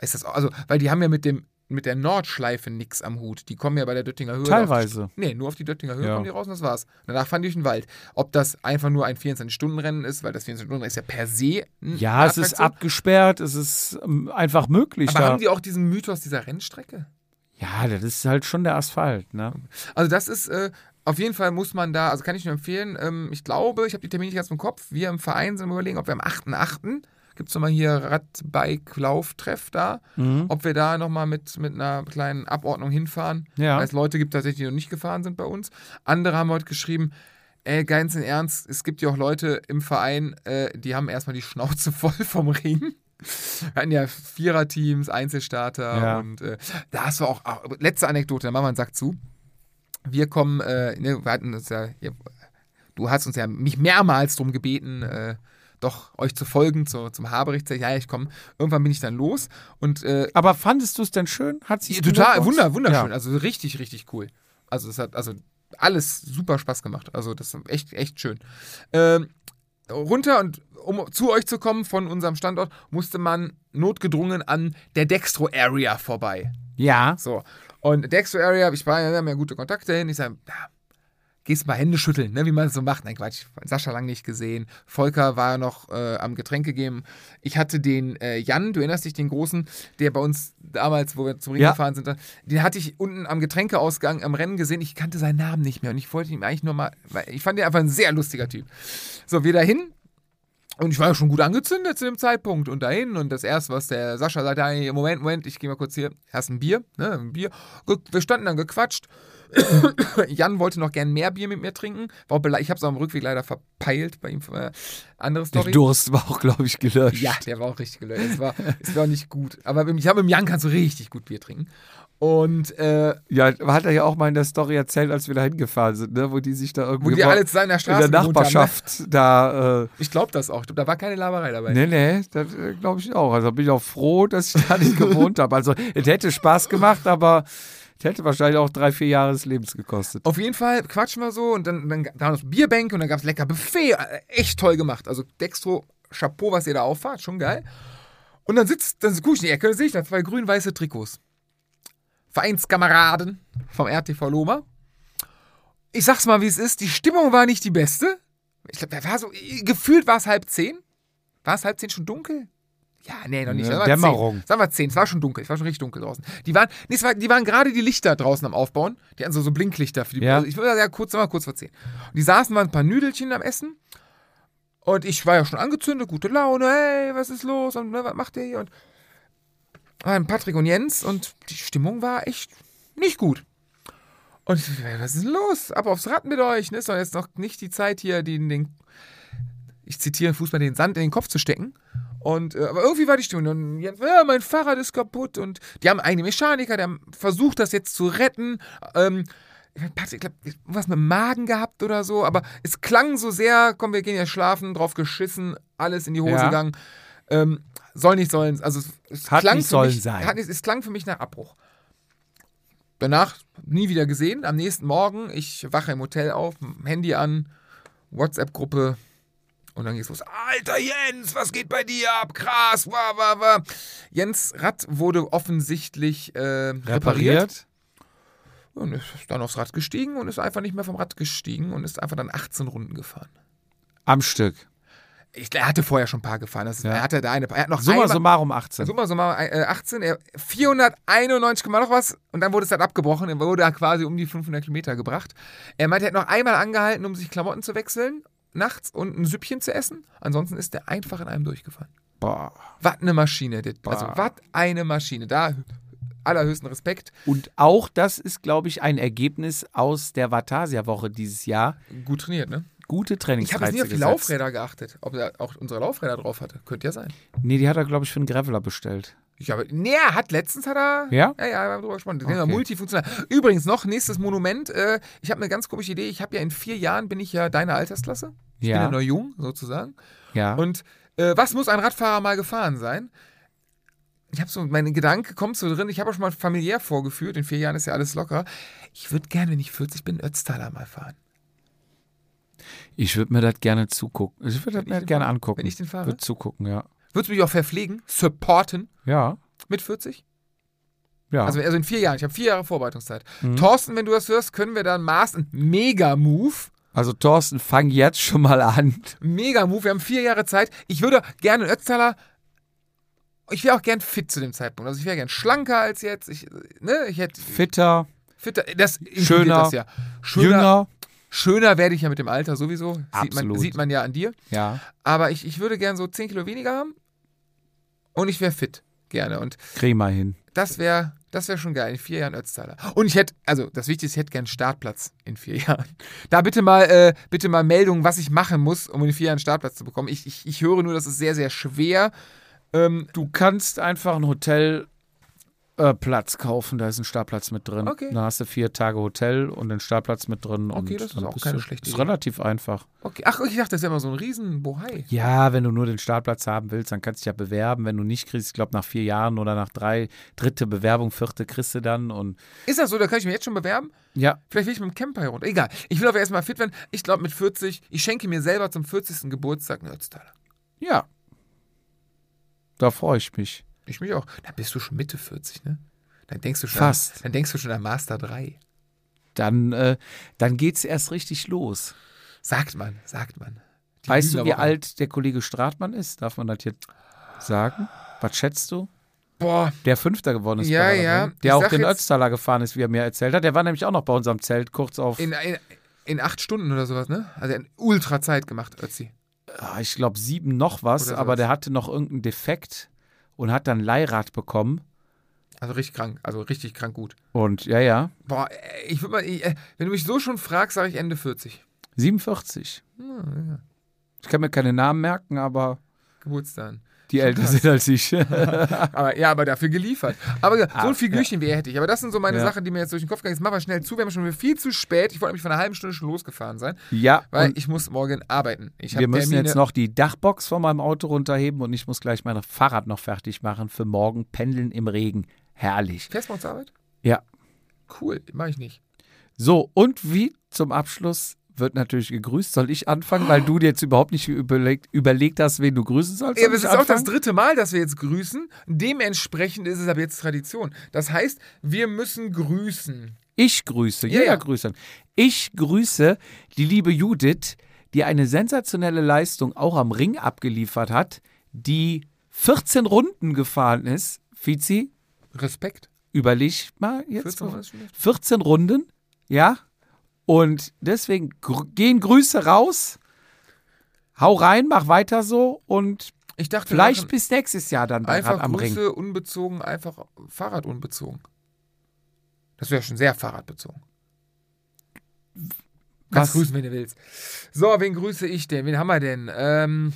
Ist das, also, weil die haben ja mit dem mit der Nordschleife nichts am Hut. Die kommen ja bei der Döttinger Höhe. Teilweise. Die, nee, nur auf die Döttinger Höhe Ja. kommen die raus und das war's. Danach fahren die durch den Wald. Ob das einfach nur ein 24-Stunden-Rennen ist, weil das 24-Stunden-Rennen ist ja per se ja, es ist abgesperrt, es ist ähm, einfach möglich. Aber da. haben die auch diesen Mythos dieser Rennstrecke? ja, das ist halt schon der Asphalt. Ne? Also das ist, äh, auf jeden Fall muss man da, also kann ich nur empfehlen, ähm, ich glaube, ich habe die Termine nicht ganz im Kopf, wir im Verein sind überlegen, ob wir am 8.8., gibt es nochmal hier Radbike-Lauftreff da, Mhm. ob wir da nochmal mit, mit einer kleinen Abordnung hinfahren, Ja. weil es Leute gibt tatsächlich, die noch nicht gefahren sind bei uns. Andere haben heute geschrieben, ey, ganz im Ernst, es gibt ja auch Leute im Verein, äh, die haben erstmal die Schnauze [laughs] voll vom Ring. Wir hatten ja Viererteams, Einzelstarter Ja. und äh, da hast du auch, auch, letzte Anekdote, da machen wir einen Sack zu. Wir kommen, äh, ne, wir hatten uns ja, ja, du hast uns ja mich mehrmals darum gebeten, äh, doch euch zu folgen zu, zum Haberich. Ja, ich komme. Irgendwann bin ich dann los und äh, Aber fandest du es denn schön? Hat sich total wunder, wunderschön. Ja. Also richtig, richtig cool. Also es hat also alles super Spaß gemacht. Also das ist echt, echt schön. Ähm, runter und um zu euch zu kommen von unserem Standort, musste man notgedrungen an der Dextro Area vorbei. Ja. So. Und Dextro Area, ich war, wir haben ja gute Kontakte hin. Ich sage, ja, gehst mal Hände schütteln, ne, wie man es so macht. Nein, Quatsch, Sascha lang nicht gesehen. Volker war noch äh, am Getränke geben. Ich hatte den äh, Jan, du erinnerst dich, den Großen, der bei uns damals, wo wir zum Ring Ja. gefahren sind, den hatte ich unten am Getränkeausgang am Rennen gesehen. Ich kannte seinen Namen nicht mehr und ich wollte ihm eigentlich nur mal, weil ich fand ihn einfach ein sehr lustiger Typ. So, wir dahin. Und ich war ja schon gut angezündet zu dem Zeitpunkt und dahin. Und das erste, was der Sascha sagte, hey, Moment, Moment, ich gehe mal kurz hier, hast ein Bier, ne, ein Bier. Wir standen dann gequatscht. [coughs] Jan wollte noch gern mehr Bier mit mir trinken. Ich habe es am Rückweg leider verpeilt bei ihm. Äh, andere Der Story. Durst war auch, glaube ich, gelöscht. Ja, der war auch richtig gelöst. Es war, es war nicht gut. Aber ich habe mit Jan kannst du richtig gut Bier trinken. Und äh, Ja, hat er ja auch mal in der Story erzählt, als wir da hingefahren sind, ne? wo die sich da irgendwie wo die alle zusammen in der in Straße der gewohnt haben, Nachbarschaft da. Äh, Ne? Ich glaube das auch. Ich glaub, da war keine Laberei dabei. nee, nee, das äh, glaube ich auch. Also bin ich auch froh, dass ich da nicht [laughs] gewohnt habe. Also, es hätte Spaß gemacht, aber es hätte wahrscheinlich auch drei, vier Jahre des Lebens gekostet. Auf jeden Fall quatschen wir so und dann, dann da war noch Bierbänke und dann gab es lecker Buffet. Äh, Echt toll gemacht. Also Dextro, Chapeau, was ihr da auffahrt, schon geil. Und dann sitzt, dann gucke ich in die Ecke sehe ich da zwei grün-weiße Trikots. Vereinskameraden vom RTV Loma. Ich sag's mal, wie es ist. Die Stimmung war nicht die beste. Ich glaube, da war so, gefühlt war es halb zehn. War es halb zehn schon dunkel? Ja, nee, noch nicht. Ja, wir Dämmerung. 10. Sagen wir 10. Es war schon dunkel. Es war schon richtig dunkel draußen. Die waren, nee, war, die waren gerade die Lichter draußen am Aufbauen. Die hatten so, so Blinklichter für die. Ja. Also ich würde sagen, kurz, sagen wir kurz vor 10. Und die saßen, waren ein paar Nüdelchen am Essen. Und ich war ja schon angezündet, gute Laune. Hey, was ist los? Und ne, was macht ihr hier? Und waren Patrick und Jens. Und die Stimmung war echt nicht gut. Und was ist denn los? Ab aufs Rad mit euch. Ne? Ist doch jetzt noch nicht die Zeit hier, den, den ich zitiere Fußball, den Sand in den Kopf zu stecken. Und, äh, aber irgendwie war die Stimmung. Und Jens, ja, mein Fahrrad ist kaputt. Und die haben eigene Mechaniker, der versucht, das jetzt zu retten. Ähm, Patrick, ich glaube, was mit dem Magen gehabt oder so. Aber es klang so sehr, komm, wir gehen ja schlafen, drauf geschissen, alles in die Hose Ja. gegangen. Ähm, soll nicht sollen. Also es, Hat klang nicht für sollen mich, sein. Hat, nicht- es klang für mich nach Abbruch. Danach nie wieder gesehen. Am nächsten Morgen, ich wache im Hotel auf, Handy an, WhatsApp-Gruppe. Und dann geht's los. Alter Jens, was geht bei dir ab? Krass, wah, wah, wah. Jens Rad wurde offensichtlich äh, repariert. Repariert. Und ist dann aufs Rad gestiegen und ist einfach nicht mehr vom Rad gestiegen und ist einfach dann 18 Runden gefahren. Am Stück. Ich, er hatte vorher schon ein paar gefahren. Das ist, Ja. Er hatte da eine. Er hat noch Summa einmal, summarum 18. Summa summarum äh, 18, er 491, noch was und dann wurde es halt abgebrochen. Er wurde quasi um die 500 Kilometer gebracht. Er meinte, er hat noch einmal angehalten, um sich Klamotten zu wechseln nachts und ein Süppchen zu essen. Ansonsten ist er einfach in einem durchgefahren. Boah. Was eine Maschine. das- Also, was eine Maschine. Da allerhöchsten Respekt. Und auch das ist, glaube ich, ein Ergebnis aus der Vatasia-Woche dieses Jahr. Gut trainiert, ne? Gute Ich habe Trainingsreize jetzt nie auf die gesetzt. Laufräder geachtet. Ob er auch unsere Laufräder drauf hatte. Könnte ja sein. Nee, die hat er, glaube ich, für einen Graveler bestellt. Ich habe, nee, er hat letztens hat er. Ja? Ja, ja, wir haben drüber gesprochen. Okay. multifunktional. Übrigens noch nächstes Monument. Äh, ich habe eine ganz komische Idee. Ich habe ja in vier Jahren bin ich ja deine Altersklasse. Ich Ja. bin ja noch jung sozusagen. Ja. Und äh, was muss ein Radfahrer mal gefahren sein? Ich habe so, meine Gedanke kommt so drin. Ich habe auch schon mal familiär vorgeführt. In vier Jahren ist ja alles locker. Ich würde gerne, wenn ich 40 bin, Ötztaler mal fahren. Ich würde mir das gerne zugucken. Ich würde das mir gerne fahre? angucken. Wenn ich den fahre? Würde zugucken, ja. Würdest du mich auch verpflegen? Supporten Ja. mit 40? Ja. Also, also in vier Jahren. Ich habe vier Jahre Vorbereitungszeit. Mhm. Thorsten, wenn du das hörst, können wir da einen Maß, einen Mega-Move. also Thorsten, fang jetzt schon mal an. Mega-Move. Wir haben vier Jahre Zeit. Ich würde gerne in Ötztaler. Ich wäre auch gern fit zu dem Zeitpunkt. Also ich wäre gern schlanker als jetzt. Ich, ne, ich hätte Fitter, fitter. Das Schöner, das ja. Schöner, jünger. Schöner werde ich ja mit dem Alter sowieso. Sieht man, Absolut. sieht man ja an dir. Ja. Aber ich, ich würde gern so 10 Kilo weniger haben. Und ich wäre fit. Gerne. Und Krieg mal hin. das wäre das wär schon geil. In vier Jahren Ötztaler. Und ich hätte, also das Wichtigste, ich hätte gern einen Startplatz in vier [laughs] Jahren. Da bitte mal, äh, bitte mal Meldungen, was ich machen muss, um in vier Jahren einen Startplatz zu bekommen. Ich, ich, ich höre nur, das ist sehr, sehr schwer. Ähm, Du kannst einfach ein Hotel äh, Platz kaufen, da ist ein Startplatz mit drin. Okay. Dann hast du vier Tage Hotel und den Startplatz mit drin. Okay, und das ist auch keine schlechte Ist Idee. relativ einfach. okay. Ach, ich dachte, das wäre immer so ein riesen Bohai. Ja, wenn du nur den Startplatz haben willst, dann kannst du dich ja bewerben. Wenn du nicht kriegst, ich glaube nach vier Jahren oder nach drei, dritte Bewerbung, vierte kriegst du dann. Und Ist das so? Da kann ich mich jetzt schon bewerben? ja, Vielleicht will ich mit dem Camper hier runter. Egal. Ich will aber erstmal fit werden. Ich glaube, mit 40, ich schenke mir selber zum 40. Geburtstag einen Ötztaler. ja. Da freue ich mich. Ich mich auch. Da bist du schon Mitte 40, ne? Dann denkst du schon, Fast. An, dann denkst du schon an Master 3. Dann, äh, dann geht's erst richtig los. Sagt man, sagt man. Die weißt du, wie alt der Kollege Stratmann ist? Darf man das hier sagen? Was schätzt du? Boah, Der Fünfter geworden ist. Ja, ja. Der Ich auch den Ötztaler gefahren ist, wie er mir erzählt hat. Der war nämlich auch noch bei unserem Zelt kurz auf, in, in, in acht Stunden oder sowas, ne? Also er hat ultra Zeit gemacht, Ötzi. ah, ich glaube, sieben noch was, aber der hatte noch irgendeinen Defekt und hat dann Leihrad bekommen. Also richtig krank, also richtig krank gut. Und ja, ja, Boah, ich würde mal, ich, äh, wenn du mich so schon fragst, sage ich Ende 40. 47. Hm, Ich kann mir keine Namen merken, aber Geburtstag. Die älter sind als ich. [laughs] Aber ja, aber dafür geliefert. Aber so Ah, ein Figürchen wie er hätte ich. Aber das sind so meine Ja. Sachen, die mir jetzt durch den Kopf gehen. Jetzt machen wir schnell zu. Wir haben schon viel zu spät. Ich wollte nämlich vor einer halben Stunde schon losgefahren sein, ja, weil ich muss morgen arbeiten. Ich wir müssen Termine. jetzt noch die Dachbox von meinem Auto runterheben und ich muss gleich mein Fahrrad noch fertig machen für morgen. Pendeln im Regen. Herrlich. Fährst du morgen zur Arbeit? Ja. Cool, mache ich nicht. So, und wie zum Abschluss wird natürlich gegrüßt. Soll ich anfangen, weil du dir jetzt überhaupt nicht überlegt, überlegt hast, wen du grüßen sollst? Ja, aber es ist auch das dritte Mal, dass wir jetzt grüßen. Dementsprechend ist es aber jetzt Tradition. Das heißt, wir müssen grüßen. Ich grüße, Ja, jeder ja. dann. Ich grüße die liebe Judith, die eine sensationelle Leistung auch am Ring abgeliefert hat, die 14 Runden gefahren ist, Fizi, Respekt. überleg mal jetzt. 14 Runden ist schon echt. 14 Runden, ja. Und deswegen gr gehen Grüße raus. Hau rein, mach weiter so und Ich dachte, vielleicht bis nächstes Jahr dann bei einfach Rad am Ring. Grüße unbezogen, einfach Fahrrad unbezogen. Das wäre schon sehr fahrradbezogen. Kannst grüßen, wenn du willst. So, wen grüße ich denn? Wen haben wir denn? Ähm,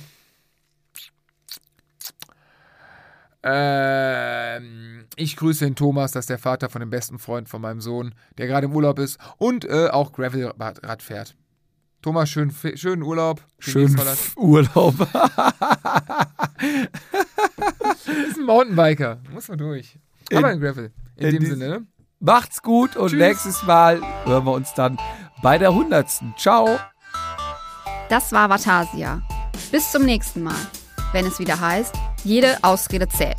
ähm, ich grüße den Thomas, das ist der Vater von dem besten Freund von meinem Sohn, der gerade im Urlaub ist und äh, auch Gravelrad fährt. Thomas, schön, schönen Urlaub. Schön Genieß mal das. F- Urlaub. [laughs] ist ein Mountainbiker. Muss man durch. In- Aber ein Gravel. In, in dem Sinne, ne? Macht's gut und Tschüss. nächstes Mal hören wir uns dann bei der 100. Ciao. Das war Vatasia. Bis zum nächsten Mal, wenn es wieder heißt, jede Ausrede zählt.